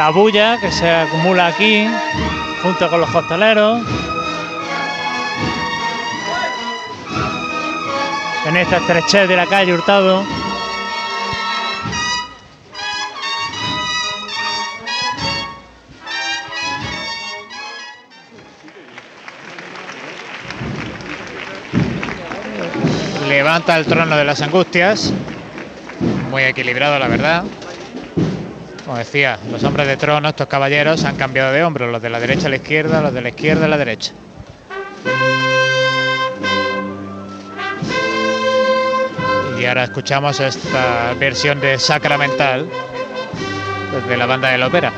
La bulla que se acumula aquí junto con los costaleros. En esta estrechez de la calle Hurtado. Levanta el trono de las angustias. Muy equilibrado, la verdad. Como decía, los hombres de trono, estos caballeros, han cambiado de hombro. Los de la derecha a la izquierda, los de la izquierda a la derecha. Y ahora escuchamos esta versión de Sacramental desde la banda del ópera.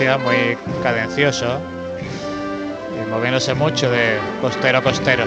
Muy cadencioso y moviéndose mucho de costero a costero.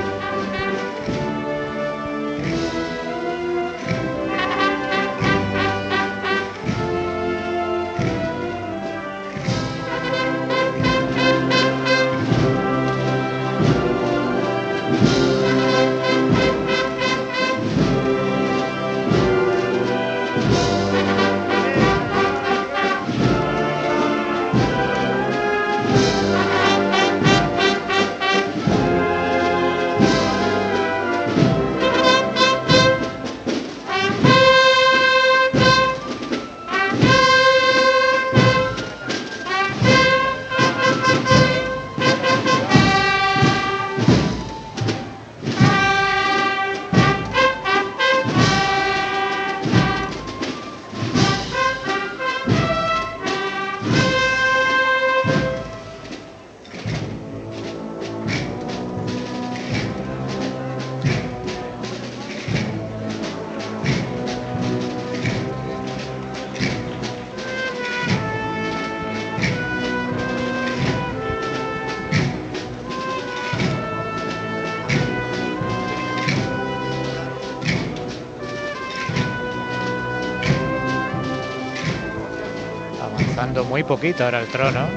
Poquito ahora el trono,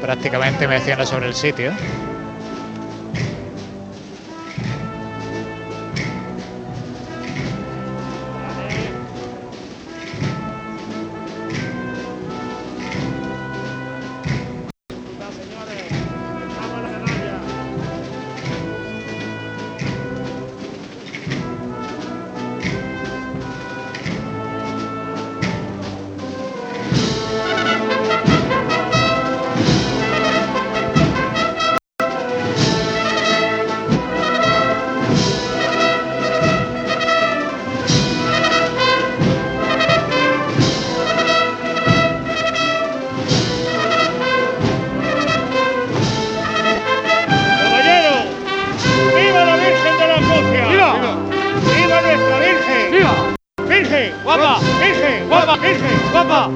prácticamente meciendo sobre el sitio. ¡Virgen! ¡Guapa! ¡Virgen! ¡Guapa! ¡Virgen! ¡Guapa!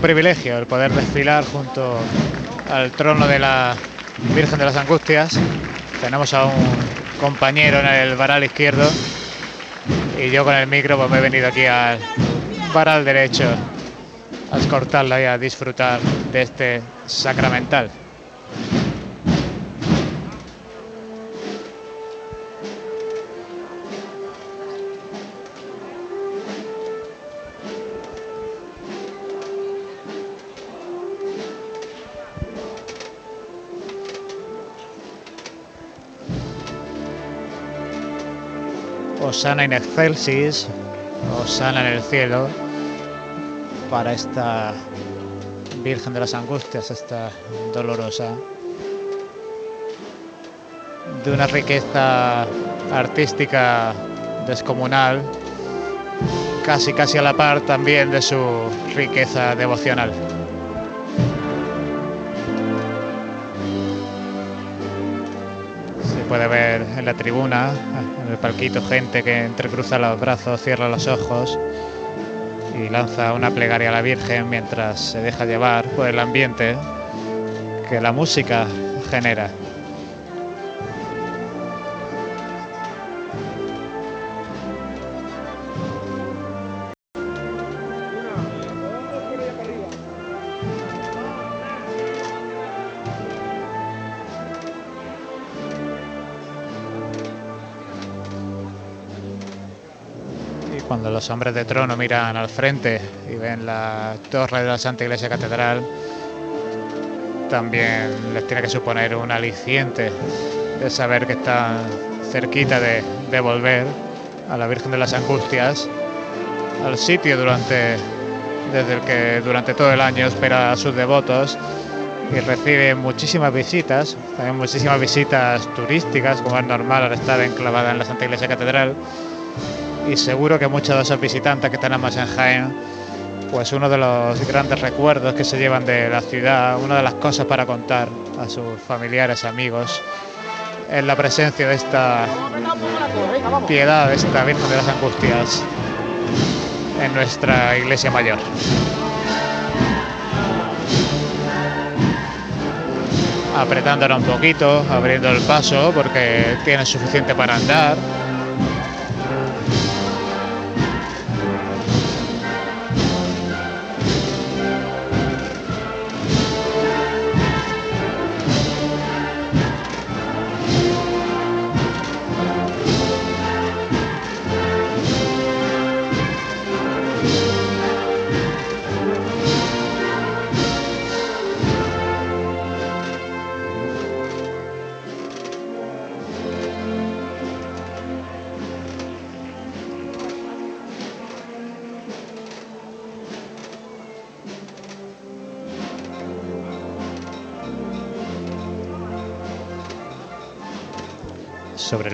Un privilegio el poder desfilar junto al trono de la Virgen de las Angustias. Tenemos a un compañero en el varal izquierdo y yo con el micro pues me he venido aquí al varal derecho a escortarla y a disfrutar de este sacramental. Osana in excelsis, Osana en el cielo, para esta Virgen de las Angustias, esta dolorosa, de una riqueza artística descomunal, casi casi a la par también de su riqueza devocional. Puede ver en la tribuna, en el palquito, gente que entrecruza los brazos, cierra los ojos y lanza una plegaria a la Virgen mientras se deja llevar por el ambiente que la música genera. Los hombres de trono miran al frente y ven la torre de la Santa Iglesia Catedral, también les tiene que suponer un aliciente de saber que están cerquita de, de volver a la Virgen de las Angustias, al sitio durante, desde el que durante todo el año espera a sus devotos y recibe muchísimas visitas, también muchísimas visitas turísticas, como es normal al estar enclavada en la Santa Iglesia Catedral. Y seguro que muchos de esos visitantes que tenemos en Jaén, pues uno de los grandes recuerdos que se llevan de la ciudad, una de las cosas para contar a sus familiares, amigos, es la presencia de esta piedad, de esta Virgen de las Angustias en nuestra iglesia mayor. apretándola un poquito, abriendo el paso porque tiene suficiente para andar.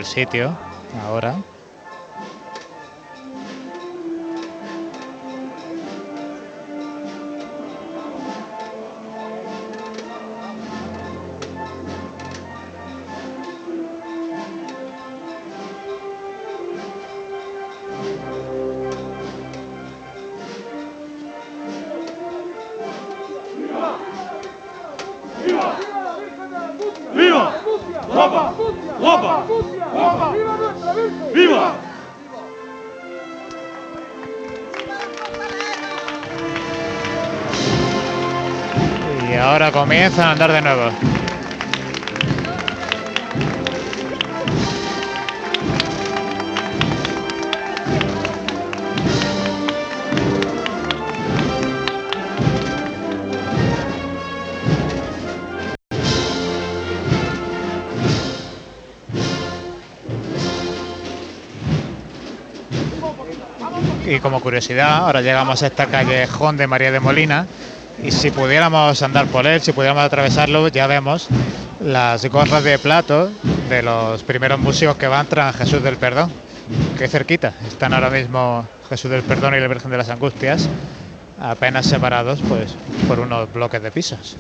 Sitio ahora. Comienzan a andar de nuevo. Y como curiosidad, ahora llegamos a esta callejón de María de Molina y si pudiéramos andar por él, si pudiéramos atravesarlo, ya vemos las gorras de plato de los primeros músicos que van tras Jesús del Perdón. Qué cerquita están ahora mismo Jesús del Perdón y la Virgen de las Angustias, apenas separados pues por unos bloques de pisos.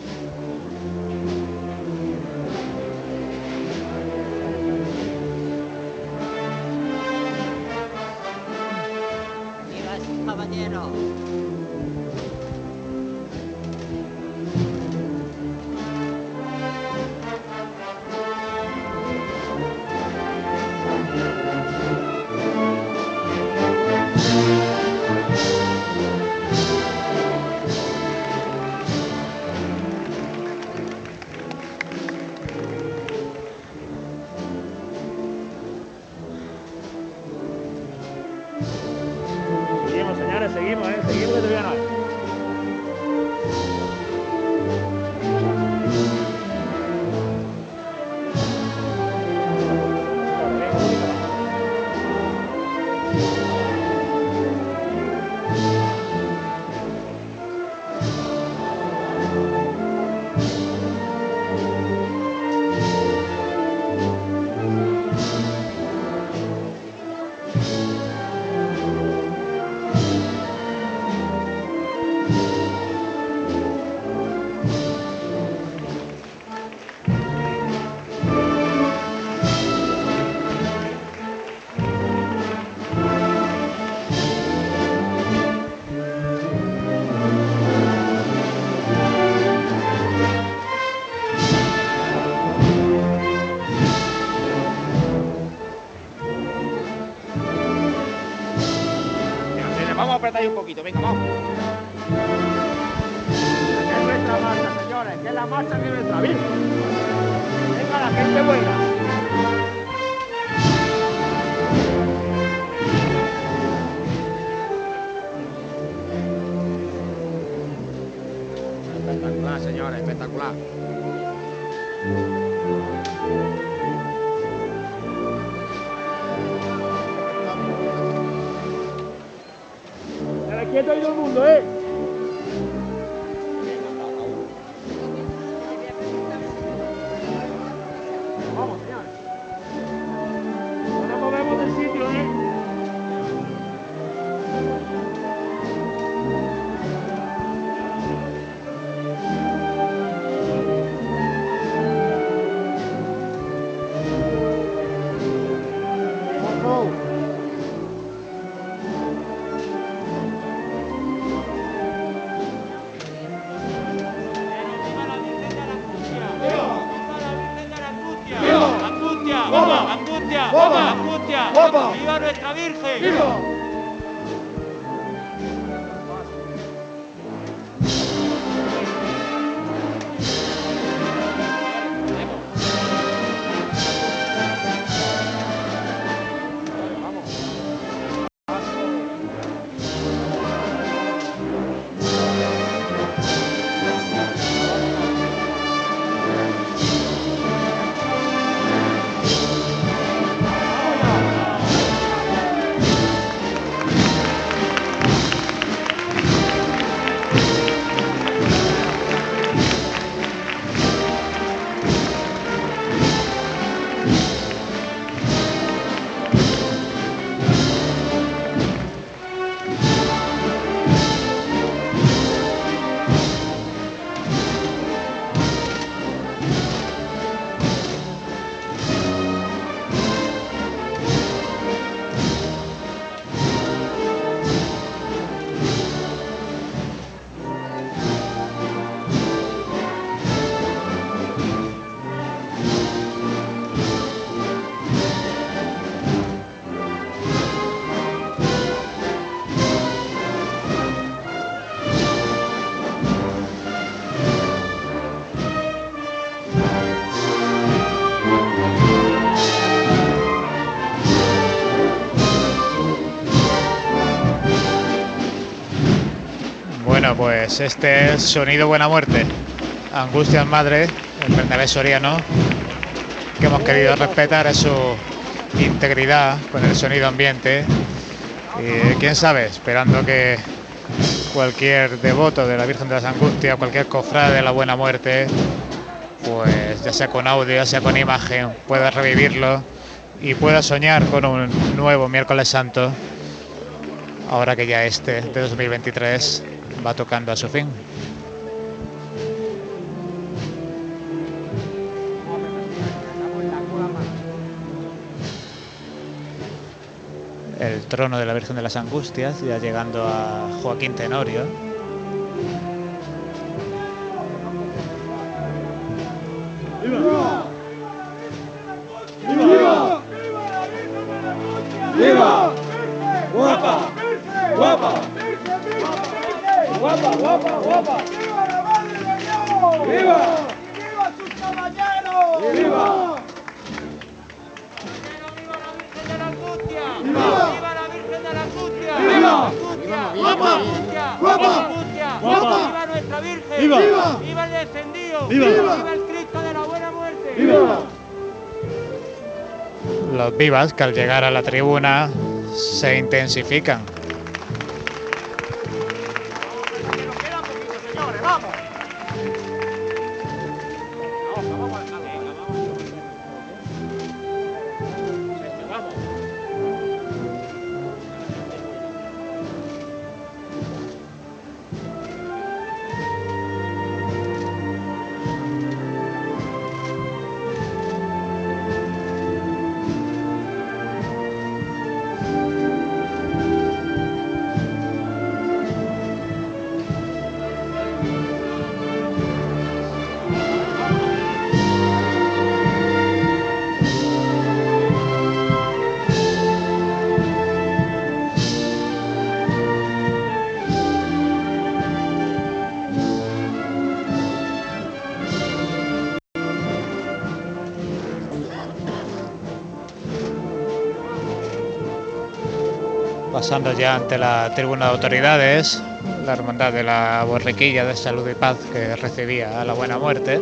A apretar ahí un pues este es Sonido Buena Muerte. Angustias Madre, el Bernabé Soriano, que hemos querido respetar es su integridad con el sonido ambiente. Y quién sabe, esperando que cualquier devoto de la Virgen de las Angustias, cualquier cofrade de la Buena Muerte, pues ya sea con audio, ya sea con imagen, pueda revivirlo y pueda soñar con un nuevo miércoles santo, ahora que ya este de 2023 va tocando a su fin. El trono de la Virgen de las Angustias, ya llegando a Joaquín Tenorio. Que al llegar a la tribuna se intensifican. Pasando ya ante la tribuna de autoridades, la hermandad de la borriquilla de salud y paz que recibía a la buena muerte.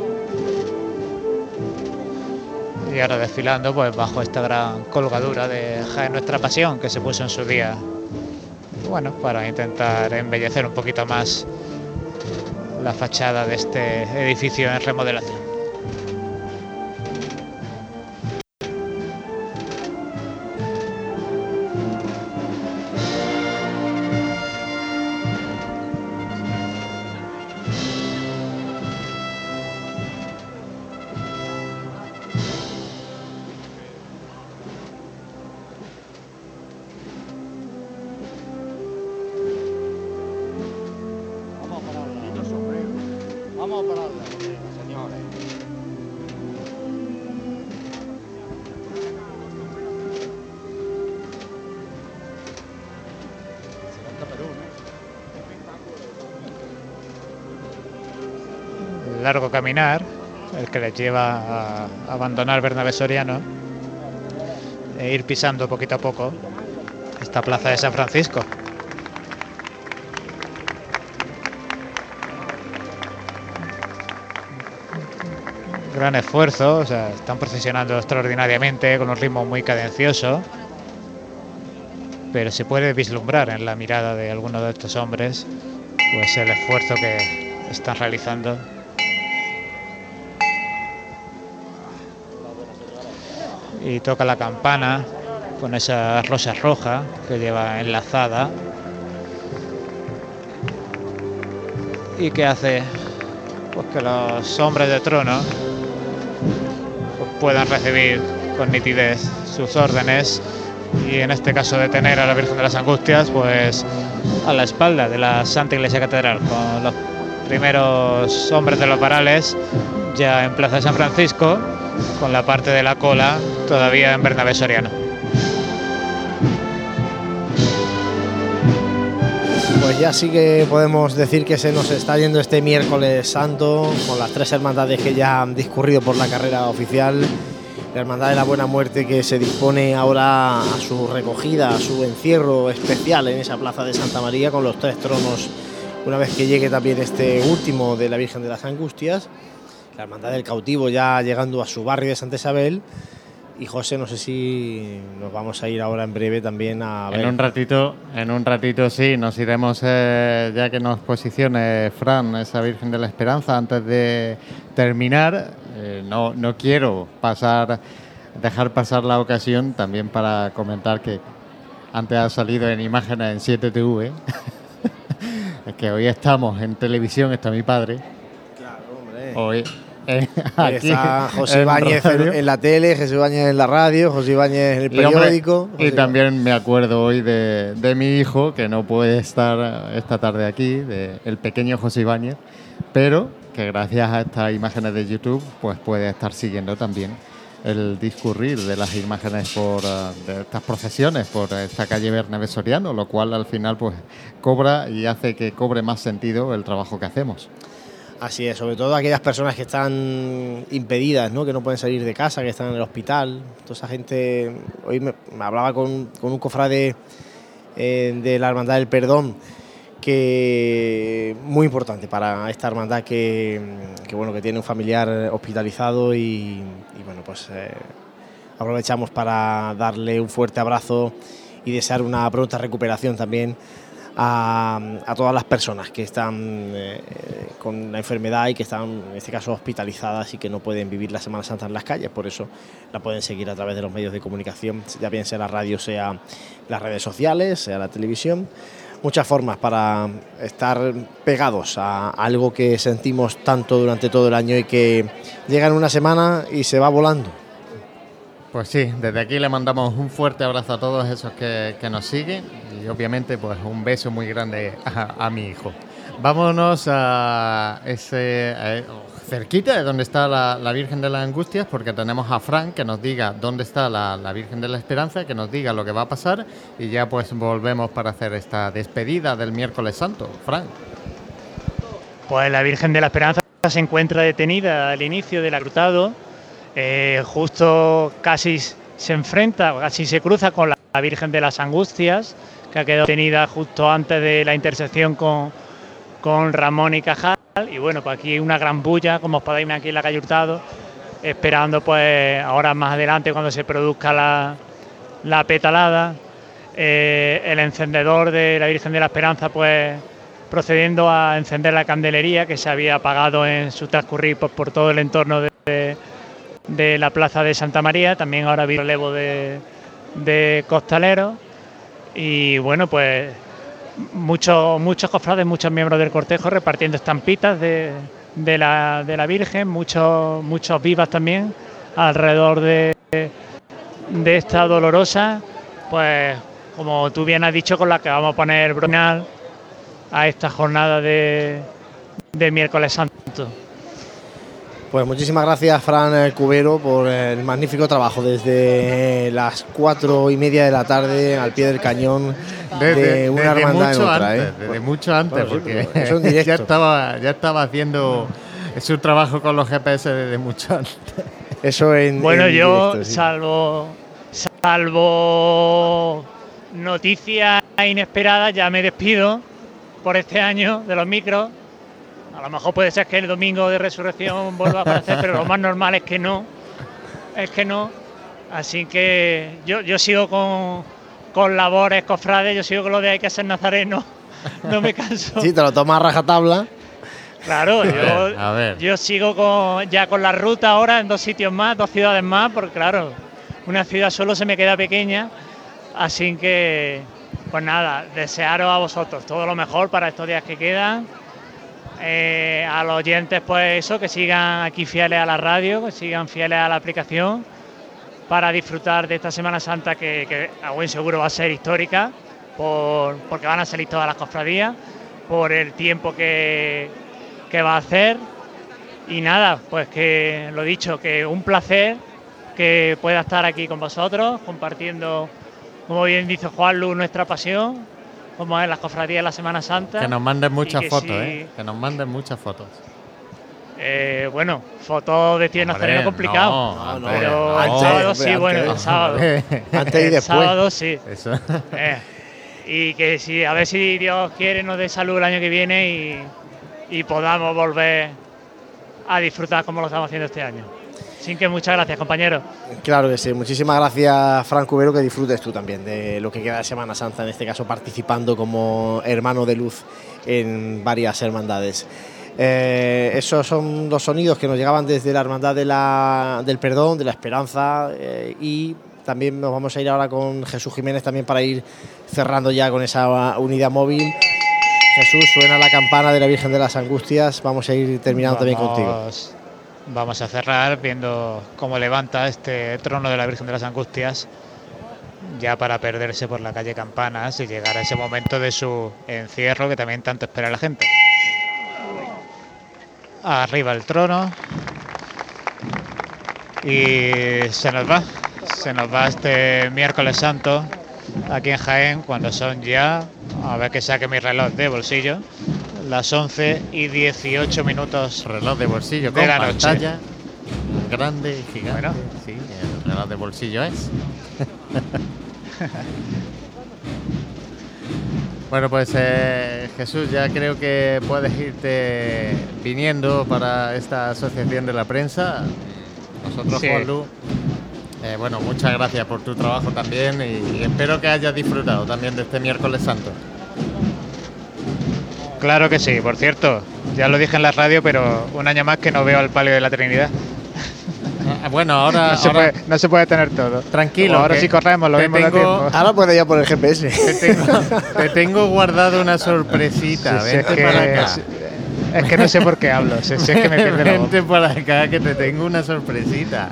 Y ahora desfilando pues bajo esta gran colgadura de Jaén Nuestra Pasión que se puso en su día. Bueno, para intentar embellecer un poquito más la fachada de este edificio en remodelación. El que les lleva a abandonar Bernabé Soriano e ir pisando poquito a poco esta plaza de San Francisco. Gran esfuerzo, están procesionando extraordinariamente con un ritmo muy cadencioso, pero se puede vislumbrar en la mirada de algunos de estos hombres pues el esfuerzo que están realizando y toca la campana con esa rosa roja que lleva enlazada. Y que hace pues que los hombres de trono pues, puedan recibir con nitidez sus órdenes y en este caso de tener a la Virgen de las Angustias pues a la espalda de la Santa Iglesia Catedral con los primeros hombres de los varales ya en Plaza de San Francisco con la parte de la cola todavía en Bernabé Soriano. Pues ya sí que podemos decir que se nos está yendo este miércoles santo con las tres hermandades que ya han discurrido por la carrera oficial. La Hermandad de la Buena Muerte que se dispone ahora a su recogida, a su encierro especial en esa plaza de Santa María con los tres tronos una vez que llegue también este último de la Virgen de las Angustias, la Hermandad del Cautivo ya llegando a su barrio de Santa Isabel. Y José, no sé si nos vamos a ir ahora en breve también a ver. En un ratito, en un ratito sí, nos iremos eh, ya que nos posicione Fran, esa Virgen de la Esperanza, antes de terminar. Eh, no, no quiero pasar, dejar pasar la ocasión también para comentar que antes ha salido en imágenes en 7TV. [laughs] es que hoy estamos en televisión, está mi padre. Claro, hombre. Hoy. Eh, aquí está José Ibáñez en, la tele, José Ibáñez en la radio, José Ibáñez en el Y, hombre, periódico. Y, también me acuerdo hoy de, de mi hijo, que no puede estar esta tarde aquí, de el pequeño José Ibáñez, pero que gracias a estas imágenes de YouTube, pues puede estar siguiendo también el discurrir de las imágenes por eh, de estas procesiones por esta calle Bernabé Soriano, lo cual al final pues cobra y hace que cobre más sentido el trabajo que hacemos. Así es, sobre todo aquellas personas que están impedidas, ¿no? que no pueden salir de casa, que están en el hospital. Toda esa gente. Hoy me, hablaba con, con un cofrade eh, de la Hermandad del Perdón, que muy importante para esta hermandad que, bueno, que tiene un familiar hospitalizado y, y, bueno, pues eh, aprovechamos para darle un fuerte abrazo y desear una pronta recuperación también a, a todas las personas que están eh, con la enfermedad y que están, en este caso, hospitalizadas y que no pueden vivir la Semana Santa en las calles. Por eso la pueden seguir a través de los medios de comunicación, ya bien sea la radio, sea las redes sociales, sea la televisión. Muchas formas para estar pegados a algo que sentimos tanto durante todo el año y que llega en una semana y se va volando. Pues sí, desde aquí le mandamos un fuerte abrazo a todos esos que, nos siguen y obviamente pues un beso muy grande a, mi hijo. Vámonos a ese a- cerquita de donde está la, Virgen de las Angustias porque tenemos a Fran que nos diga dónde está la, la Virgen de la Esperanza, que nos diga lo que va a pasar y ya pues volvemos para hacer esta despedida del miércoles santo. Fran. Pues la Virgen de la Esperanza se encuentra detenida al inicio del agrutado, eh, justo casi se enfrenta, casi se cruza con la Virgen de las Angustias, que ha quedado detenida justo antes de la intersección con, con Ramón y Cajal. Y bueno, pues aquí una gran bulla, como os podéis ver aquí en la calle Hurtado, esperando pues ahora más adelante cuando se produzca la, la petalada, eh, el encendedor de la Virgen de la Esperanza pues procediendo a encender la candelería que se había apagado en su transcurrir pues, por todo el entorno de la plaza de Santa María, también ahora vi relevo de, de costaleros y bueno pues muchos muchos cofrades, muchos miembros del cortejo repartiendo estampitas de, de la, de la Virgen, muchos muchos vivas también alrededor de, de esta dolorosa, pues como tú bien has dicho, con la que vamos a poner final a esta jornada de, de miércoles santo. Pues muchísimas gracias, Fran eh, Cubero, por el magnífico trabajo desde las cuatro y media de la tarde al pie del cañón de Desde, una desde hermandad en mucho otra. antes, ¿eh? desde mucho antes, Bueno, porque [laughs] ya estaba, ya estaba haciendo su trabajo con los GPS desde mucho antes. Eso en. Bueno, en yo, directo, sí. salvo, salvo noticias inesperadas, ya me despido por este año de los micros. A lo mejor puede ser que el domingo de resurrección vuelva a aparecer, pero lo más normal es que no. Es que no. Así que yo, yo sigo con, con labores cofrades, yo sigo con lo de hay que ser nazareno. [laughs] No me canso. Sí, te lo tomas a rajatabla. Claro, A yo, ver, a ver. yo sigo con, ya con la ruta ahora en dos sitios más, dos ciudades más, porque claro, una ciudad solo se me queda pequeña, así que, pues nada, desearos a vosotros todo lo mejor para estos días que quedan. Eh, a los oyentes, pues eso, que sigan aquí fieles a la radio, que sigan fieles a la aplicación, para disfrutar de esta Semana Santa que, a buen seguro va a ser histórica, por, porque van a salir todas las cofradías, por el tiempo que, que va a hacer. Y nada, pues que lo dicho, que un placer que pueda estar aquí con vosotros, compartiendo, como bien dice Juan Lu, nuestra pasión, como es las cofradías de la Semana Santa. Que nos manden muchas fotos, si- ¿eh? Que nos manden muchas fotos. Eh, bueno, fotos de tío Hombre, nazareno complicado. no, no, pero no. el Antes, sábado hombre, sí, bueno, antes. el sábado. [laughs] Antes y el después. sábado sí. Eso. Eh, y que si, a ver si Dios quiere nos dé salud el año que viene y, y podamos volver a disfrutar como lo estamos haciendo este año. Sin que muchas gracias, compañero. Claro que sí. Muchísimas gracias, Frank Cubero, que disfrutes tú también de lo que queda de Semana Santa, en este caso participando como hermano de luz en varias hermandades. Eh, esos son los sonidos que nos llegaban desde la Hermandad de la- del Perdón, de la Esperanza eh, y también nos vamos a ir ahora con Jesús Jiménez también para ir cerrando ya con esa unidad móvil. Jesús, suena la campana de la Virgen de las Angustias. Vamos a ir terminando también contigo. Vamos- a cerrar viendo cómo levanta este trono de la Virgen de las Angustias, ya para perderse por la calle Campanas y llegar a ese momento de su encierro que también tanto espera la gente. Arriba el trono. Y se nos va, se nos va este miércoles santo aquí en Jaén cuando son ya, a ver que saque mi reloj de bolsillo, las 11 y 18 minutos. Reloj de bolsillo de con la noche. pantalla grande y gigante. Sí, el reloj de bolsillo es. [laughs] bueno, pues eh, Jesús, ya creo que puedes irte viniendo para esta asociación de la prensa. Nosotros, Sí. Juanlu, eh, bueno, muchas gracias por tu trabajo también y, y espero que hayas disfrutado también de este miércoles santo. Claro que sí, por cierto, ya lo dije en la radio, pero un año más que no veo al palio de la Trinidad. Ah, Bueno, ahora, no, se ahora- puede, no se puede tener todo. Tranquilo, Ahora que sí corremos, lo te mismo tengo- tiempo. Ahora puede ya por el GPS. [laughs] Te tengo, te tengo guardado una sorpresita. Sí, Vente es, que, para acá. es, es que no sé por qué hablo, si, si es que me pierde la voz. Vente para acá que te tengo una sorpresita.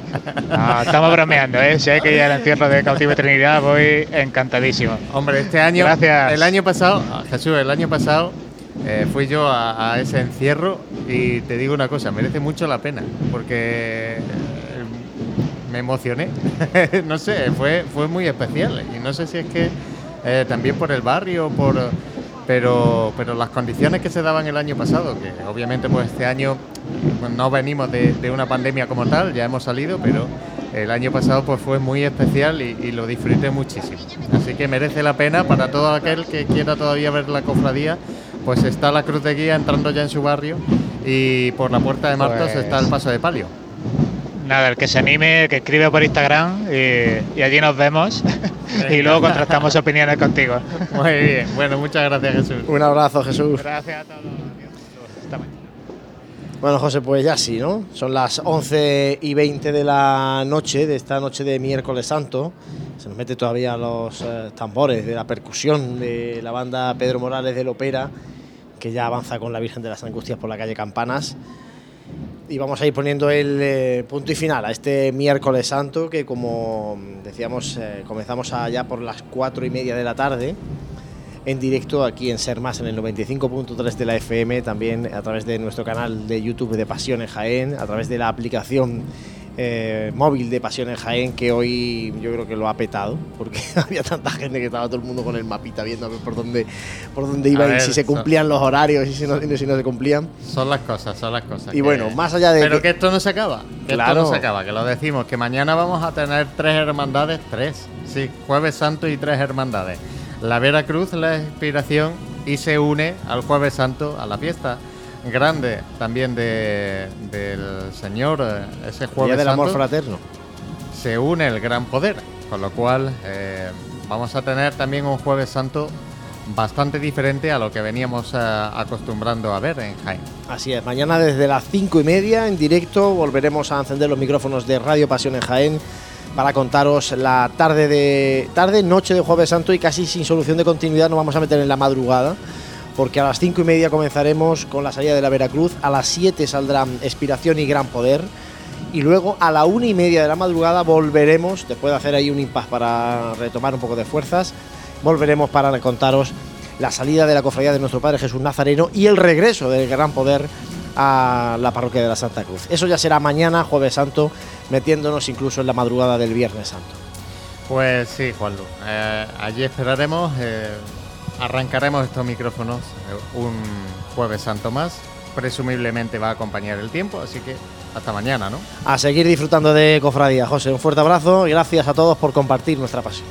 No, estamos bromeando, ¿eh? Si hay que ir al encierro de Cautivo Trinidad, voy encantadísimo. Hombre, este año, Gracias. el año pasado, ah, Jesús, el año pasado eh, fui yo a, ese encierro y te digo una cosa, merece mucho la pena, porque eh, me emocioné. [laughs] no sé, fue, fue muy especial y no sé si es que eh, también por el barrio, por pero, pero las condiciones que se daban el año pasado, que obviamente pues este año no venimos de, una pandemia como tal, ya hemos salido, pero el año pasado pues fue muy especial y lo disfruté muchísimo. Así que merece la pena para todo aquel que quiera todavía ver la cofradía, pues está la Cruz de Guía entrando ya en su barrio y por la Puerta de Martos Pues- está el Paso de Palio. Nada, el que se anime, que escribe por Instagram y, y allí nos vemos [laughs] y luego contrastamos opiniones contigo. [laughs] Muy bien, bueno, muchas gracias Jesús. Un abrazo, Jesús. Gracias a todos. Bueno, José, pues ya sí, ¿no? Son las 11 y 20 de la noche, de esta noche de miércoles santo. Se nos mete todavía los eh, tambores de la percusión de la banda Pedro Morales del Opera, que ya avanza con la Virgen de las Angustias por la calle Campanas. Y vamos a ir poniendo el eh, punto y final a este miércoles santo, que como decíamos, eh, comenzamos allá por las 4 y media de la tarde en directo aquí en Ser Más en el 95.3 de la FM, también a través de nuestro canal de YouTube de Pasión en Jaén, a través de la aplicación eh, móvil de Pasión en Jaén, que hoy yo creo que lo ha petado, porque [laughs] había tanta gente que estaba todo el mundo con el mapita viendo a ver por dónde, por dónde iba y si se son- cumplían los horarios y si no, y si no se cumplían. Son las cosas, son las cosas. Y que- bueno, más allá de Pero que- que, esto no se acaba. Que Claro. esto no se acaba, que lo decimos, que mañana vamos a tener tres hermandades, tres. Sí, Jueves Santo y tres hermandades. La Vera Cruz, la inspiración, y se une al Jueves Santo, a la fiesta grande también de, del Señor, eh, ese Día Jueves del Amor Fraterno. se une el gran poder. Con lo cual, eh, vamos a tener también un Jueves Santo bastante diferente a lo que veníamos eh, acostumbrando a ver en Jaén. Así es, mañana desde las cinco y media en directo volveremos a encender los micrófonos de Radio Pasión en Jaén para contaros la tarde de tarde, noche de Jueves Santo y casi sin solución de continuidad nos vamos a meter en la madrugada porque a las cinco y media comenzaremos con la salida de la Veracruz, a las 7 saldrán Expiración y Gran Poder y luego a la una y media de la madrugada volveremos, después de hacer ahí un impas para retomar un poco de fuerzas, volveremos para contaros la salida de la cofradía de nuestro Padre Jesús Nazareno y el regreso del Gran Poder a la parroquia de la Santa Cruz. Eso ya será mañana, jueves santo, metiéndonos incluso en la madrugada del Viernes Santo. Pues sí, Juanlu. Eh, allí esperaremos, eh, arrancaremos estos micrófonos eh, un jueves santo más. Presumiblemente va a acompañar el tiempo, así que hasta mañana, ¿no? A seguir disfrutando de cofradía. José, un fuerte abrazo y gracias a todos por compartir nuestra pasión.